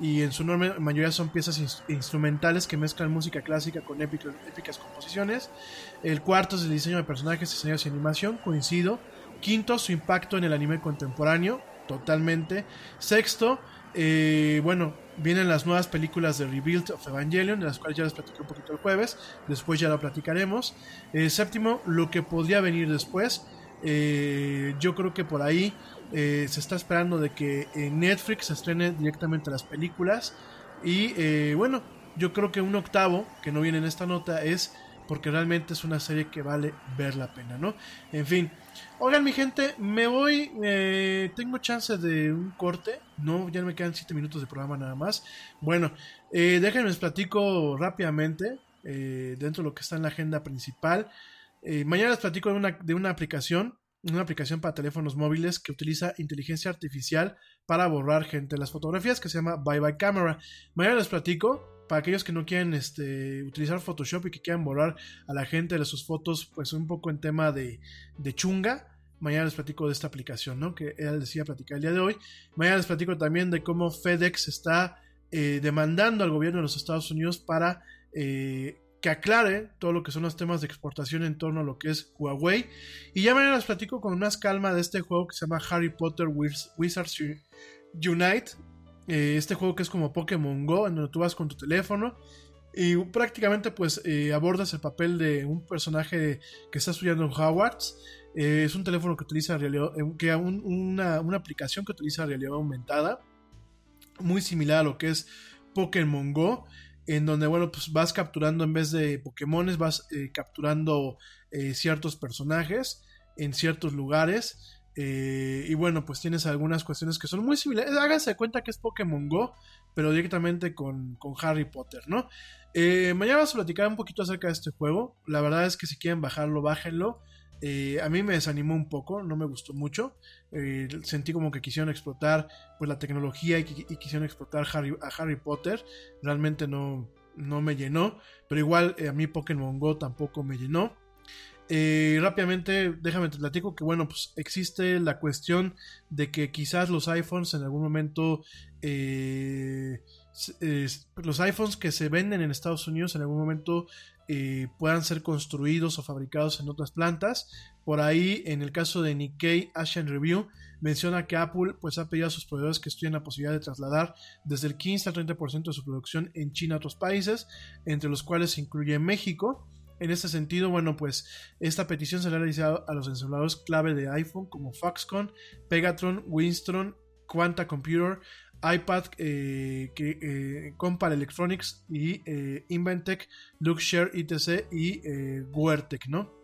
y en su enorme mayoría son piezas instrumentales que mezclan música clásica con épicas composiciones. El cuarto es el diseño de personajes, escenarios y animación, coincido. Quinto, su impacto en el anime contemporáneo, totalmente. Sexto, eh, bueno, vienen las nuevas películas de Rebuild of Evangelion, de las cuales ya les platiqué un poquito el jueves, después ya lo platicaremos. Eh, séptimo, lo que podría venir después. Eh, yo creo que por ahí eh, se está esperando de que en Netflix estrene directamente las películas. Y eh, bueno, yo creo que un octavo, que no viene en esta nota, es porque realmente es una serie que vale ver la pena, ¿no? En fin. Oigan, mi gente, me voy. Eh, tengo chance de un corte. No, ya me quedan 7 minutos de programa nada más. Bueno, déjenme les platico rápidamente. dentro de lo que está en la agenda principal. mañana les platico de una, de una aplicación una aplicación para teléfonos móviles que utiliza inteligencia artificial para borrar gente las fotografías que se llama Bye Bye Camera. Mañana les platico. Para aquellos que no quieren este, utilizar Photoshop y que quieran borrar a la gente de sus fotos, pues un poco en tema de, chunga. Mañana les platico de esta aplicación, ¿no? Que él decía platicar el día de hoy. Mañana les platico también de cómo FedEx está eh, demandando al gobierno de los Estados Unidos para eh, que aclare todo lo que son los temas de exportación en torno a lo que es Huawei. Y ya mañana les platico con más calma de este juego que se llama Harry Potter Wizards Unite. Eh, este juego que es como Pokémon Go, en donde tú vas con tu teléfono y prácticamente pues eh, abordas el papel de un personaje que está estudiando en Hogwarts. Eh, es un teléfono que utiliza realidad, que una, una aplicación que utiliza realidad aumentada, muy similar a lo que es Pokémon Go en donde, bueno, pues vas capturando en vez de Pokémones, vas eh, capturando eh, ciertos personajes en ciertos lugares. Eh, y bueno, pues tienes algunas cuestiones que son muy similares. Háganse cuenta que es Pokémon Go, pero directamente con, con Harry Potter, ¿no? mañana vamos a platicar un poquito acerca de este juego. La verdad es que si quieren bajarlo, bájenlo. Eh, a mí me desanimó un poco, no me gustó mucho. Eh, sentí como que quisieron explotar pues, la tecnología y, quisieron explotar a Harry Potter. Realmente no, no me llenó. Pero igual eh, a mí Pokémon Go tampoco me llenó. rápidamente, déjame te platico que bueno, pues existe la cuestión de que quizás los iPhones en algún momento los iPhones que se venden en Estados Unidos en algún momento eh, puedan ser construidos o fabricados en otras plantas. Por ahí, en el caso de Nikkei Asian Review, menciona que Apple pues, ha pedido a sus proveedores que estudien la posibilidad de trasladar desde el 15 al 30% de su producción en China a otros países, entre los cuales se incluye México. En este sentido, bueno, pues esta petición se le ha realizado a los ensambladores clave de iPhone como Foxconn, Pegatron, Winston, Quanta Computer, iPad, eh, que, eh, Electronics y eh, Inventec, Luxshare ITC y eh, ¿no?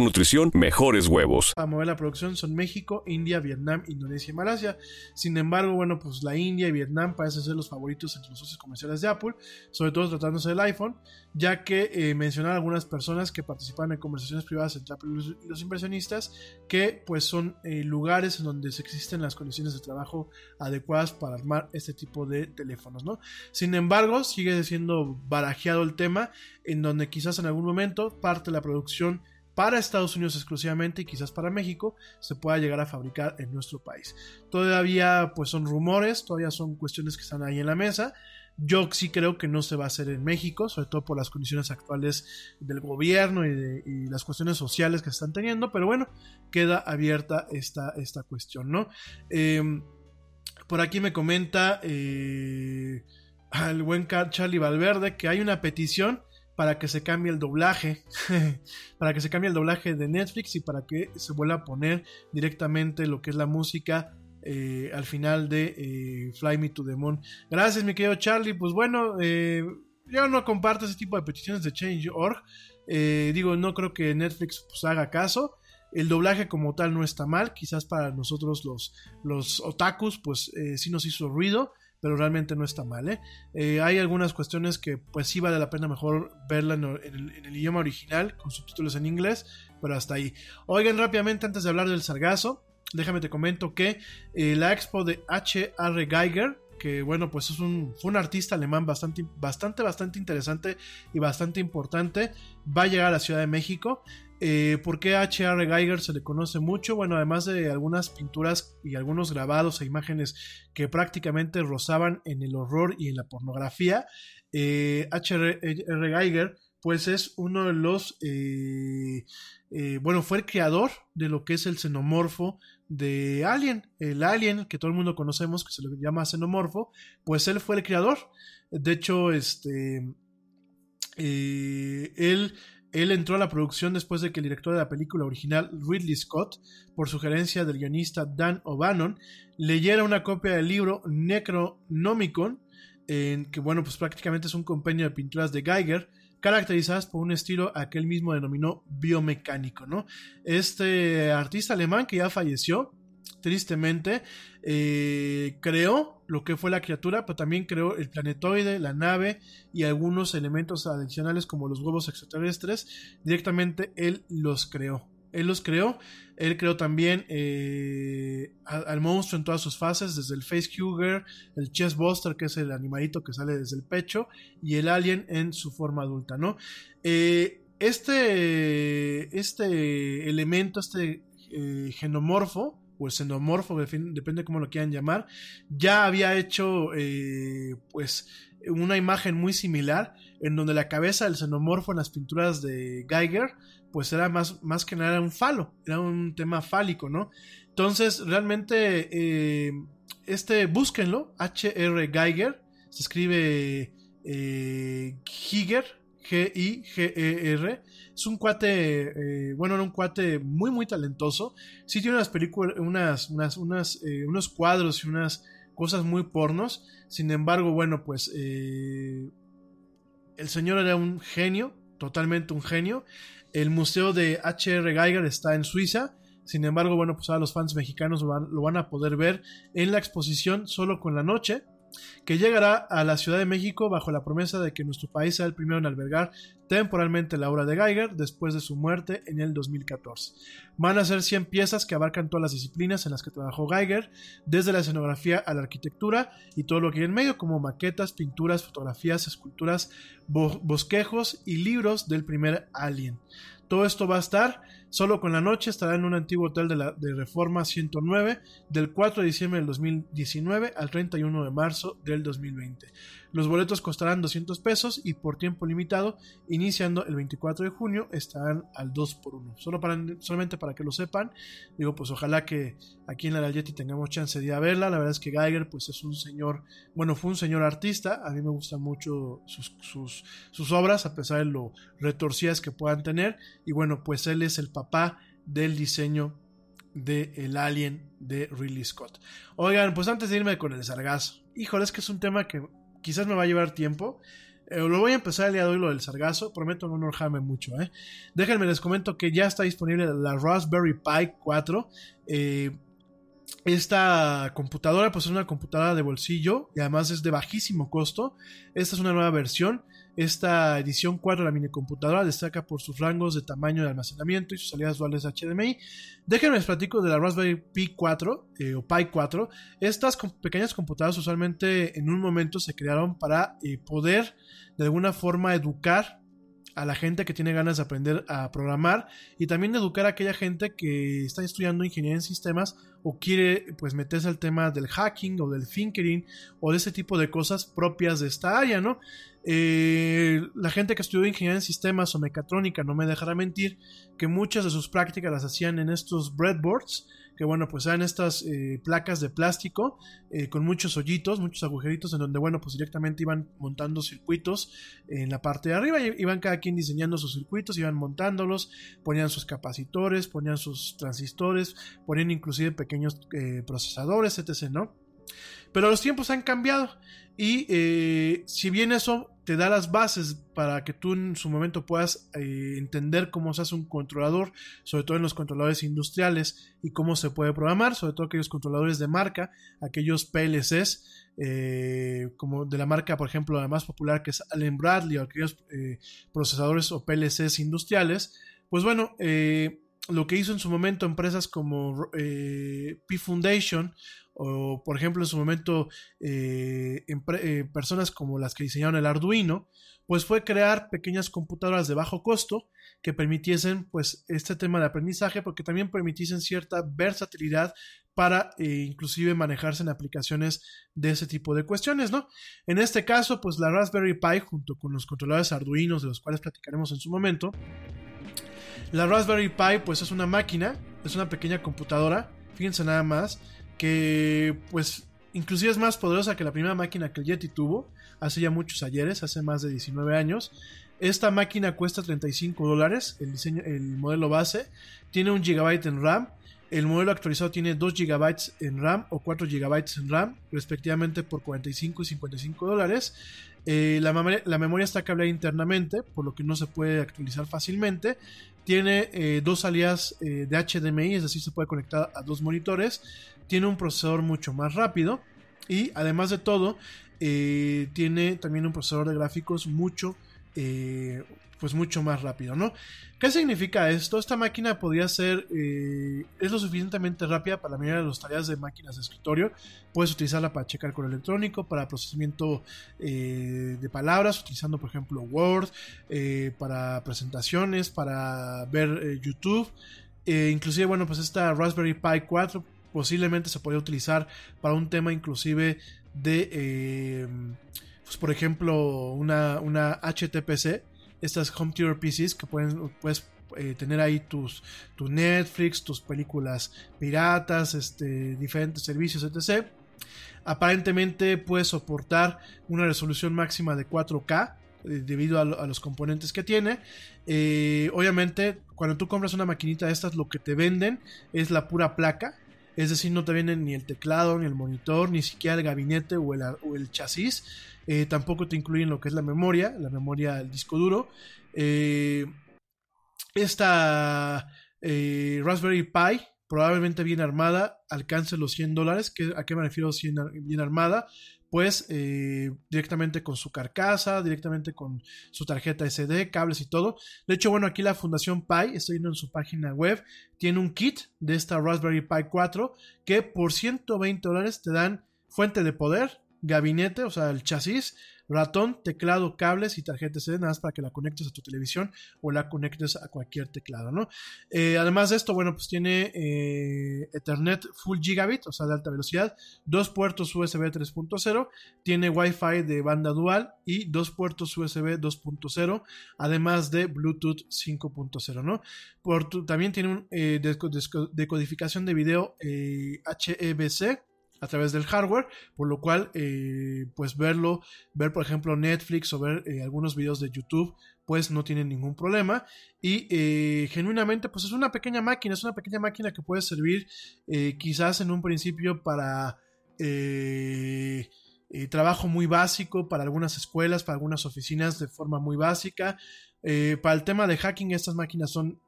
nutrición mejores huevos. A mover la producción son México, India, Vietnam, Indonesia y Malasia. Sin embargo, bueno, pues la India y Vietnam parecen ser los favoritos entre los socios comerciales de Apple, sobre todo tratándose del iPhone, ya que eh, mencionan algunas personas que participan en conversaciones privadas entre Apple y los inversionistas, que pues son eh, lugares en donde existen las condiciones de trabajo adecuadas para armar este tipo de teléfonos, ¿no? Sin embargo, sigue siendo barajeado el tema en donde quizás en algún momento parte de la producción para Estados Unidos exclusivamente y quizás para México se pueda llegar a fabricar en nuestro país. Todavía pues son rumores, todavía son cuestiones que están ahí en la mesa. Yo sí creo que no se va a hacer en México, sobre todo por las condiciones actuales del gobierno y, las cuestiones sociales que están teniendo, pero bueno, queda abierta esta, esta cuestión, ¿no? Em, por aquí me comenta eh, el buen Charlie Valverde que hay una petición para que se cambie el doblaje, para que se cambie el doblaje de Netflix y para que se vuelva a poner directamente lo que es la música eh, al final de eh, Fly Me to the Moon. Gracias, mi querido Charlie. Pues bueno, eh, yo no comparto ese tipo de peticiones de Change.org. digo, no creo que Netflix pues, haga caso. El doblaje como tal no está mal. Quizás para nosotros los, los otakus, pues sí nos hizo ruido pero realmente no está mal. ¿eh? ¿eh? hay algunas cuestiones que pues sí vale la pena mejor verla en el, idioma original, con subtítulos en inglés, pero hasta ahí. Oigan rápidamente antes de hablar del sargazo, déjame te comento que eh, la expo de H.R. Geiger, que bueno, pues es un, fue un artista alemán bastante, bastante, bastante interesante y bastante importante, va a llegar a la Ciudad de México. Eh, ¿Por qué H.R. Geiger se le conoce mucho? Bueno, además de algunas pinturas y algunos grabados e imágenes que prácticamente rozaban en el horror y en la pornografía, H.R. Eh, Geiger pues es uno de los, eh, bueno, fue el creador de lo que es el xenomorfo de Alien, el Alien que todo el mundo conocemos, que se le llama xenomorfo, pues él fue el creador. De hecho, este, él él entró a la producción después de que el director de la película original, Ridley Scott, por sugerencia del guionista Dan O'Bannon, leyera una copia del libro Necronomicon, en que bueno, pues prácticamente es un compendio de pinturas de Geiger, caracterizadas por un estilo que él mismo denominó biomecánico, ¿no? Este artista alemán que ya falleció, tristemente, eh, creó lo que fue la criatura, pero también creó el planetoide, la nave y algunos elementos adicionales como los huevos extraterrestres. Directamente él los creó. Él los creó. Él creó también eh, al, monstruo en todas sus fases, desde el Facehugger, el Chestbuster, que es el animalito que sale desde el pecho, y el alien en su forma adulta, ¿no? Eh, este, este elemento, este genomorfo, o el xenomorfo, depende cómo lo quieran llamar, ya había hecho eh, pues una imagen muy similar en donde la cabeza del xenomorfo en las pinturas de Geiger pues era más, más que nada un falo, era un tema fálico, ¿no? Entonces realmente eh, este, búsquenlo, HR Geiger, se escribe eh, Giger, G-I-G-E-R. Es un cuate, eh, bueno, era un cuate muy, muy talentoso. Sí tiene unas películas, unas, unas, eh, unos cuadros y unas cosas muy pornos. Sin embargo, bueno, pues eh, el señor era un genio, totalmente un genio. El museo de H.R. Geiger está en Suiza. Sin embargo, bueno, pues ahora los fans mexicanos lo van a poder ver en la exposición solo con la noche que llegará a la Ciudad de México bajo la promesa de que nuestro país sea el primero en albergar temporalmente la obra de Geiger después de su muerte en el 2014. Van a ser 100 piezas que abarcan todas las disciplinas en las que trabajó Geiger, desde la escenografía a la arquitectura y todo lo que hay en medio, como maquetas, pinturas, fotografías, esculturas, bosquejos y libros del primer Alien. Todo esto va a estar Solo con la noche estará en un antiguo hotel de, Reforma 109 del 4 de diciembre del 2019 al 31 de marzo del 2020. Los boletos costarán 200 pesos y por tiempo limitado, iniciando el 24 de junio, estarán al 2 por 1 Solo para, solamente para que lo sepan, digo, pues ojalá que aquí en la Yeti tengamos chance de ir a verla. La verdad es que Geiger, pues es un señor, bueno, fue un señor artista. A mí me gustan mucho sus, sus, sus obras, a pesar de lo retorcidas que puedan tener. Y bueno, pues él es el papá del diseño de El Alien de Ridley Scott. Oigan, pues antes de irme con el sargazo, híjole, es que es un tema que quizás me va a llevar tiempo. Eh, lo voy a empezar el día de hoy, lo del sargazo. Prometo no enojarme mucho, ¿eh? Déjenme les comento que ya está disponible la Raspberry Pi 4. Eh, esta computadora, pues es una computadora de bolsillo y además es de bajísimo costo. Esta es una nueva versión. Esta edición 4 de la minicomputadora destaca por sus rangos de tamaño de almacenamiento y sus salidas duales HDMI. Déjenme les platico de la Raspberry Pi 4 eh, o Pi 4. Estas pequeñas computadoras usualmente en un momento se crearon para eh, poder de alguna forma educar a la gente que tiene ganas de aprender a programar y también educar a aquella gente que está estudiando ingeniería en sistemas o quiere pues meterse al tema del hacking o del thinkering o de ese tipo de cosas propias de esta área, ¿no? Eh, la gente que estudió ingeniería en sistemas o mecatrónica no me dejará mentir que muchas de sus prácticas las hacían en estos breadboards que bueno, pues eran estas eh, placas de plástico eh, con muchos hoyitos, muchos agujeritos en donde bueno, pues directamente iban montando circuitos en la parte de arriba, iban cada quien diseñando sus circuitos, iban montándolos, ponían sus capacitores, ponían sus transistores, ponían inclusive pequeños eh, procesadores, etc., ¿no? Pero los tiempos han cambiado y si bien eso te da las bases para que tú en su momento puedas eh, entender cómo se hace un controlador, sobre todo en los controladores industriales y cómo se puede programar, sobre todo aquellos controladores de marca, aquellos PLCs, eh, como de la marca, por ejemplo, la más popular que es Allen Bradley o aquellos eh, procesadores o PLCs industriales, pues bueno, lo que hizo en su momento empresas como P Foundation o por ejemplo en su momento eh, eh, personas como las que diseñaron el Arduino, pues fue crear pequeñas computadoras de bajo costo que permitiesen pues este tema de aprendizaje porque también permitiesen cierta versatilidad para eh, inclusive manejarse en aplicaciones de ese tipo de cuestiones, ¿no? En este caso, pues la Raspberry Pi junto con los controladores Arduinos de los cuales platicaremos en su momento, la Raspberry Pi pues es una máquina, es una pequeña computadora, fíjense nada más, que pues inclusive es más poderosa que la primera máquina que el Yeti tuvo hace ya muchos ayeres, hace más de 19 años. Esta máquina cuesta 35 dólares, el, diseño, el modelo base, tiene un gigabyte en RAM, el modelo actualizado tiene 2 GB en RAM o 4 GB en RAM, respectivamente por 45 y 55 dólares. Eh, la, la, memoria está cableada internamente, por lo que no se puede actualizar fácilmente. Tiene eh, dos salidas eh, de HDMI, es decir, se puede conectar a dos monitores. Tiene un procesador mucho más rápido y además de todo eh, tiene también un procesador de gráficos mucho eh, pues mucho más rápido, ¿no? ¿Qué significa esto? Esta máquina podría ser, eh, es lo suficientemente rápida para la mayoría de las tareas de máquinas de escritorio. Puedes utilizarla para checar correo electrónico, para procesamiento de palabras, utilizando por ejemplo Word, para presentaciones, para ver YouTube. inclusive, bueno, pues esta Raspberry Pi 4 posiblemente se podría utilizar para un tema inclusive de, eh, pues por ejemplo, una, una HTPC, estas Home Theater PCs que puedes eh, tener ahí tus tu Netflix, tus películas piratas, este, diferentes servicios, etc. Aparentemente puede soportar una resolución máxima de 4K eh, debido a, los componentes que tiene. obviamente, cuando tú compras una maquinita de estas, lo que te venden es la pura placa es decir, no te vienen ni el teclado, ni el monitor, ni siquiera el gabinete o el, chasis. Eh, tampoco te incluyen lo que es la memoria, la memoria del disco duro. Eh, esta eh, Raspberry Pi, probablemente bien armada, alcance los 100 dólares. ¿A qué me refiero bien armada? pues directamente con su carcasa, directamente con su tarjeta SD, cables y todo. De hecho, bueno, aquí la Fundación Pi, estoy viendo en su página web, tiene un kit de esta Raspberry Pi 4 que por 120 dólares te dan fuente de poder, gabinete, o sea, el chasis, ratón, teclado, cables y tarjeta SD, nada más para que la conectes a tu televisión o la conectes a cualquier teclado, ¿no? Eh, además de esto, bueno, pues tiene eh, Ethernet Full Gigabit, o sea, de alta velocidad, dos puertos USB 3.0, tiene Wi-Fi de banda dual y dos puertos USB 2.0, además de Bluetooth 5.0, ¿no? Por también tiene un eh, decodificación de video HEVC a través del hardware, por lo cual, eh, pues verlo, ver por ejemplo Netflix o ver eh, algunos videos de YouTube, pues no tiene ningún problema. Y eh, genuinamente, pues es una pequeña máquina, es una pequeña máquina que puede servir quizás en un principio para... trabajo muy básico para algunas escuelas, para algunas oficinas de forma muy básica. para el tema de hacking, estas máquinas son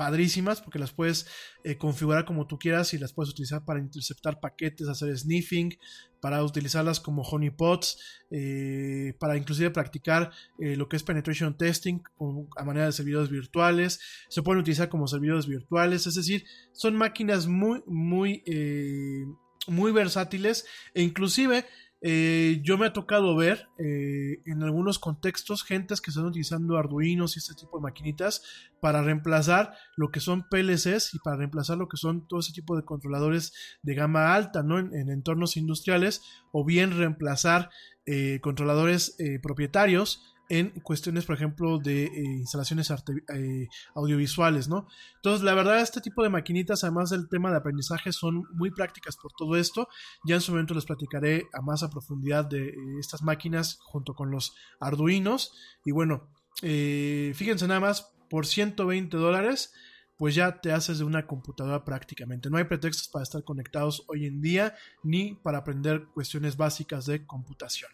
padrísimas porque las puedes eh, configurar como tú quieras y las puedes utilizar para interceptar paquetes, hacer sniffing, para utilizarlas como honeypots, eh, para inclusive practicar eh, lo que es penetration testing a manera de servidores virtuales, se pueden utilizar como servidores virtuales, es decir, son máquinas muy, muy, muy versátiles e inclusive eh, yo me ha tocado ver eh, en algunos contextos gentes que están utilizando Arduinos y este tipo de maquinitas para reemplazar lo que son PLCs y para reemplazar lo que son todo ese tipo de controladores de gama alta ¿no? en, entornos industriales o bien reemplazar eh, controladores propietarios en cuestiones, por ejemplo, de eh, instalaciones eh, audiovisuales, ¿no? Entonces, la verdad, este tipo de maquinitas, además del tema de aprendizaje, son muy prácticas por todo esto. Ya en su momento les platicaré a más a profundidad de eh, estas máquinas junto con los Arduinos. Y bueno, fíjense nada más, por 120 dólares, pues ya te haces de una computadora prácticamente. No hay pretextos para estar conectados hoy en día, ni para aprender cuestiones básicas de computación.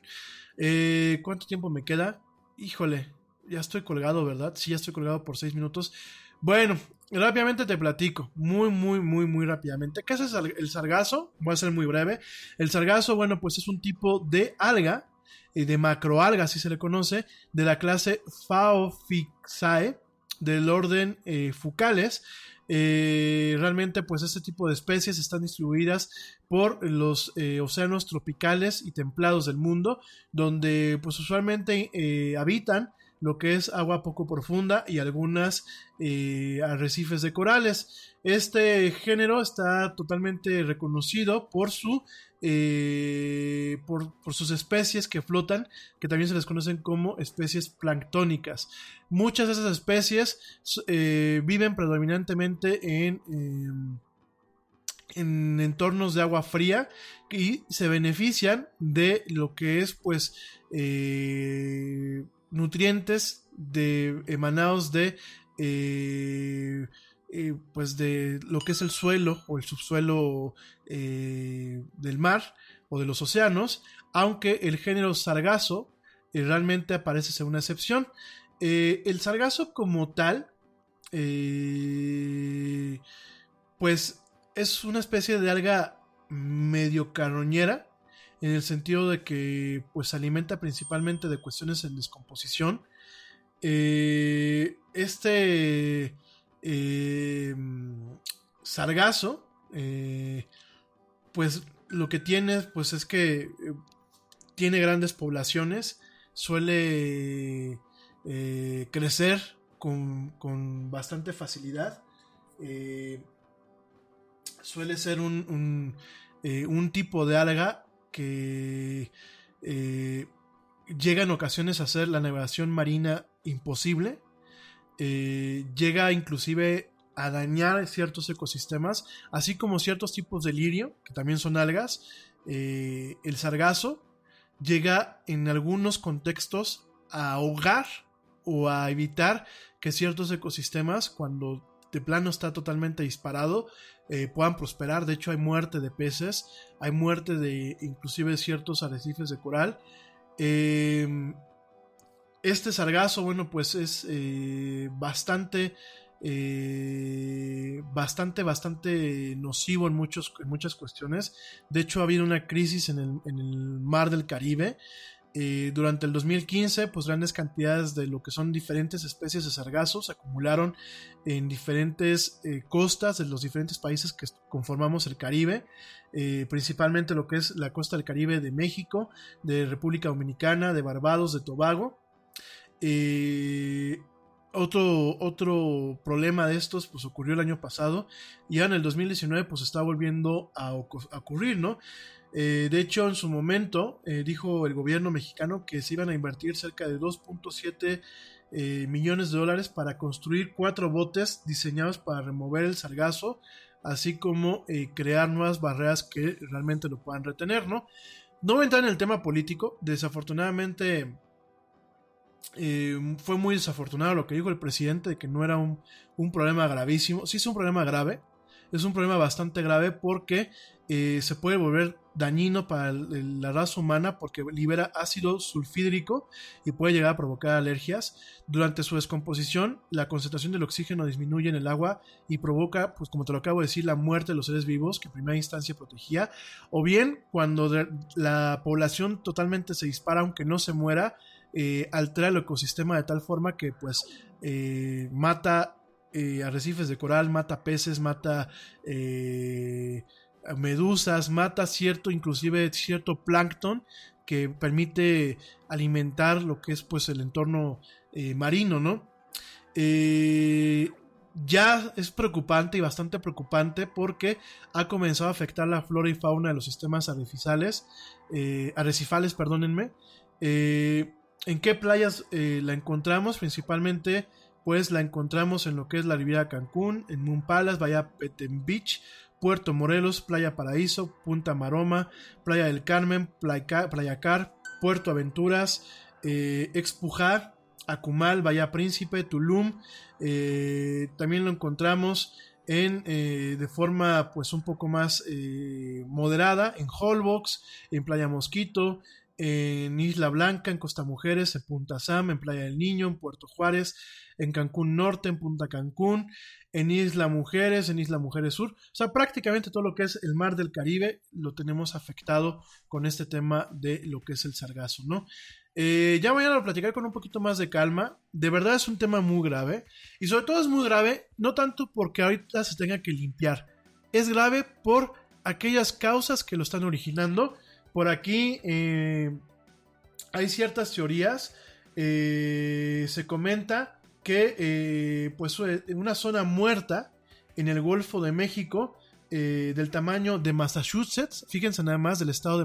¿Cuánto tiempo me queda? Híjole, ya estoy colgado, ¿verdad? Sí, ya estoy colgado por seis minutos. Bueno, rápidamente te platico, muy, muy, muy, muy rápidamente. ¿Qué es el sargazo? Voy a ser muy breve. El sargazo, bueno, pues es un tipo de alga, eh, de macroalga, así se le conoce, de la clase Phaophysae, del orden eh, Fucales. Eh, realmente, pues este tipo de especies están distribuidas por los eh, océanos tropicales y templados del mundo, donde pues usualmente habitan lo que es agua poco profunda y algunas arrecifes de corales. Este género está totalmente reconocido por su eh, por, sus especies que flotan, que también se les conocen como especies planctónicas. Muchas de esas especies eh, viven predominantemente en, em, en entornos de agua fría y se benefician de lo que es pues eh, nutrientes de, emanados de eh, pues de lo que es el suelo o el subsuelo eh, del mar o de los océanos, aunque el género sargazo eh, realmente aparece ser una excepción. el sargazo como tal, pues es una especie de alga medio carroñera, en el sentido de que pues alimenta principalmente de cuestiones en descomposición. este eh, sargazo, eh, pues lo que tiene pues es que eh, tiene grandes poblaciones, suele crecer con, bastante facilidad, suele ser un, un, tipo de alga que llega en ocasiones a ser la navegación marina imposible eh, llega inclusive a dañar ciertos ecosistemas, así como ciertos tipos de lirio, que también son algas. Eh, el sargazo llega en algunos contextos a ahogar o a evitar que ciertos ecosistemas, cuando de plano está totalmente disparado, eh, puedan prosperar. De hecho, hay muerte de peces, hay muerte de inclusive ciertos arrecifes de coral. Este sargazo, bueno, pues es eh, bastante, eh, bastante, bastante nocivo en, muchos, en muchas cuestiones. De hecho, ha habido una crisis en el, mar del Caribe. Eh, durante el 2015, pues grandes cantidades de lo que son diferentes especies de sargazo se acumularon en diferentes eh, costas de los diferentes países que conformamos el Caribe, eh, principalmente lo que es la costa del Caribe de México, de República Dominicana, de Barbados, de Tobago. otro, otro problema de estos pues ocurrió el año pasado y ya en el 2019 pues está volviendo a ocurrir, ¿no? Eh, de hecho, en su momento eh, dijo el gobierno mexicano que se iban a invertir cerca de 2.7 eh, millones de dólares para construir cuatro botes diseñados para remover el sargazo, así como crear nuevas barreras que realmente lo puedan retener, ¿no? No voy a entrar en el tema político, desafortunadamente fue muy desafortunado lo que dijo el presidente de que no era un, un problema gravísimo, sí es un problema grave, es un problema bastante grave porque eh, se puede volver dañino para la raza humana porque libera ácido sulfídrico y puede llegar a provocar alergias. Durante su descomposición, la concentración del oxígeno disminuye en el agua y provoca, pues como te lo acabo de decir, la muerte de los seres vivos que en primera instancia protegía. O bien, cuando la población totalmente se dispara, aunque no se muera, eh, altera el ecosistema de tal forma que pues eh, mata arrecifes de coral, mata peces, mata medusas, mata cierto, inclusive cierto plancton que permite alimentar lo que es pues el entorno eh, marino, ¿no? Eh, ya es preocupante y bastante preocupante porque ha comenzado a afectar la flora y fauna de los sistemas arrecifales, eh, arrecifales, perdónenme. ¿En qué playas la encontramos? Principalmente, pues la encontramos en lo que es la Riviera Cancún, en Moon Palace, Bahía Petén Beach, Puerto Morelos, Playa Paraíso, Punta Maroma, Playa del Carmen, Playa, Car, Puerto Aventuras, eh, Expujar, Acumal, Bahía Príncipe, Tulum. Eh, también lo encontramos en, eh, de forma pues un poco más moderada en Holbox, en Playa Mosquito, en Isla Blanca, en Costa Mujeres, en Punta Sam, en Playa del Niño, en Puerto Juárez, en Cancún Norte, en Punta Cancún, en Isla Mujeres, en Isla Mujeres Sur. O sea, prácticamente todo lo que es el mar del Caribe lo tenemos afectado con este tema de lo que es el sargazo, ¿no? Eh, ya mañana lo platicar con un poquito más de calma. De verdad es un tema muy grave. Y sobre todo es muy grave, no tanto porque ahorita se tenga que limpiar. Es grave por aquellas causas que lo están originando. Por aquí eh, hay ciertas teorías. Eh, se comenta que eh, pues una zona muerta en el Golfo de México eh, del tamaño de Massachusetts, fíjense nada más del estado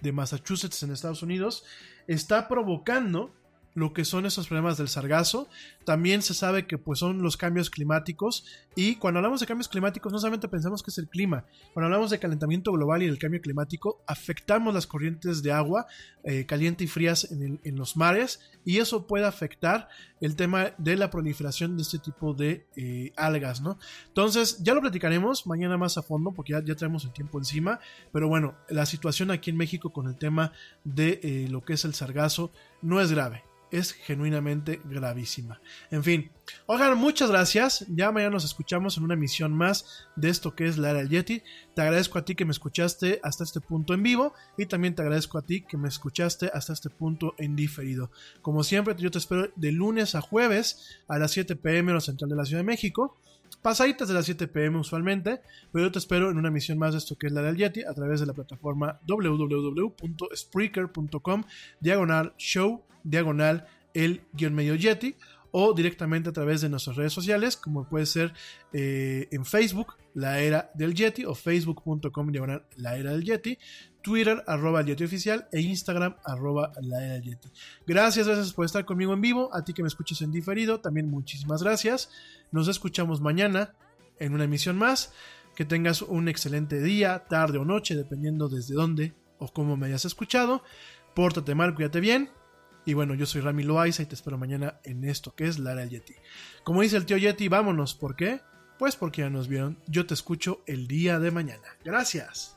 de Massachusetts en Estados Unidos, está provocando lo que son esos problemas del sargazo. También se sabe que pues son los cambios climáticos y cuando hablamos de cambios climáticos no solamente pensamos que es el clima, cuando hablamos de calentamiento global y del cambio climático afectamos las corrientes de agua eh, caliente y frías en, los mares y eso puede afectar el tema de la proliferación de este tipo de eh, algas, ¿no? Entonces ya lo platicaremos mañana más a fondo porque ya, ya traemos el tiempo encima, pero bueno, la situación aquí en México con el tema de eh, lo que es el sargazo no es grave es genuinamente gravísima. En fin, oigan, muchas gracias. Ya mañana nos escuchamos en una emisión más de esto que es la era del Yeti. Te agradezco a ti que me escuchaste hasta este punto en vivo y también te agradezco a ti que me escuchaste hasta este punto en diferido. Como siempre, yo te espero de lunes a jueves a las 7 pm en la central de la Ciudad de México pasaditas de las 7 pm usualmente, pero yo te espero en una emisión más de esto que es la del Yeti a través de la plataforma www.spreaker.com diagonal show diagonal el guion medio Yeti o directamente a través de nuestras redes sociales, como puede ser eh, en Facebook, la era del Yeti, o facebook.com diagonal la del Yeti, Twitter, arroba el Yeti oficial, e Instagram, arroba la del Yeti. Gracias, gracias por estar conmigo en vivo, a ti que me escuches en diferido, también muchísimas gracias. Nos escuchamos mañana en una emisión más. Que tengas un excelente día, tarde o noche, dependiendo desde dónde o cómo me hayas escuchado. Pórtate mal, cuídate bien y bueno, yo soy Rami Loaiza y te espero mañana en esto que es Lara el Yeti. Como dice el tío Yeti, vámonos. ¿Por qué? Pues porque ya nos vieron. Yo te escucho el día de mañana. Gracias.